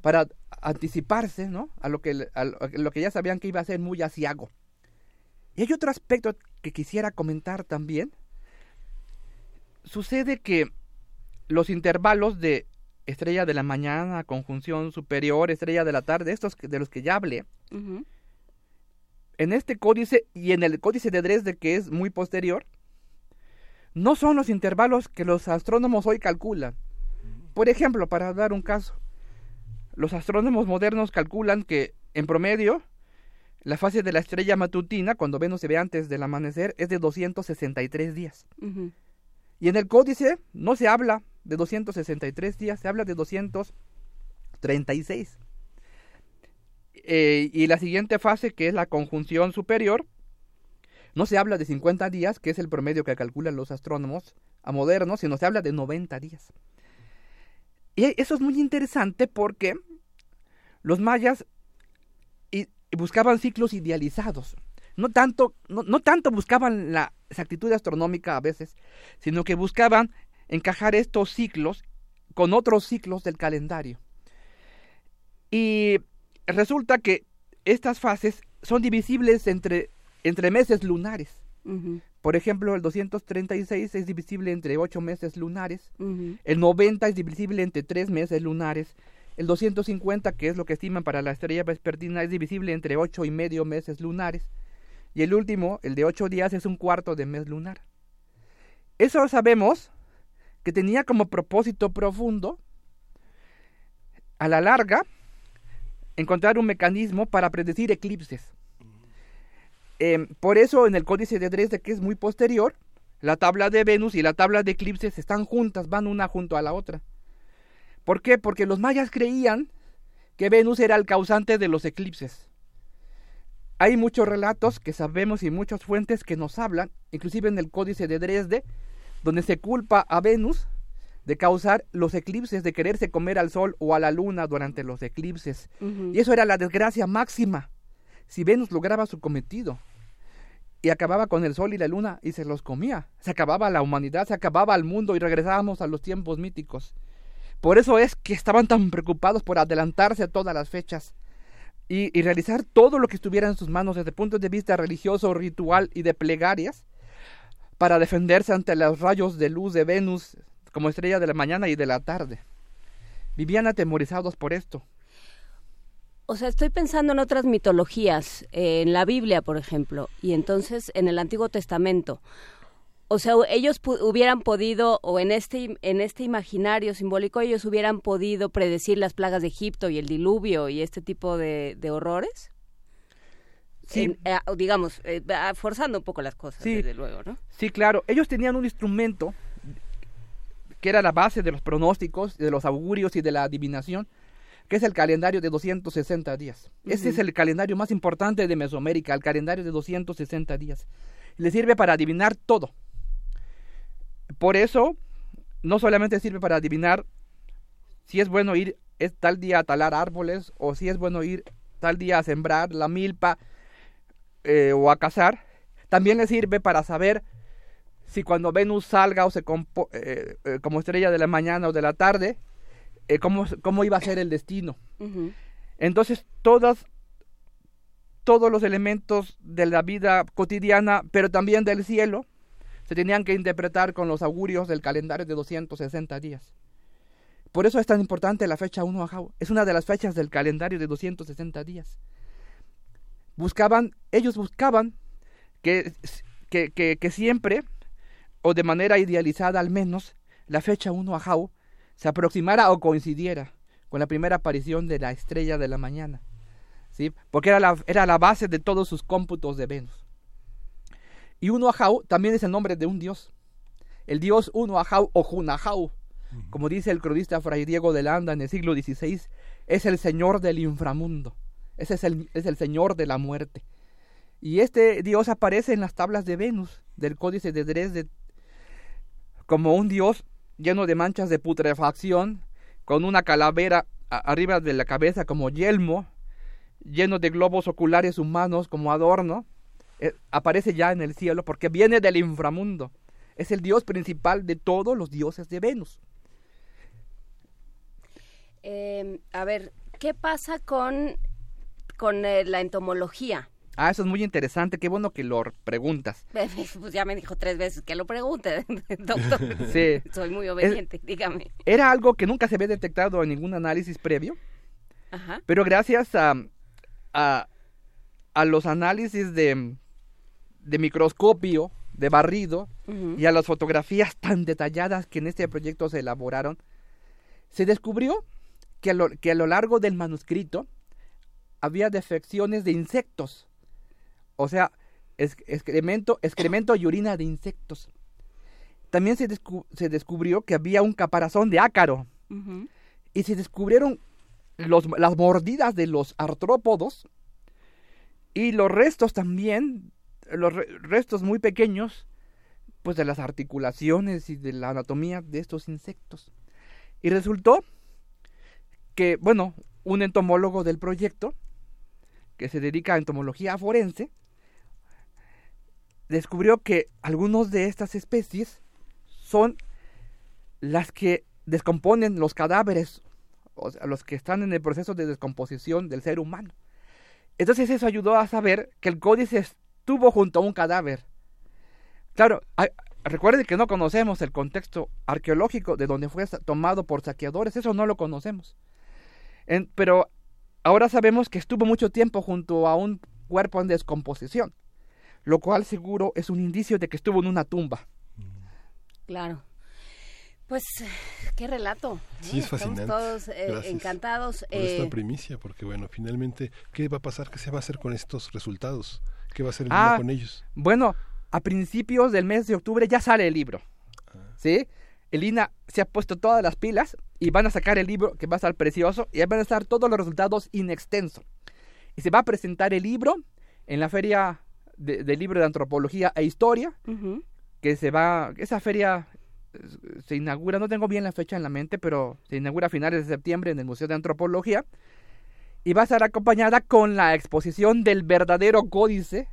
Speaker 24: para anticiparse ¿no? a, lo que, a lo que ya sabían que iba a ser muy asiago. Y hay otro aspecto que quisiera comentar también, sucede que los intervalos de estrella de la mañana, conjunción superior, estrella de la tarde, estos de los que ya hablé, en este códice y en el códice de Dresde que es muy posterior, no son los intervalos que los astrónomos hoy calculan. Por ejemplo, para dar un caso, los astrónomos modernos calculan que en promedio la fase de la estrella matutina, cuando Venus se ve antes del amanecer, es de 263 días. Y en el códice no se habla de 263 días, se habla de 236. Eh, y la siguiente fase, que es la conjunción superior, no se habla de 50 días, que es el promedio que calculan los astrónomos a modernos, sino se habla de 90 días. Y eso es muy interesante porque los mayas buscaban ciclos idealizados. No tanto, no, tanto buscaban la exactitud astronómica a veces, sino que buscaban encajar estos ciclos con otros ciclos del calendario. Y resulta que estas fases son divisibles entre, entre meses lunares. Por ejemplo, el 236 es divisible entre 8 meses lunares, el 90 es divisible entre 3 meses lunares, el 250, que es lo que estiman para la estrella vespertina, es divisible entre 8 y medio meses lunares, y el último, el de 8 días, es un cuarto de mes lunar. Eso sabemos que tenía como propósito profundo, a la larga, encontrar un mecanismo para predecir eclipses. Em, por eso en el códice de Dresde, que es muy posterior, la tabla de Venus y la tabla de eclipses están juntas, van una junto a la otra. ¿Por qué? Porque los mayas creían que Venus era el causante de los eclipses. Hay muchos relatos que sabemos y muchas fuentes que nos hablan, inclusive en el códice de Dresde, donde se culpa a Venus de causar los eclipses, de quererse comer al sol o a la luna durante los eclipses. Y eso era la desgracia máxima. Si Venus lograba su cometido y acababa con el sol y la luna y se los comía, se acababa la humanidad, se acababa el mundo y regresábamos a los tiempos míticos. Por eso es que estaban tan preocupados por adelantarse a todas las fechas y, realizar todo lo que estuviera en sus manos desde puntos de vista religioso, ritual y de plegarias para defenderse ante los rayos de luz de Venus como estrella de la mañana y de la tarde. Vivían atemorizados por esto.
Speaker 2: O sea, estoy pensando en otras mitologías, en la Biblia, por ejemplo, y entonces en el Antiguo Testamento. O sea, ellos hubieran podido, o en este, en este imaginario simbólico, ellos hubieran podido predecir las plagas de Egipto y el diluvio y este tipo de, horrores. Sí. Eh, digamos, eh, forzando un poco las cosas, desde luego, ¿no?
Speaker 24: Sí, claro. Ellos tenían un instrumento que era la base de los pronósticos, de los augurios y de la adivinación, que es el calendario de 260 días. Ese es el calendario más importante de Mesoamérica, el calendario de 260 días. Le sirve para adivinar todo. Por eso, no solamente sirve para adivinar si es bueno ir es tal día a talar árboles o si es bueno ir tal día a sembrar la milpa eh, o a cazar, también le sirve para saber si cuando Venus salga o se eh, eh, como estrella de la mañana o de la tarde, cómo, cómo, iba a ser el destino. Entonces, todas, todos los elementos de la vida cotidiana, pero también del cielo, se tenían que interpretar con los augurios del calendario de 260 días. Por eso es tan importante la fecha 1 Ajau. Es una de las fechas del calendario de 260 días. Buscaban, ellos buscaban que, que, que, siempre, o de manera idealizada al menos, la fecha 1 Ajau se aproximara o coincidiera con la primera aparición de la estrella de la mañana, ¿sí? porque era la, era la base de todos sus cómputos de Venus. Y Uno Ahau también es el nombre de un dios, el dios Uno Ahau o Junahau, como dice el cronista Fray Diego de Landa en el siglo XVI, es el señor del inframundo, ese es el, es el señor de la muerte. Y este dios aparece en las tablas de Venus del Códice de Dresde como un dios lleno de manchas de putrefacción, con una calavera arriba de la cabeza como yelmo, lleno de globos oculares humanos como adorno, eh, aparece ya en el cielo porque viene del inframundo. Es el dios principal de todos los dioses de Venus.
Speaker 2: Em, a ver, ¿qué pasa con, con eh, la entomología?
Speaker 24: Ah, eso es muy interesante, qué bueno que lo preguntas.
Speaker 2: Pues ya me dijo tres veces que lo pregunte, doctor. Sí. Soy muy obediente, dígame.
Speaker 24: Era algo que nunca se había detectado en ningún análisis previo, Ajá. pero gracias a, a, a los análisis de, de, microscopio, de barrido, y a las fotografías tan detalladas que en este proyecto se elaboraron, se descubrió que a lo, que a lo largo del manuscrito había defecciones de insectos o sea, excremento, excremento y orina de insectos. También se, se descubrió que había un caparazón de ácaro. Y se descubrieron las mordidas de los artrópodos y los restos también, los restos muy pequeños, pues de las articulaciones y de la anatomía de estos insectos. Y resultó que, bueno, un entomólogo del proyecto, que se dedica a entomología forense, descubrió que algunos de estas especies son las que descomponen los cadáveres, o sea, los que están en el proceso de descomposición del ser humano. Entonces eso ayudó a saber que el códice estuvo junto a un cadáver. Claro, recuerde que no conocemos el contexto arqueológico de donde fue tomado por saqueadores, eso no lo conocemos. pero ahora sabemos que estuvo mucho tiempo junto a un cuerpo en descomposición, lo cual seguro es un indicio de que estuvo en una tumba.
Speaker 2: Claro. Pues qué relato.
Speaker 1: Sí, es fascinante.
Speaker 2: Estamos todos eh, encantados.
Speaker 1: Por esta eh, primicia, porque bueno, finalmente, ¿qué va a pasar? ¿Qué se va a hacer con estos resultados? ¿Qué va a hacer el ah, con ellos?
Speaker 24: Bueno, a principios del mes de octubre ya sale el libro. Ah. ¿Sí? El INA se ha puesto todas las pilas y van a sacar el libro que va a estar precioso y van a estar todos los resultados in extenso. Y se va a presentar el libro en la feria del libro de antropología e historia, que se va, esa feria se inaugura, no tengo bien la fecha en la mente, pero se inaugura a finales de septiembre en el Museo de Antropología y va a estar acompañada con la exposición del verdadero códice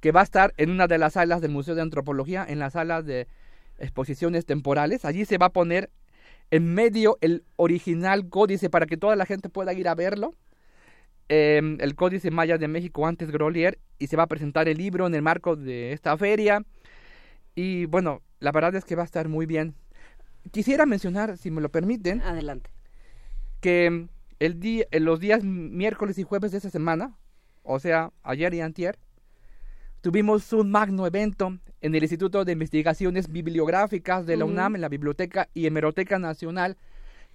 Speaker 24: que va a estar en una de las salas del Museo de Antropología, en la sala de exposiciones temporales. Allí se va a poner en medio el original códice para que toda la gente pueda ir a verlo. Em, el Códice Maya de México antes Grolier y se va a presentar el libro en el marco de esta feria. Y bueno, la verdad es que va a estar muy bien. Quisiera mencionar, si me lo permiten.
Speaker 2: Adelante.
Speaker 24: Que el día, en los días miércoles y jueves de esa semana, o sea, ayer y antier, tuvimos un magno evento en el Instituto de Investigaciones Bibliográficas de la UNAM, en la Biblioteca y Hemeroteca Nacional,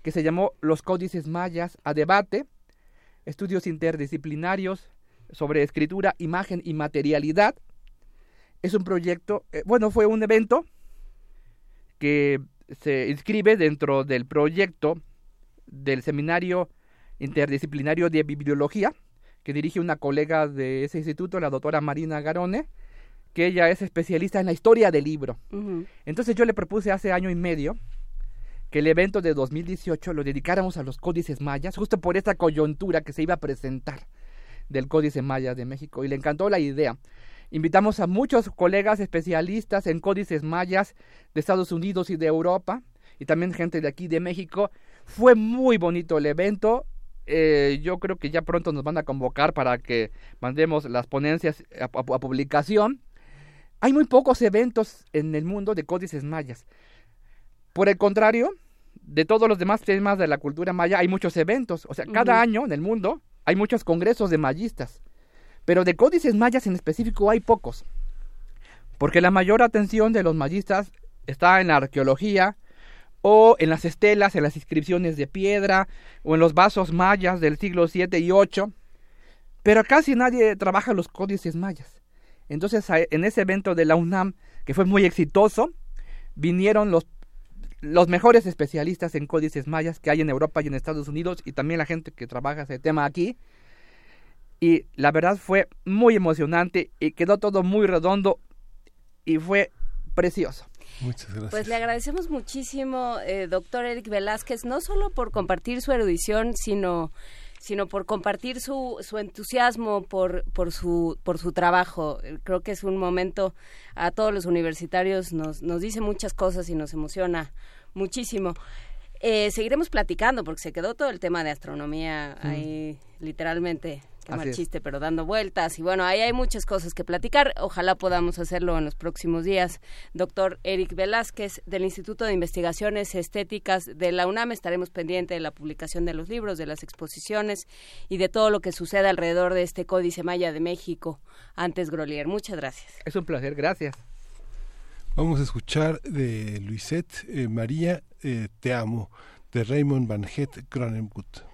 Speaker 24: que se llamó Los Códices Mayas a Debate, estudios interdisciplinarios sobre escritura, imagen y materialidad. Es un proyecto, eh, bueno, fue un evento que se inscribe dentro del proyecto del Seminario Interdisciplinario de Bibliología, que dirige una colega de ese instituto, la doctora Marina Garone, que ella es especialista en la historia del libro. Entonces yo le propuse hace año y medio que el evento de 2018 lo dedicáramos a los códices mayas, justo por esta coyuntura que se iba a presentar del Códice Maya de México, y le encantó la idea. Invitamos a muchos colegas especialistas en códices mayas de Estados Unidos y de Europa y también gente de aquí de México. Fue muy bonito el evento. Eh, yo creo que ya pronto nos van a convocar para que mandemos las ponencias a, publicación. Hay muy pocos eventos en el mundo de códices mayas. Por el contrario, de todos los demás temas de la cultura maya hay muchos eventos. O sea, cada año en el mundo hay muchos congresos de mayistas. Pero de códices mayas en específico hay pocos. Porque la mayor atención de los mayistas está en la arqueología, o en las estelas, en las inscripciones de piedra, o en los vasos mayas del siglo 7 y 8. Pero casi nadie trabaja los códices mayas. Entonces, en ese evento de la UNAM, que fue muy exitoso, vinieron los, los mejores especialistas en códices mayas que hay en Europa y en Estados Unidos, y también la gente que trabaja ese tema aquí y la verdad fue muy emocionante y quedó todo muy redondo y fue precioso.
Speaker 1: Muchas gracias.
Speaker 2: Pues le agradecemos muchísimo, eh, doctor Eric Velázquez, no solo por compartir su erudición, sino sino por compartir su, su entusiasmo por, por, su, por su trabajo. Creo que es un momento, a todos los universitarios nos, nos dice muchas cosas y nos emociona muchísimo. Eh, seguiremos platicando porque se quedó todo el tema de astronomía mm. ahí literalmente Qué mal chiste, pero dando vueltas. Y bueno, ahí hay muchas cosas que platicar. Ojalá podamos hacerlo en los próximos días. Doctor Eric Velázquez, del Instituto de Investigaciones Estéticas de la UNAM, estaremos pendientes de la publicación de los libros, de las exposiciones y de todo lo que sucede alrededor de este Códice Maya de México, antes Grolier. Muchas gracias.
Speaker 24: Es un placer, gracias.
Speaker 1: Vamos a escuchar de Luisette eh, María, eh, Te amo, de Raymond Van Het Cronenwood.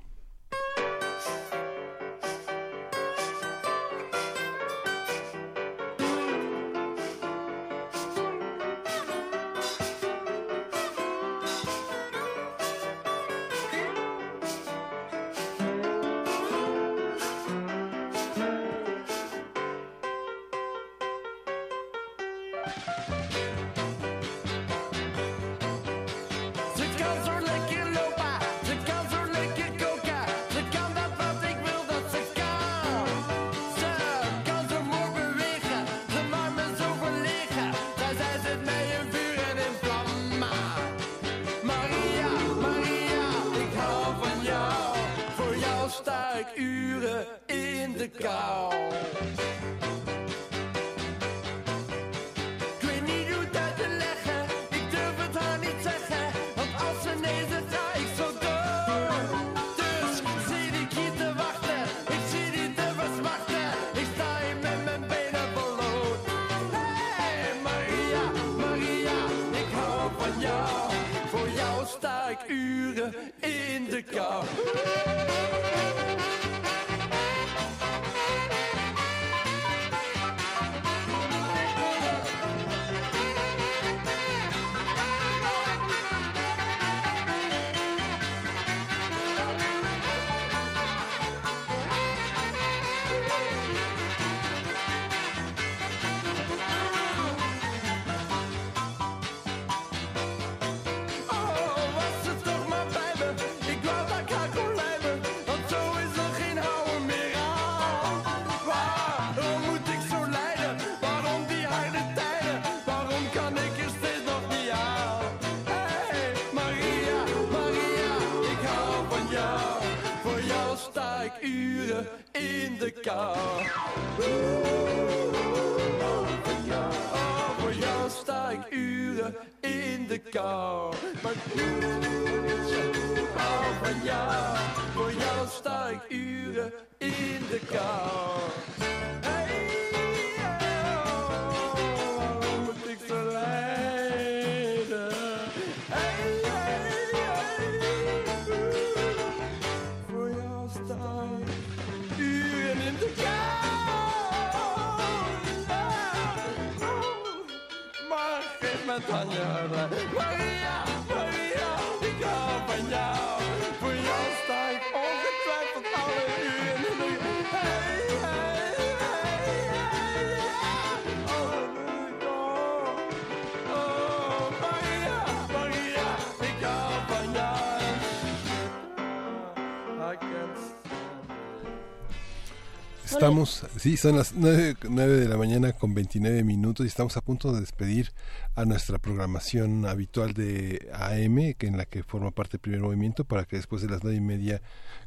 Speaker 1: Estamos, sí, son las 9, de la mañana con 29 minutos y estamos a punto de despedir a nuestra programación habitual de AM, que en la que forma parte el primer movimiento, para que después de las nueve y media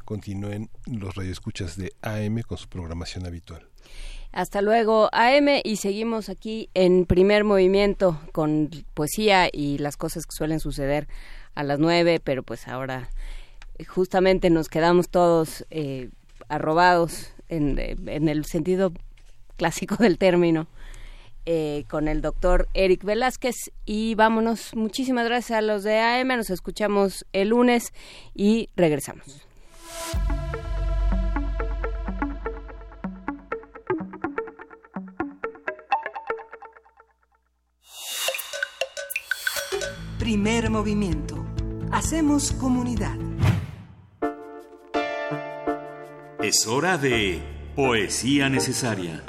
Speaker 1: continúen los radioescuchas de AM con su programación habitual.
Speaker 2: Hasta luego, AM, y seguimos aquí en primer movimiento con poesía y las cosas que suelen suceder a las nueve, pero pues ahora justamente nos quedamos todos eh, arrobados en, el sentido clásico del término. Eh, con el doctor Eric Velázquez y vámonos. Muchísimas gracias a los de AM. Nos escuchamos el lunes y regresamos.
Speaker 3: Primer movimiento. Hacemos comunidad.
Speaker 25: Es hora de Poesía Necesaria.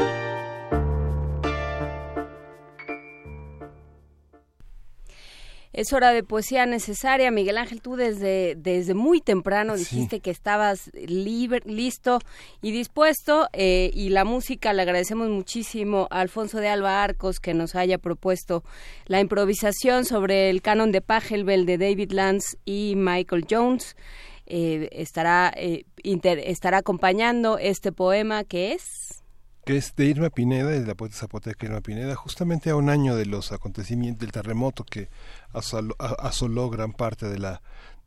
Speaker 2: Es hora de poesía necesaria. Miguel Ángel, tú desde, desde muy temprano dijiste que estabas libre, listo y dispuesto. Eh, y la música, le agradecemos muchísimo a Alfonso de Alba Arcos que nos haya propuesto la improvisación sobre el canon de Pachelbel de David Lance y Michael Jones. Eh, estará, eh, estará acompañando este poema que es
Speaker 1: que es de Irma Pineda, de la poeta zapoteca Irma Pineda, justamente a un año de los acontecimientos del terremoto que asoló gran parte de la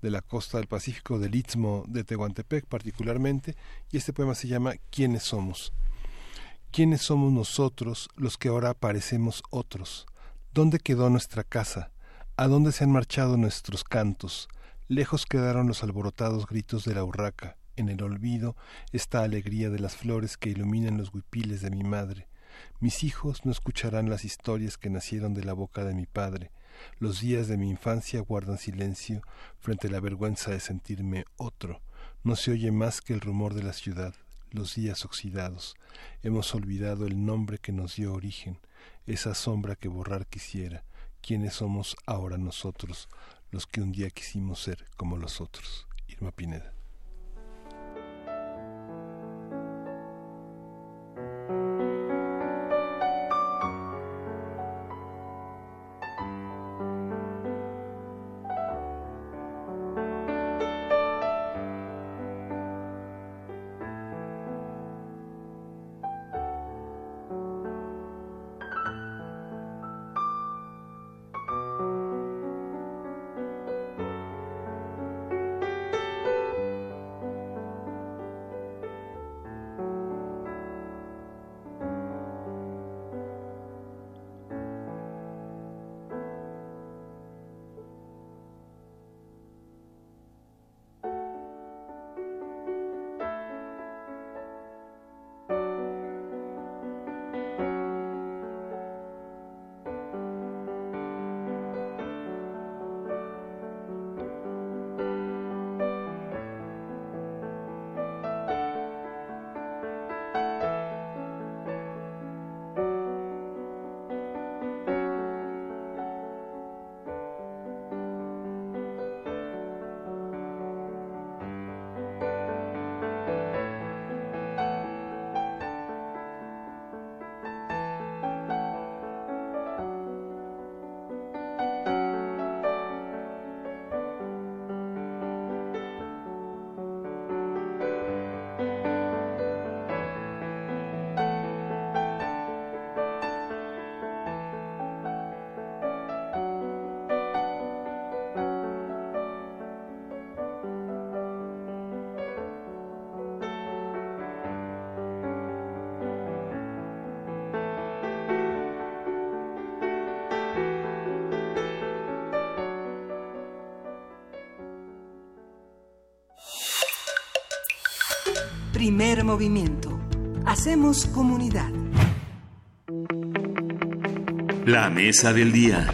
Speaker 1: de la costa del Pacífico, del Istmo de Tehuantepec particularmente, y este poema se llama ¿Quiénes somos? ¿Quiénes somos nosotros los que ahora parecemos otros? ¿Dónde quedó nuestra casa? ¿A dónde se han marchado nuestros cantos? Lejos quedaron los alborotados gritos de la urraca en el olvido esta alegría de las flores que iluminan los huipiles de mi madre. Mis hijos no escucharán las historias que nacieron de la boca de mi padre. Los días de mi infancia guardan silencio frente a la vergüenza de sentirme otro. No se oye más que el rumor de la ciudad, los días oxidados. Hemos olvidado el nombre que nos dio origen, esa sombra que borrar quisiera. ¿Quiénes somos ahora nosotros, los que un día quisimos ser como los otros? Irma Pineda.
Speaker 3: Primer movimiento. Hacemos comunidad.
Speaker 25: La mesa del día.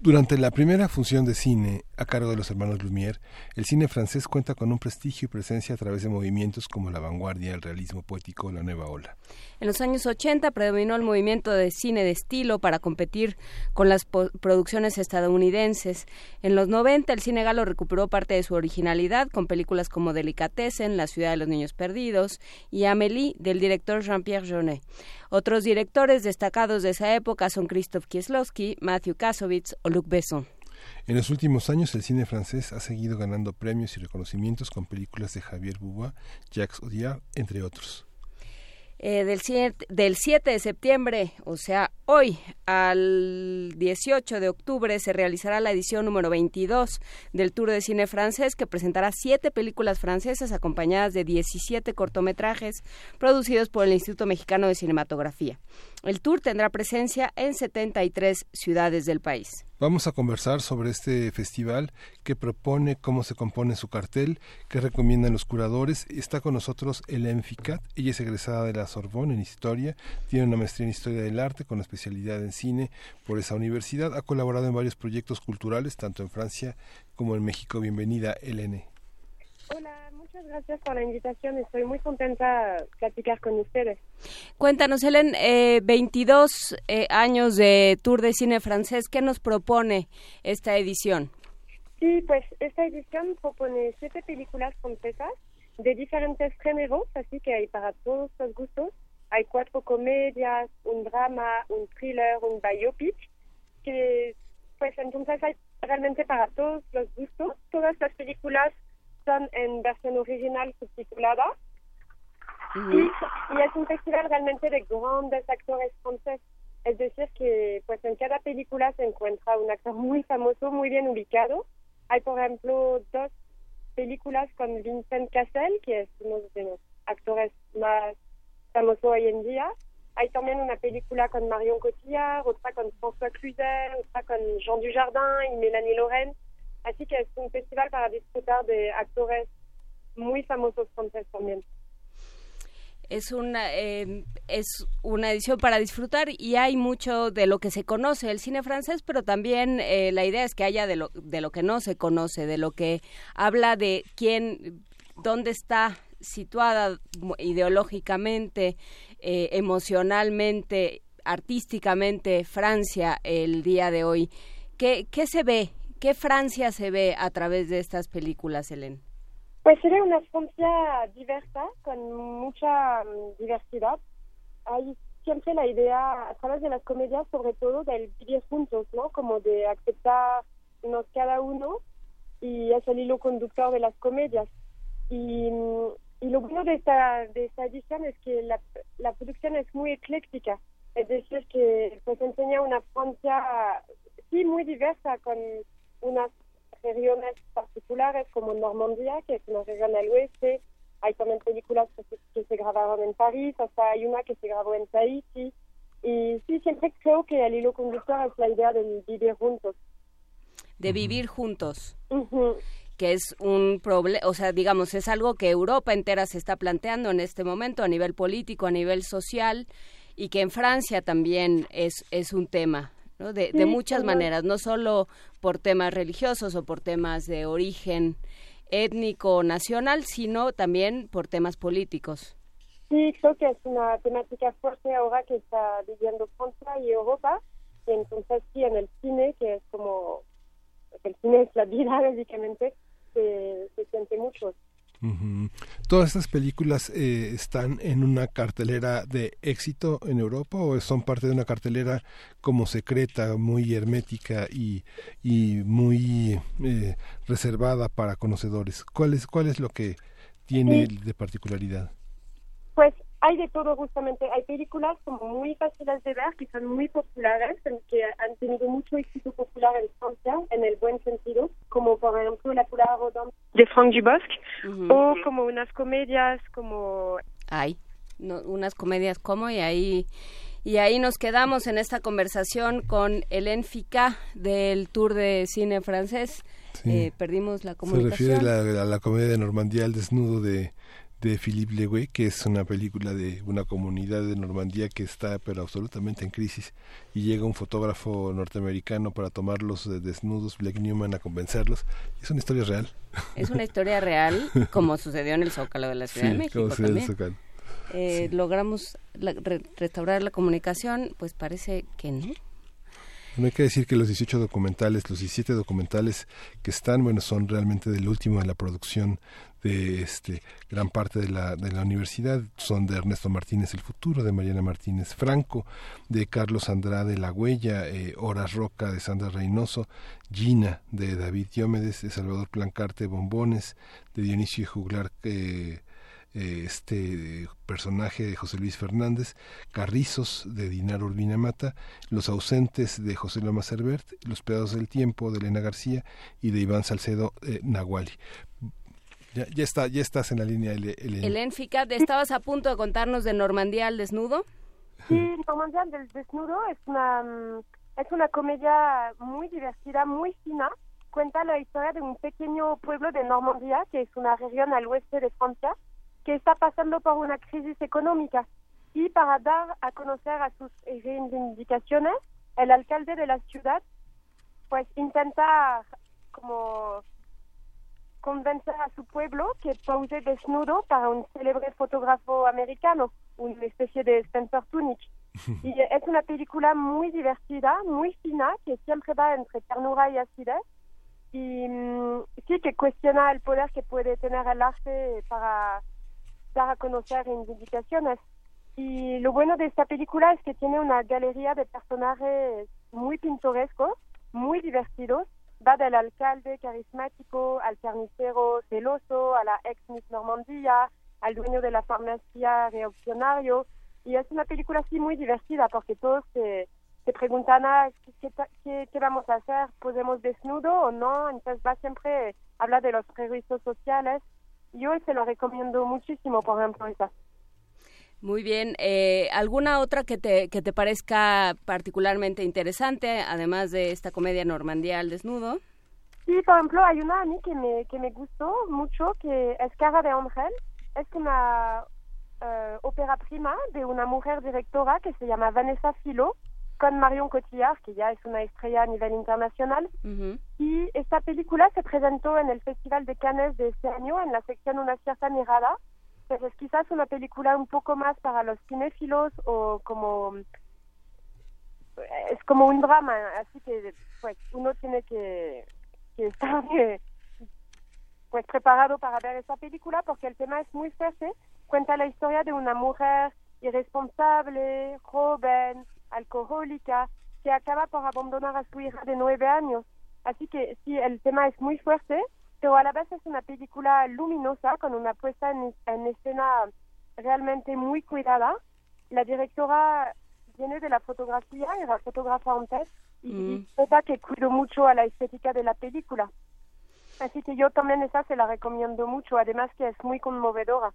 Speaker 1: Durante la primera función de cine a cargo de los hermanos Lumière, el cine francés cuenta con un prestigio y presencia a través de movimientos como la vanguardia, el realismo poético la nueva ola.
Speaker 2: En los años 80 predominó el movimiento de cine de estilo para competir con las producciones estadounidenses. En los 90 el cine galo recuperó parte de su originalidad con películas como Delicatessen, La ciudad de los niños perdidos y Amélie del director Jean-Pierre Jeunet. Otros directores destacados de esa época son Krzysztof Kieslowski, Matthew Kassovitz o Luc Besson.
Speaker 1: En los últimos años, el cine francés ha seguido ganando premios y reconocimientos con películas de Javier Bouba, Jacques Audiard, entre otros.
Speaker 2: Eh, del, 7, del 7 de septiembre, o sea, hoy al 18 de octubre, se realizará la edición número 22 del Tour de Cine Francés, que presentará siete películas francesas acompañadas de 17 cortometrajes producidos por el Instituto Mexicano de Cinematografía. El tour tendrá presencia en 73 ciudades del país.
Speaker 1: Vamos a conversar sobre este festival, qué propone, cómo se compone su cartel, qué recomiendan los curadores. Está con nosotros Hélène Ficat, ella es egresada de la Sorbonne en Historia, tiene una maestría en Historia del Arte con especialidad en cine por esa universidad, ha colaborado en varios proyectos culturales, tanto en Francia como en México. Bienvenida, Hélène.
Speaker 26: Hola, muchas gracias por la invitación. Estoy muy contenta de platicar con ustedes.
Speaker 2: Cuéntanos, Helen, eh, 22 eh, años de Tour de Cine Francés, ¿qué nos propone esta edición?
Speaker 26: Sí, pues esta edición propone siete películas francesas de diferentes géneros, así que hay para todos los gustos. Hay cuatro comedias, un drama, un thriller, un biopic, que pues entonces hay realmente para todos los gustos. Todas las películas son en versión original subtitulada y, y es un festival realmente de grandes actores franceses. Es decir, que pues en cada película se encuentra un actor muy famoso, muy bien ubicado. Hay, por ejemplo, dos películas con Vincent Cassel, que es uno de los actores más famosos hoy en día. Hay también una película con Marion Cotillard, otra con François Cluzet, otra con Jean Dujardin y Mélanie Laurent. Así que es un festival para disfrutar de actores muy famosos franceses también.
Speaker 2: Es una, eh, es una edición para disfrutar y hay mucho de lo que se conoce el cine francés, pero también eh, la idea es que haya de lo, de lo que no se conoce, de lo que habla de quién, dónde está situada ideológicamente, eh, emocionalmente, artísticamente Francia el día de hoy. ¿Qué, ¿Qué se ve? ¿Qué Francia se ve a través de estas películas, Helen?
Speaker 26: Pues sería una Francia diversa, con mucha mm, diversidad. Hay siempre la idea, a través de las comedias, sobre todo, del vivir juntos, ¿no? Como de aceptarnos cada uno y es el hilo conductor de las comedias. Y, mm, y lo bueno de esta, de esta edición es que la, la producción es muy ecléctica. Es decir, que pues enseña una Francia, sí, muy diversa, con unas regiones particulares como Normandía, que es una región al oeste. Hay también películas que se, que se grabaron en París, hasta hay una que se grabó en Tahiti. Y sí, siempre creo que el hilo conductor es la idea del vivir juntos.
Speaker 2: De vivir juntos. Que es un problema, o sea, digamos, es algo que Europa entera se está planteando en este momento a nivel político, a nivel social, y que en Francia también es, es un tema, ¿no? De, muchas maneras, no solo por temas religiosos o por temas de origen étnico nacional, sino también por temas políticos.
Speaker 26: Sí, creo que es una temática fuerte ahora que está viviendo Francia y Europa. Y entonces sí, en el cine, que es como, el cine es la vida básicamente, se, se siente mucho.
Speaker 1: Ujú. ¿Todas estas películas eh, están en una cartelera de éxito en Europa o son parte de una cartelera como secreta, muy hermética y, y muy eh, reservada para conocedores? ¿Cuál es, cuál es lo que tiene
Speaker 26: Sí.
Speaker 1: de particularidad?
Speaker 26: Pues hay de todo justamente. Hay películas como muy fáciles de ver, que son muy populares, en que han tenido mucho éxito popular en Francia, en el buen sentido, como por ejemplo La Poula Rodin de Franck Dubosc, o como unas comedias como
Speaker 2: Hay no, unas comedias como y ahí Y ahí nos quedamos en esta conversación con Hélène Fica del Tour de Cine Francés.
Speaker 1: Sí.
Speaker 2: Eh, perdimos la
Speaker 1: Se
Speaker 2: comunicación.
Speaker 1: refiere a la, a la comedia de Normandía al desnudo de, de Philippe Leguet, que es una película de una comunidad de Normandía que está pero absolutamente en crisis y llega un fotógrafo norteamericano para tomarlos de desnudos, Blake Newman, a convencerlos. Es una historia real.
Speaker 2: Es una historia real, como sucedió en el Zócalo de la Ciudad de México.
Speaker 1: como el
Speaker 2: también. Eh, Logramos la- re- restaurar la comunicación, pues parece que no.
Speaker 1: No hay que decir que los 18 documentales, los 17 documentales que están, bueno, son realmente del último de la producción de este gran parte de la, de la universidad. Son de Ernesto Martínez El Futuro, de Mariana Martínez Franco, de Carlos Andrade La Huella, eh, Horas Roca de Sandra Reynoso, Gina de David Diomedes, de Salvador Plancarte Bombones, de Dionisio Juglar eh, este personaje de José Luis Fernández, Carrizos de Dinar Urbina Mata, Los ausentes de José Loma Cervert, Los pedazos del tiempo de Elena García y de Iván Salcedo eh, Nahuali. Ya, ya está, ya estás en la línea, Ele- Elena.
Speaker 2: Hélène Fica, estabas a punto de contarnos de Normandía al desnudo.
Speaker 26: Sí, Normandía del Desnudo es una, mm, es una comedia muy divertida, muy fina. Cuenta la historia de un pequeño pueblo de Normandía, que es una región al oeste de Francia, que está pasando por una crisis económica. Y para dar a conocer a sus reivindicaciones, el alcalde de la ciudad pues intenta como convencer a su pueblo que pose desnudo para un célebre fotógrafo americano, una especie de Spencer Tunick. Y es una película muy divertida, muy fina, que siempre va entre ternura y acidez. Y mm, sí que cuestiona el poder que puede tener el arte para dar a conocer reivindicaciones. Y lo bueno de esta película es que tiene una galería de personajes muy pintorescos, muy divertidos. Va del alcalde carismático al carnicero celoso, a la ex Miss Normandía, al dueño de la farmacia reaccionario. Y es una película así muy divertida porque todos se, se preguntan, ah, ¿qué, vamos a hacer? ¿Podemos desnudo o no? Entonces va siempre a hablar de los prejuicios sociales. Yo se lo recomiendo muchísimo, por ejemplo, esa.
Speaker 2: Muy bien. Eh, ¿Alguna otra que te, que te parezca particularmente interesante, además de esta comedia Normandía al desnudo?
Speaker 26: Sí, por ejemplo, hay una a mí que me, que me gustó mucho, que es Cara de Ángel. Es una eh, ópera prima de una mujer directora que se llama Vanessa Filo, con Marion Cotillard, que ya es una estrella a nivel internacional. Y esta película se presentó en el Festival de Cannes de este año en la sección Una cierta mirada. Pero es quizás una película un poco más para los cinéfilos o como es como un drama, así que pues uno tiene que, que estar eh, pues preparado para ver esa película porque el tema es muy fuerte. Cuenta la historia de una mujer irresponsable, joven, alcohólica, que acaba por abandonar a su hija de nueve años. Así que sí, el tema es muy fuerte, pero a la vez es una película luminosa con una puesta en, en escena realmente muy cuidada. La directora viene de la fotografía, era fotógrafa antes, y, y nota que cuido mucho a la estética de la película. Así que yo también esa se la recomiendo mucho, además que es muy conmovedora.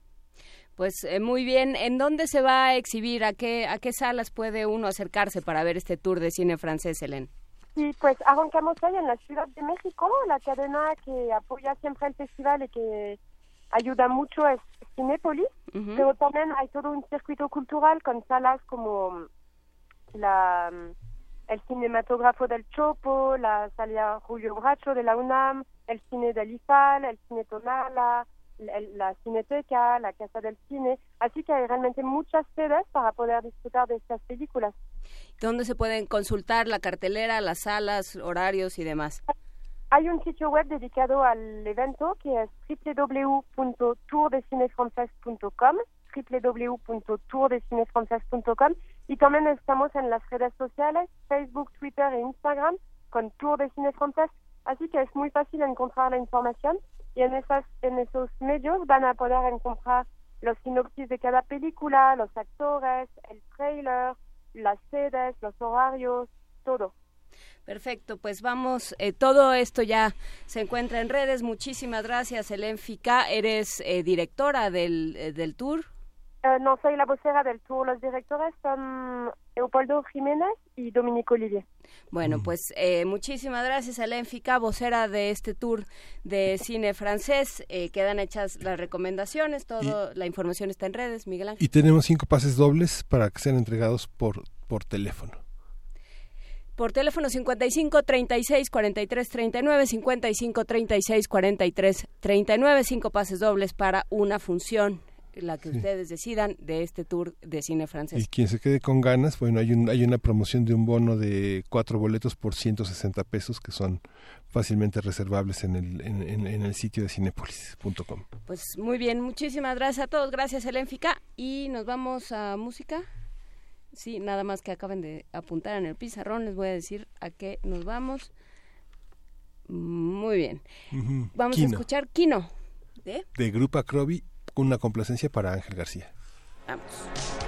Speaker 2: Pues eh, muy bien. ¿En dónde se va a exhibir? ¿A qué, ¿A qué salas puede uno acercarse para ver este tour de cine francés, Hélène?
Speaker 26: Y pues arrancamos hoy en la Ciudad de México, la cadena que apoya siempre el festival y que ayuda mucho es Cinépolis, pero también hay todo un circuito cultural con salas como la, el cinematógrafo del Chopo, la sala Julio Bracho de la UNAM, el cine del IFAL, el cine Tonala, la, la Cineteca, la Casa del Cine. Así que hay realmente muchas sedes para poder disfrutar de estas películas.
Speaker 2: ¿Dónde se pueden consultar la cartelera, las salas, horarios y demás?
Speaker 26: Hay un sitio web dedicado al evento que es www.tourdecinefrances.com www.tourdecinefrances.com y también estamos en las redes sociales, Facebook, Twitter e Instagram con Tour de Cine Francés, así que es muy fácil encontrar la información y en, esas, en esos medios van a poder encontrar los sinopsis de cada película, los actores, el trailer, las sedes, los horarios, todo.
Speaker 2: Perfecto, pues vamos, eh, todo esto ya se encuentra en redes. Muchísimas gracias, Hélène Fica. Eres eh, directora del, eh, del tour.
Speaker 26: Eh, no soy la vocera del tour, los directores son Leopoldo Jiménez y Dominique Olivier.
Speaker 27: Bueno, pues eh, muchísimas gracias a Lenfica, vocera de este tour de cine francés. Eh, quedan hechas las recomendaciones, toda la información está en redes, Miguel Ángel.
Speaker 1: Y tenemos cinco pases dobles para que sean entregados por, por teléfono.
Speaker 27: Por teléfono 55 36 43 39, 55 36 43 39, cinco pases dobles para una función, la que
Speaker 1: Sí.
Speaker 27: ustedes decidan de este tour de cine francés.
Speaker 1: Y quien se quede con ganas, bueno, hay, un, hay una promoción de un bono de cuatro boletos por 160 pesos que son fácilmente reservables en el, en, en- en el sitio de cinepolis.com.
Speaker 27: Pues muy bien, muchísimas gracias a todos, gracias Elénfica y nos vamos a música. Sí, nada más que acaben de apuntar en el pizarrón, les voy a decir a qué nos vamos. Muy bien. Vamos
Speaker 1: Kino,
Speaker 27: a escuchar Kino. ¿De?
Speaker 1: De Grupo Una complacencia para Ángel García.
Speaker 27: Vamos.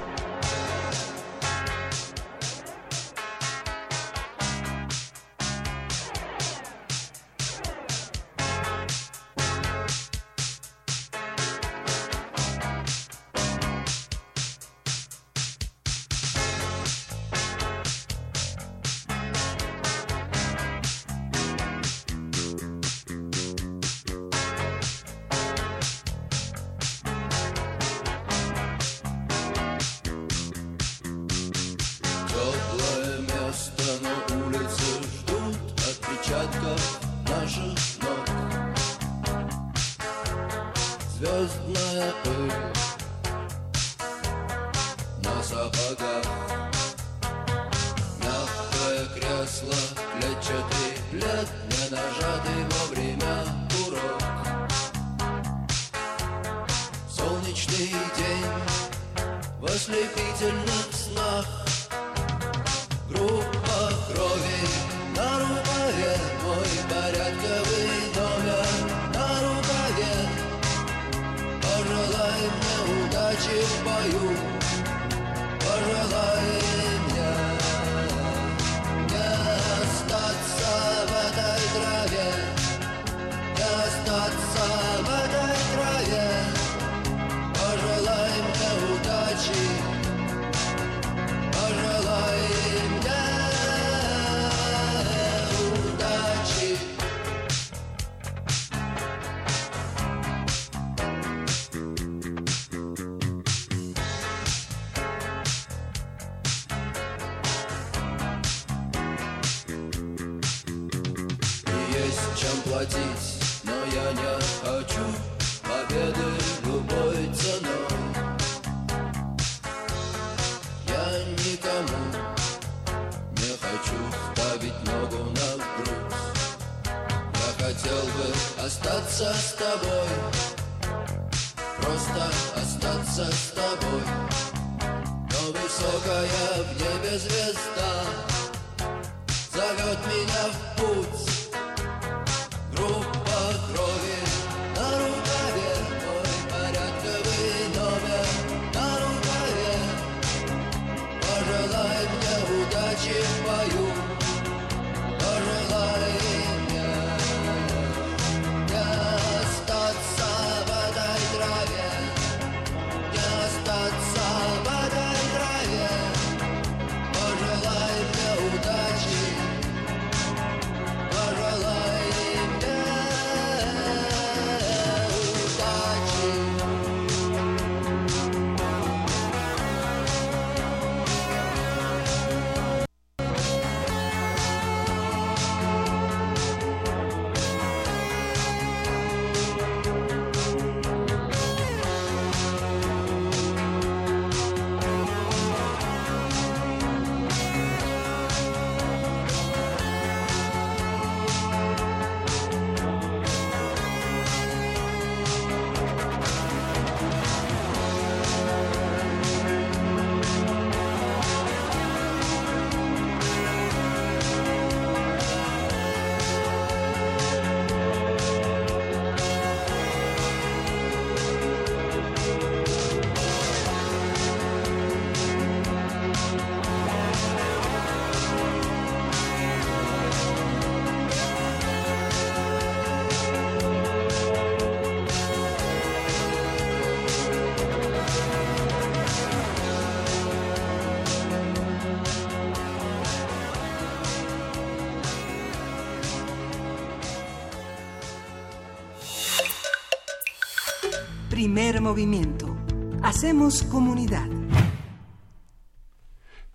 Speaker 3: Movimiento. Hacemos comunidad.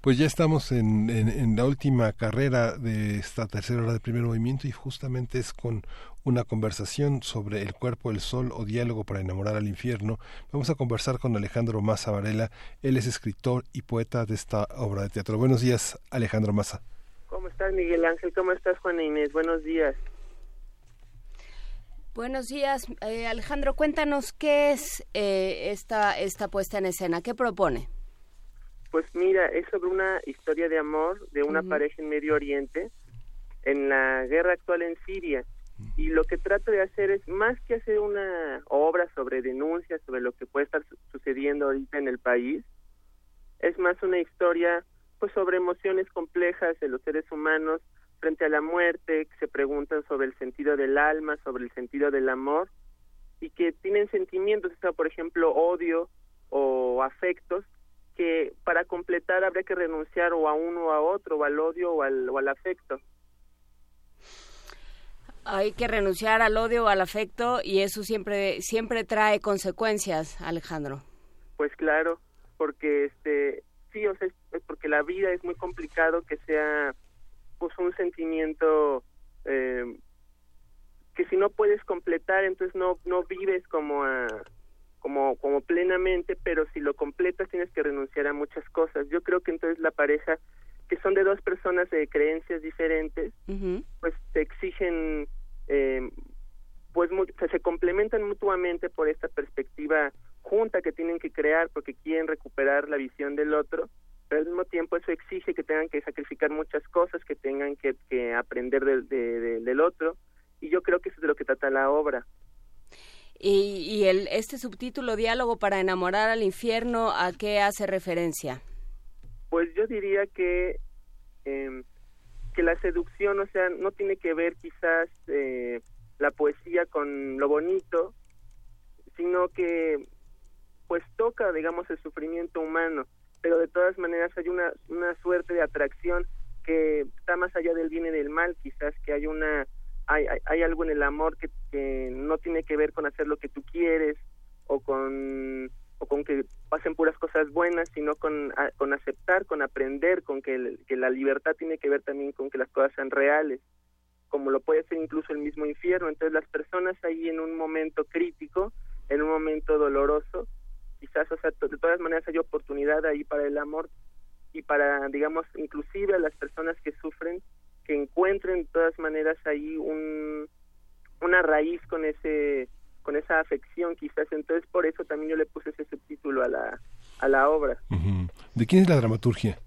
Speaker 1: Pues ya estamos en, en- en la última carrera de esta tercera hora de primer movimiento y justamente es con una conversación sobre el cuerpo del sol o diálogo para enamorar al infierno. Vamos a conversar con Alejandro Massa Varela. Él es escritor y poeta de esta obra de teatro. Buenos días, Alejandro Massa.
Speaker 28: ¿Cómo estás, Miguel Ángel? ¿Cómo estás, Juana Inés? Buenos días.
Speaker 2: Buenos días, eh, Alejandro. Cuéntanos qué es eh, esta, esta puesta en escena. ¿Qué propone?
Speaker 28: Pues mira, es sobre una historia de amor de una pareja en Medio Oriente, en la guerra actual en Siria. Y lo que trato de hacer es, más que hacer una obra sobre denuncias, sobre lo que puede estar su- sucediendo ahorita en el país, es más una historia pues sobre emociones complejas de los seres humanos frente a la muerte, que se preguntan sobre el sentido del alma, sobre el sentido del amor, y que tienen sentimientos, o sea, por ejemplo, odio o afectos, que para completar habría que renunciar o a uno o a otro, o al odio o al, o al afecto.
Speaker 2: Hay que renunciar al odio o al afecto y eso siempre, siempre trae consecuencias, Alejandro.
Speaker 28: Pues claro, porque este sí, o sea, es porque la vida es muy complicado que sea pues un sentimiento eh, que si no puedes completar, entonces no no vives como a como como plenamente, pero si lo completas tienes que renunciar a muchas cosas. Yo creo que entonces la pareja que son de dos personas de creencias diferentes, pues te exigen eh, pues mu- o sea, se complementan mutuamente por esta perspectiva junta que tienen que crear porque quieren recuperar la visión del otro pero al mismo tiempo eso exige que tengan que sacrificar muchas cosas que tengan que, que aprender del, de- de- del otro y yo creo que eso es de lo que trata la obra
Speaker 2: Y, y el, este subtítulo, Diálogo para enamorar al infierno, ¿a qué hace referencia?
Speaker 28: Pues yo diría que eh, que la seducción, o sea, no tiene que ver quizás eh, la poesía con lo bonito, sino que pues toca, digamos, el sufrimiento humano, pero de todas maneras hay una, una suerte de atracción que está más allá del bien y del mal, quizás que hay una hay, hay, algo en el amor que, que no tiene que ver con hacer lo que tú quieres o con o con que pasen puras cosas buenas, sino con, con aceptar, con aprender, con que, que la libertad tiene que ver también con que las cosas sean reales, como lo puede ser incluso el mismo infierno. Entonces las personas ahí en un momento crítico, en un momento doloroso, quizás, o sea, de todas maneras hay oportunidad ahí para el amor y para, digamos, inclusive a las personas que sufren, que encuentren de todas maneras ahí un, una raíz con ese con esa afección quizás entonces por eso también yo le puse ese subtítulo a la a la obra.
Speaker 1: ¿De quién es la dramaturgia?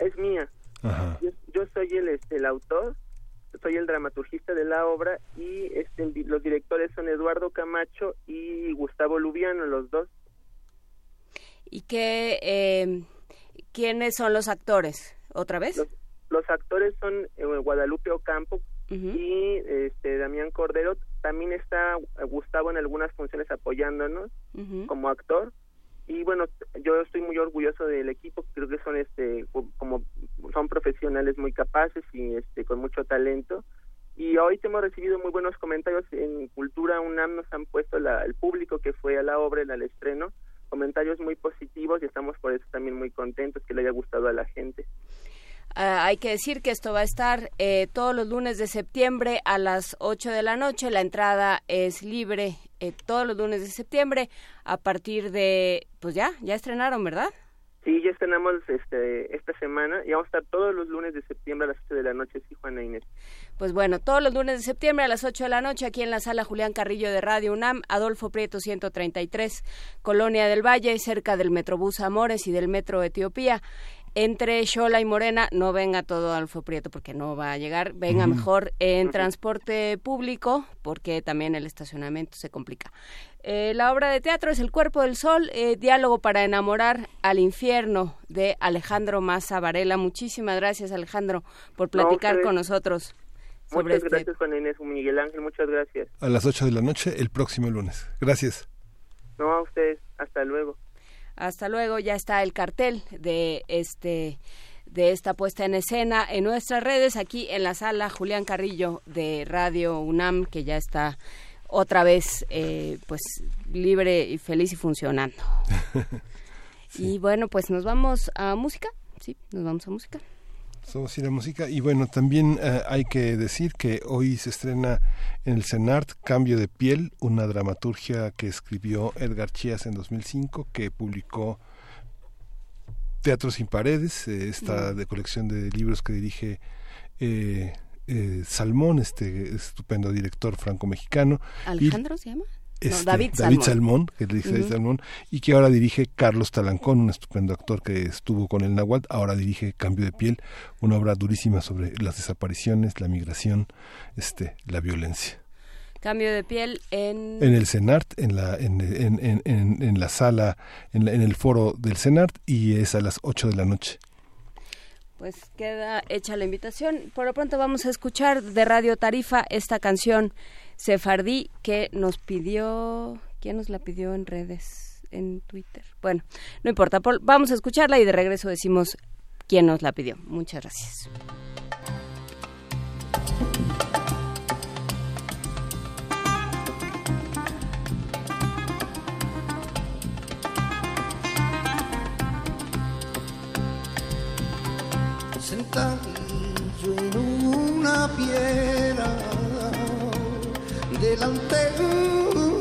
Speaker 28: es mía
Speaker 1: Ajá.
Speaker 28: yo, yo soy el este el autor soy el dramaturgista de la obra y este el los directores son Eduardo Camacho y Gustavo Lubiano los dos
Speaker 2: ¿Y qué, eh, quiénes son los actores? ¿Otra vez?
Speaker 28: los actores son eh, Guadalupe Ocampo y este Damián Cordero. También está eh, Gustavo en algunas funciones apoyándonos como actor. Y bueno yo estoy muy orgulloso del equipo creo que son este co- como son profesionales muy capaces y este con mucho talento. Y hoy hemos recibido muy buenos comentarios en Cultura UNAM nos han puesto la- el público que fue a la obra al estreno comentarios muy positivos y estamos por eso también muy contentos que le haya gustado a la gente
Speaker 2: Ah, hay que decir que esto va a estar eh, todos los lunes de septiembre a las 8 de la noche. La entrada es libre eh, todos los lunes de septiembre a partir de, pues ya, ya estrenaron, ¿verdad?
Speaker 28: Sí, ya estrenamos este, esta semana y vamos a estar todos los lunes de septiembre a las 8 de la noche, sí, Juana Inés.
Speaker 2: Pues bueno, todos los lunes de septiembre a las 8 de la noche aquí en la sala Julián Carrillo de Radio UNAM, Adolfo Prieto 133, Colonia del Valle, cerca del Metrobús Amores y del Metro Etiopía. Entre Xola y Morena, no venga todo Adolfo Prieto porque no va a llegar, venga mejor en transporte público porque también el estacionamiento se complica. Eh, la obra de teatro es El Cuerpo del Sol, eh, Diálogo para enamorar al infierno de Alejandro Maza Varela. Muchísimas gracias Alejandro por platicar con nosotros sobre
Speaker 28: Muchas
Speaker 2: este
Speaker 28: gracias, Juana Inés, Miguel Ángel, muchas gracias.
Speaker 1: A las 8 de la noche el próximo lunes. Gracias.
Speaker 28: No, a ustedes, hasta luego.
Speaker 2: Hasta luego, ya está el cartel de este de esta puesta en escena en nuestras redes aquí en la sala Julián Carrillo de Radio UNAM que ya está otra vez eh, pues libre y feliz y funcionando. Y bueno, pues nos vamos a música. Sí, nos vamos a música.
Speaker 1: Vamos a ir a música y bueno, también eh, hay que decir que hoy se estrena en el CENART Cambio de piel, una dramaturgia que escribió Edgar Chías en 2005, que publicó Teatro sin paredes, eh, esta de colección de libros que dirige eh, eh, Salmón, este estupendo director franco-mexicano. Y-
Speaker 2: ¿Alejandro se llama? No,
Speaker 1: este,
Speaker 2: David
Speaker 1: Salmón,
Speaker 2: Salmón.
Speaker 1: que dirige David
Speaker 2: Ujú.
Speaker 1: Salmón, y que ahora dirige Carlos Talancón, un estupendo actor que estuvo con el Nahuatl, ahora dirige Cambio de piel, una obra durísima sobre las desapariciones, la migración, este, la violencia.
Speaker 2: Cambio de piel en...
Speaker 1: En el CENART, en la, en, en, en, en- en la sala, en, la- en el foro del CENART, y es a las 8 de la noche.
Speaker 2: Pues queda hecha la invitación. Por lo pronto vamos a escuchar de Radio Tarifa esta canción Sefardí que nos pidió... ¿Quién nos la pidió en redes? En Twitter. Bueno, no importa. por- vamos a escucharla y de regreso decimos quién nos la pidió. Muchas gracias.
Speaker 29: sentadillo en una piedra delante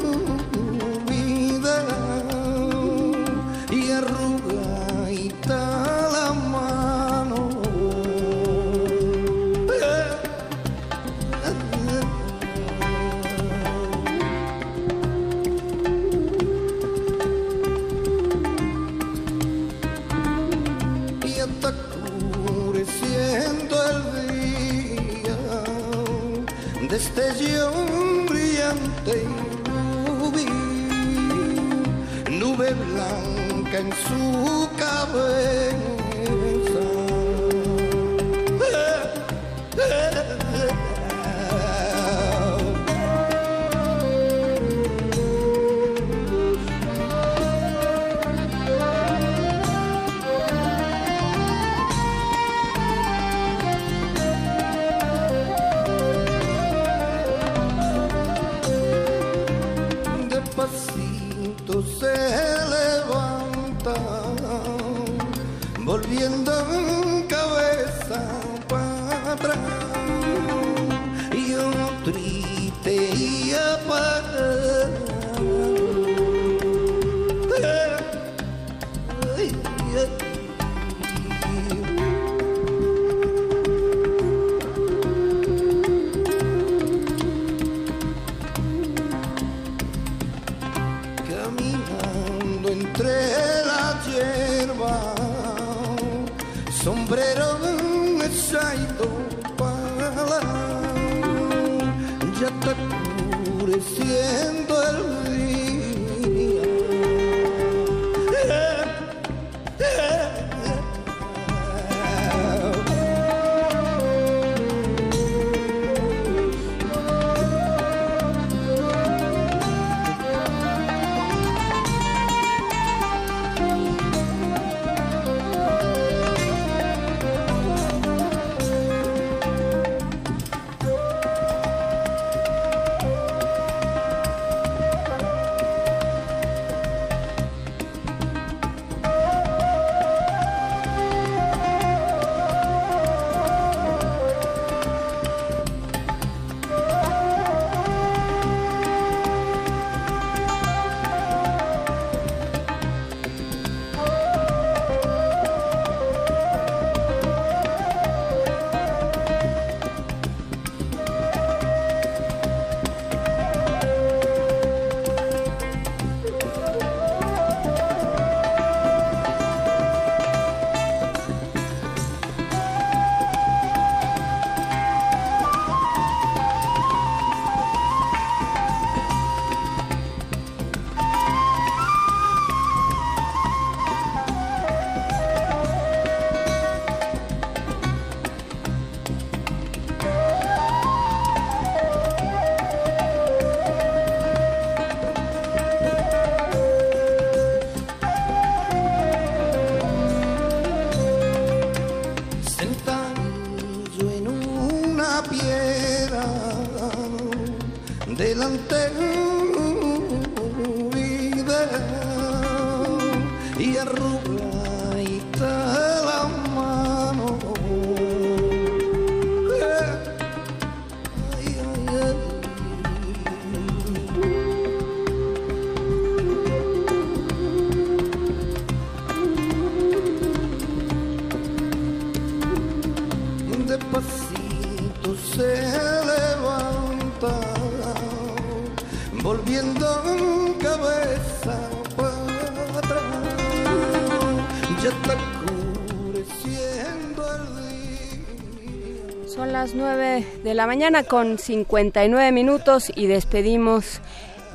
Speaker 2: la mañana con 59 minutos y despedimos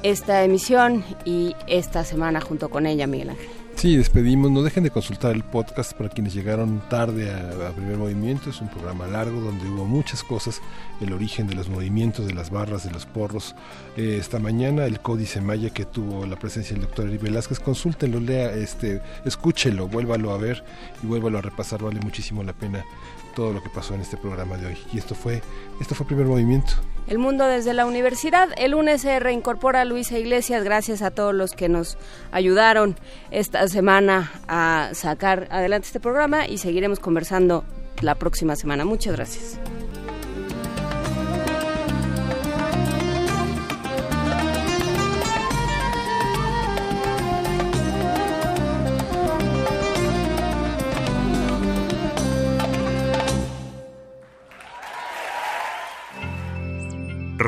Speaker 2: esta emisión y esta semana junto con ella, Miguel Ángel.
Speaker 1: Sí, despedimos. No dejen de consultar el podcast para quienes llegaron tarde a, a Primer Movimiento. Es un programa largo donde hubo muchas cosas. El origen de los movimientos, de las barras, de los porros. Eh, esta mañana el Códice Maya que tuvo la presencia del doctor Eric Velázquez. Consúltenlo, lea, este, escúchelo, vuélvalo a ver y vuélvalo a repasar. Vale muchísimo la pena todo lo que pasó en este programa de hoy. Y esto fue, esto fue Primer Movimiento.
Speaker 2: El mundo desde la universidad. El lunes se reincorpora Luisa Iglesias. Gracias a todos los que nos ayudaron esta semana a sacar adelante este programa y seguiremos conversando la próxima semana. Muchas gracias.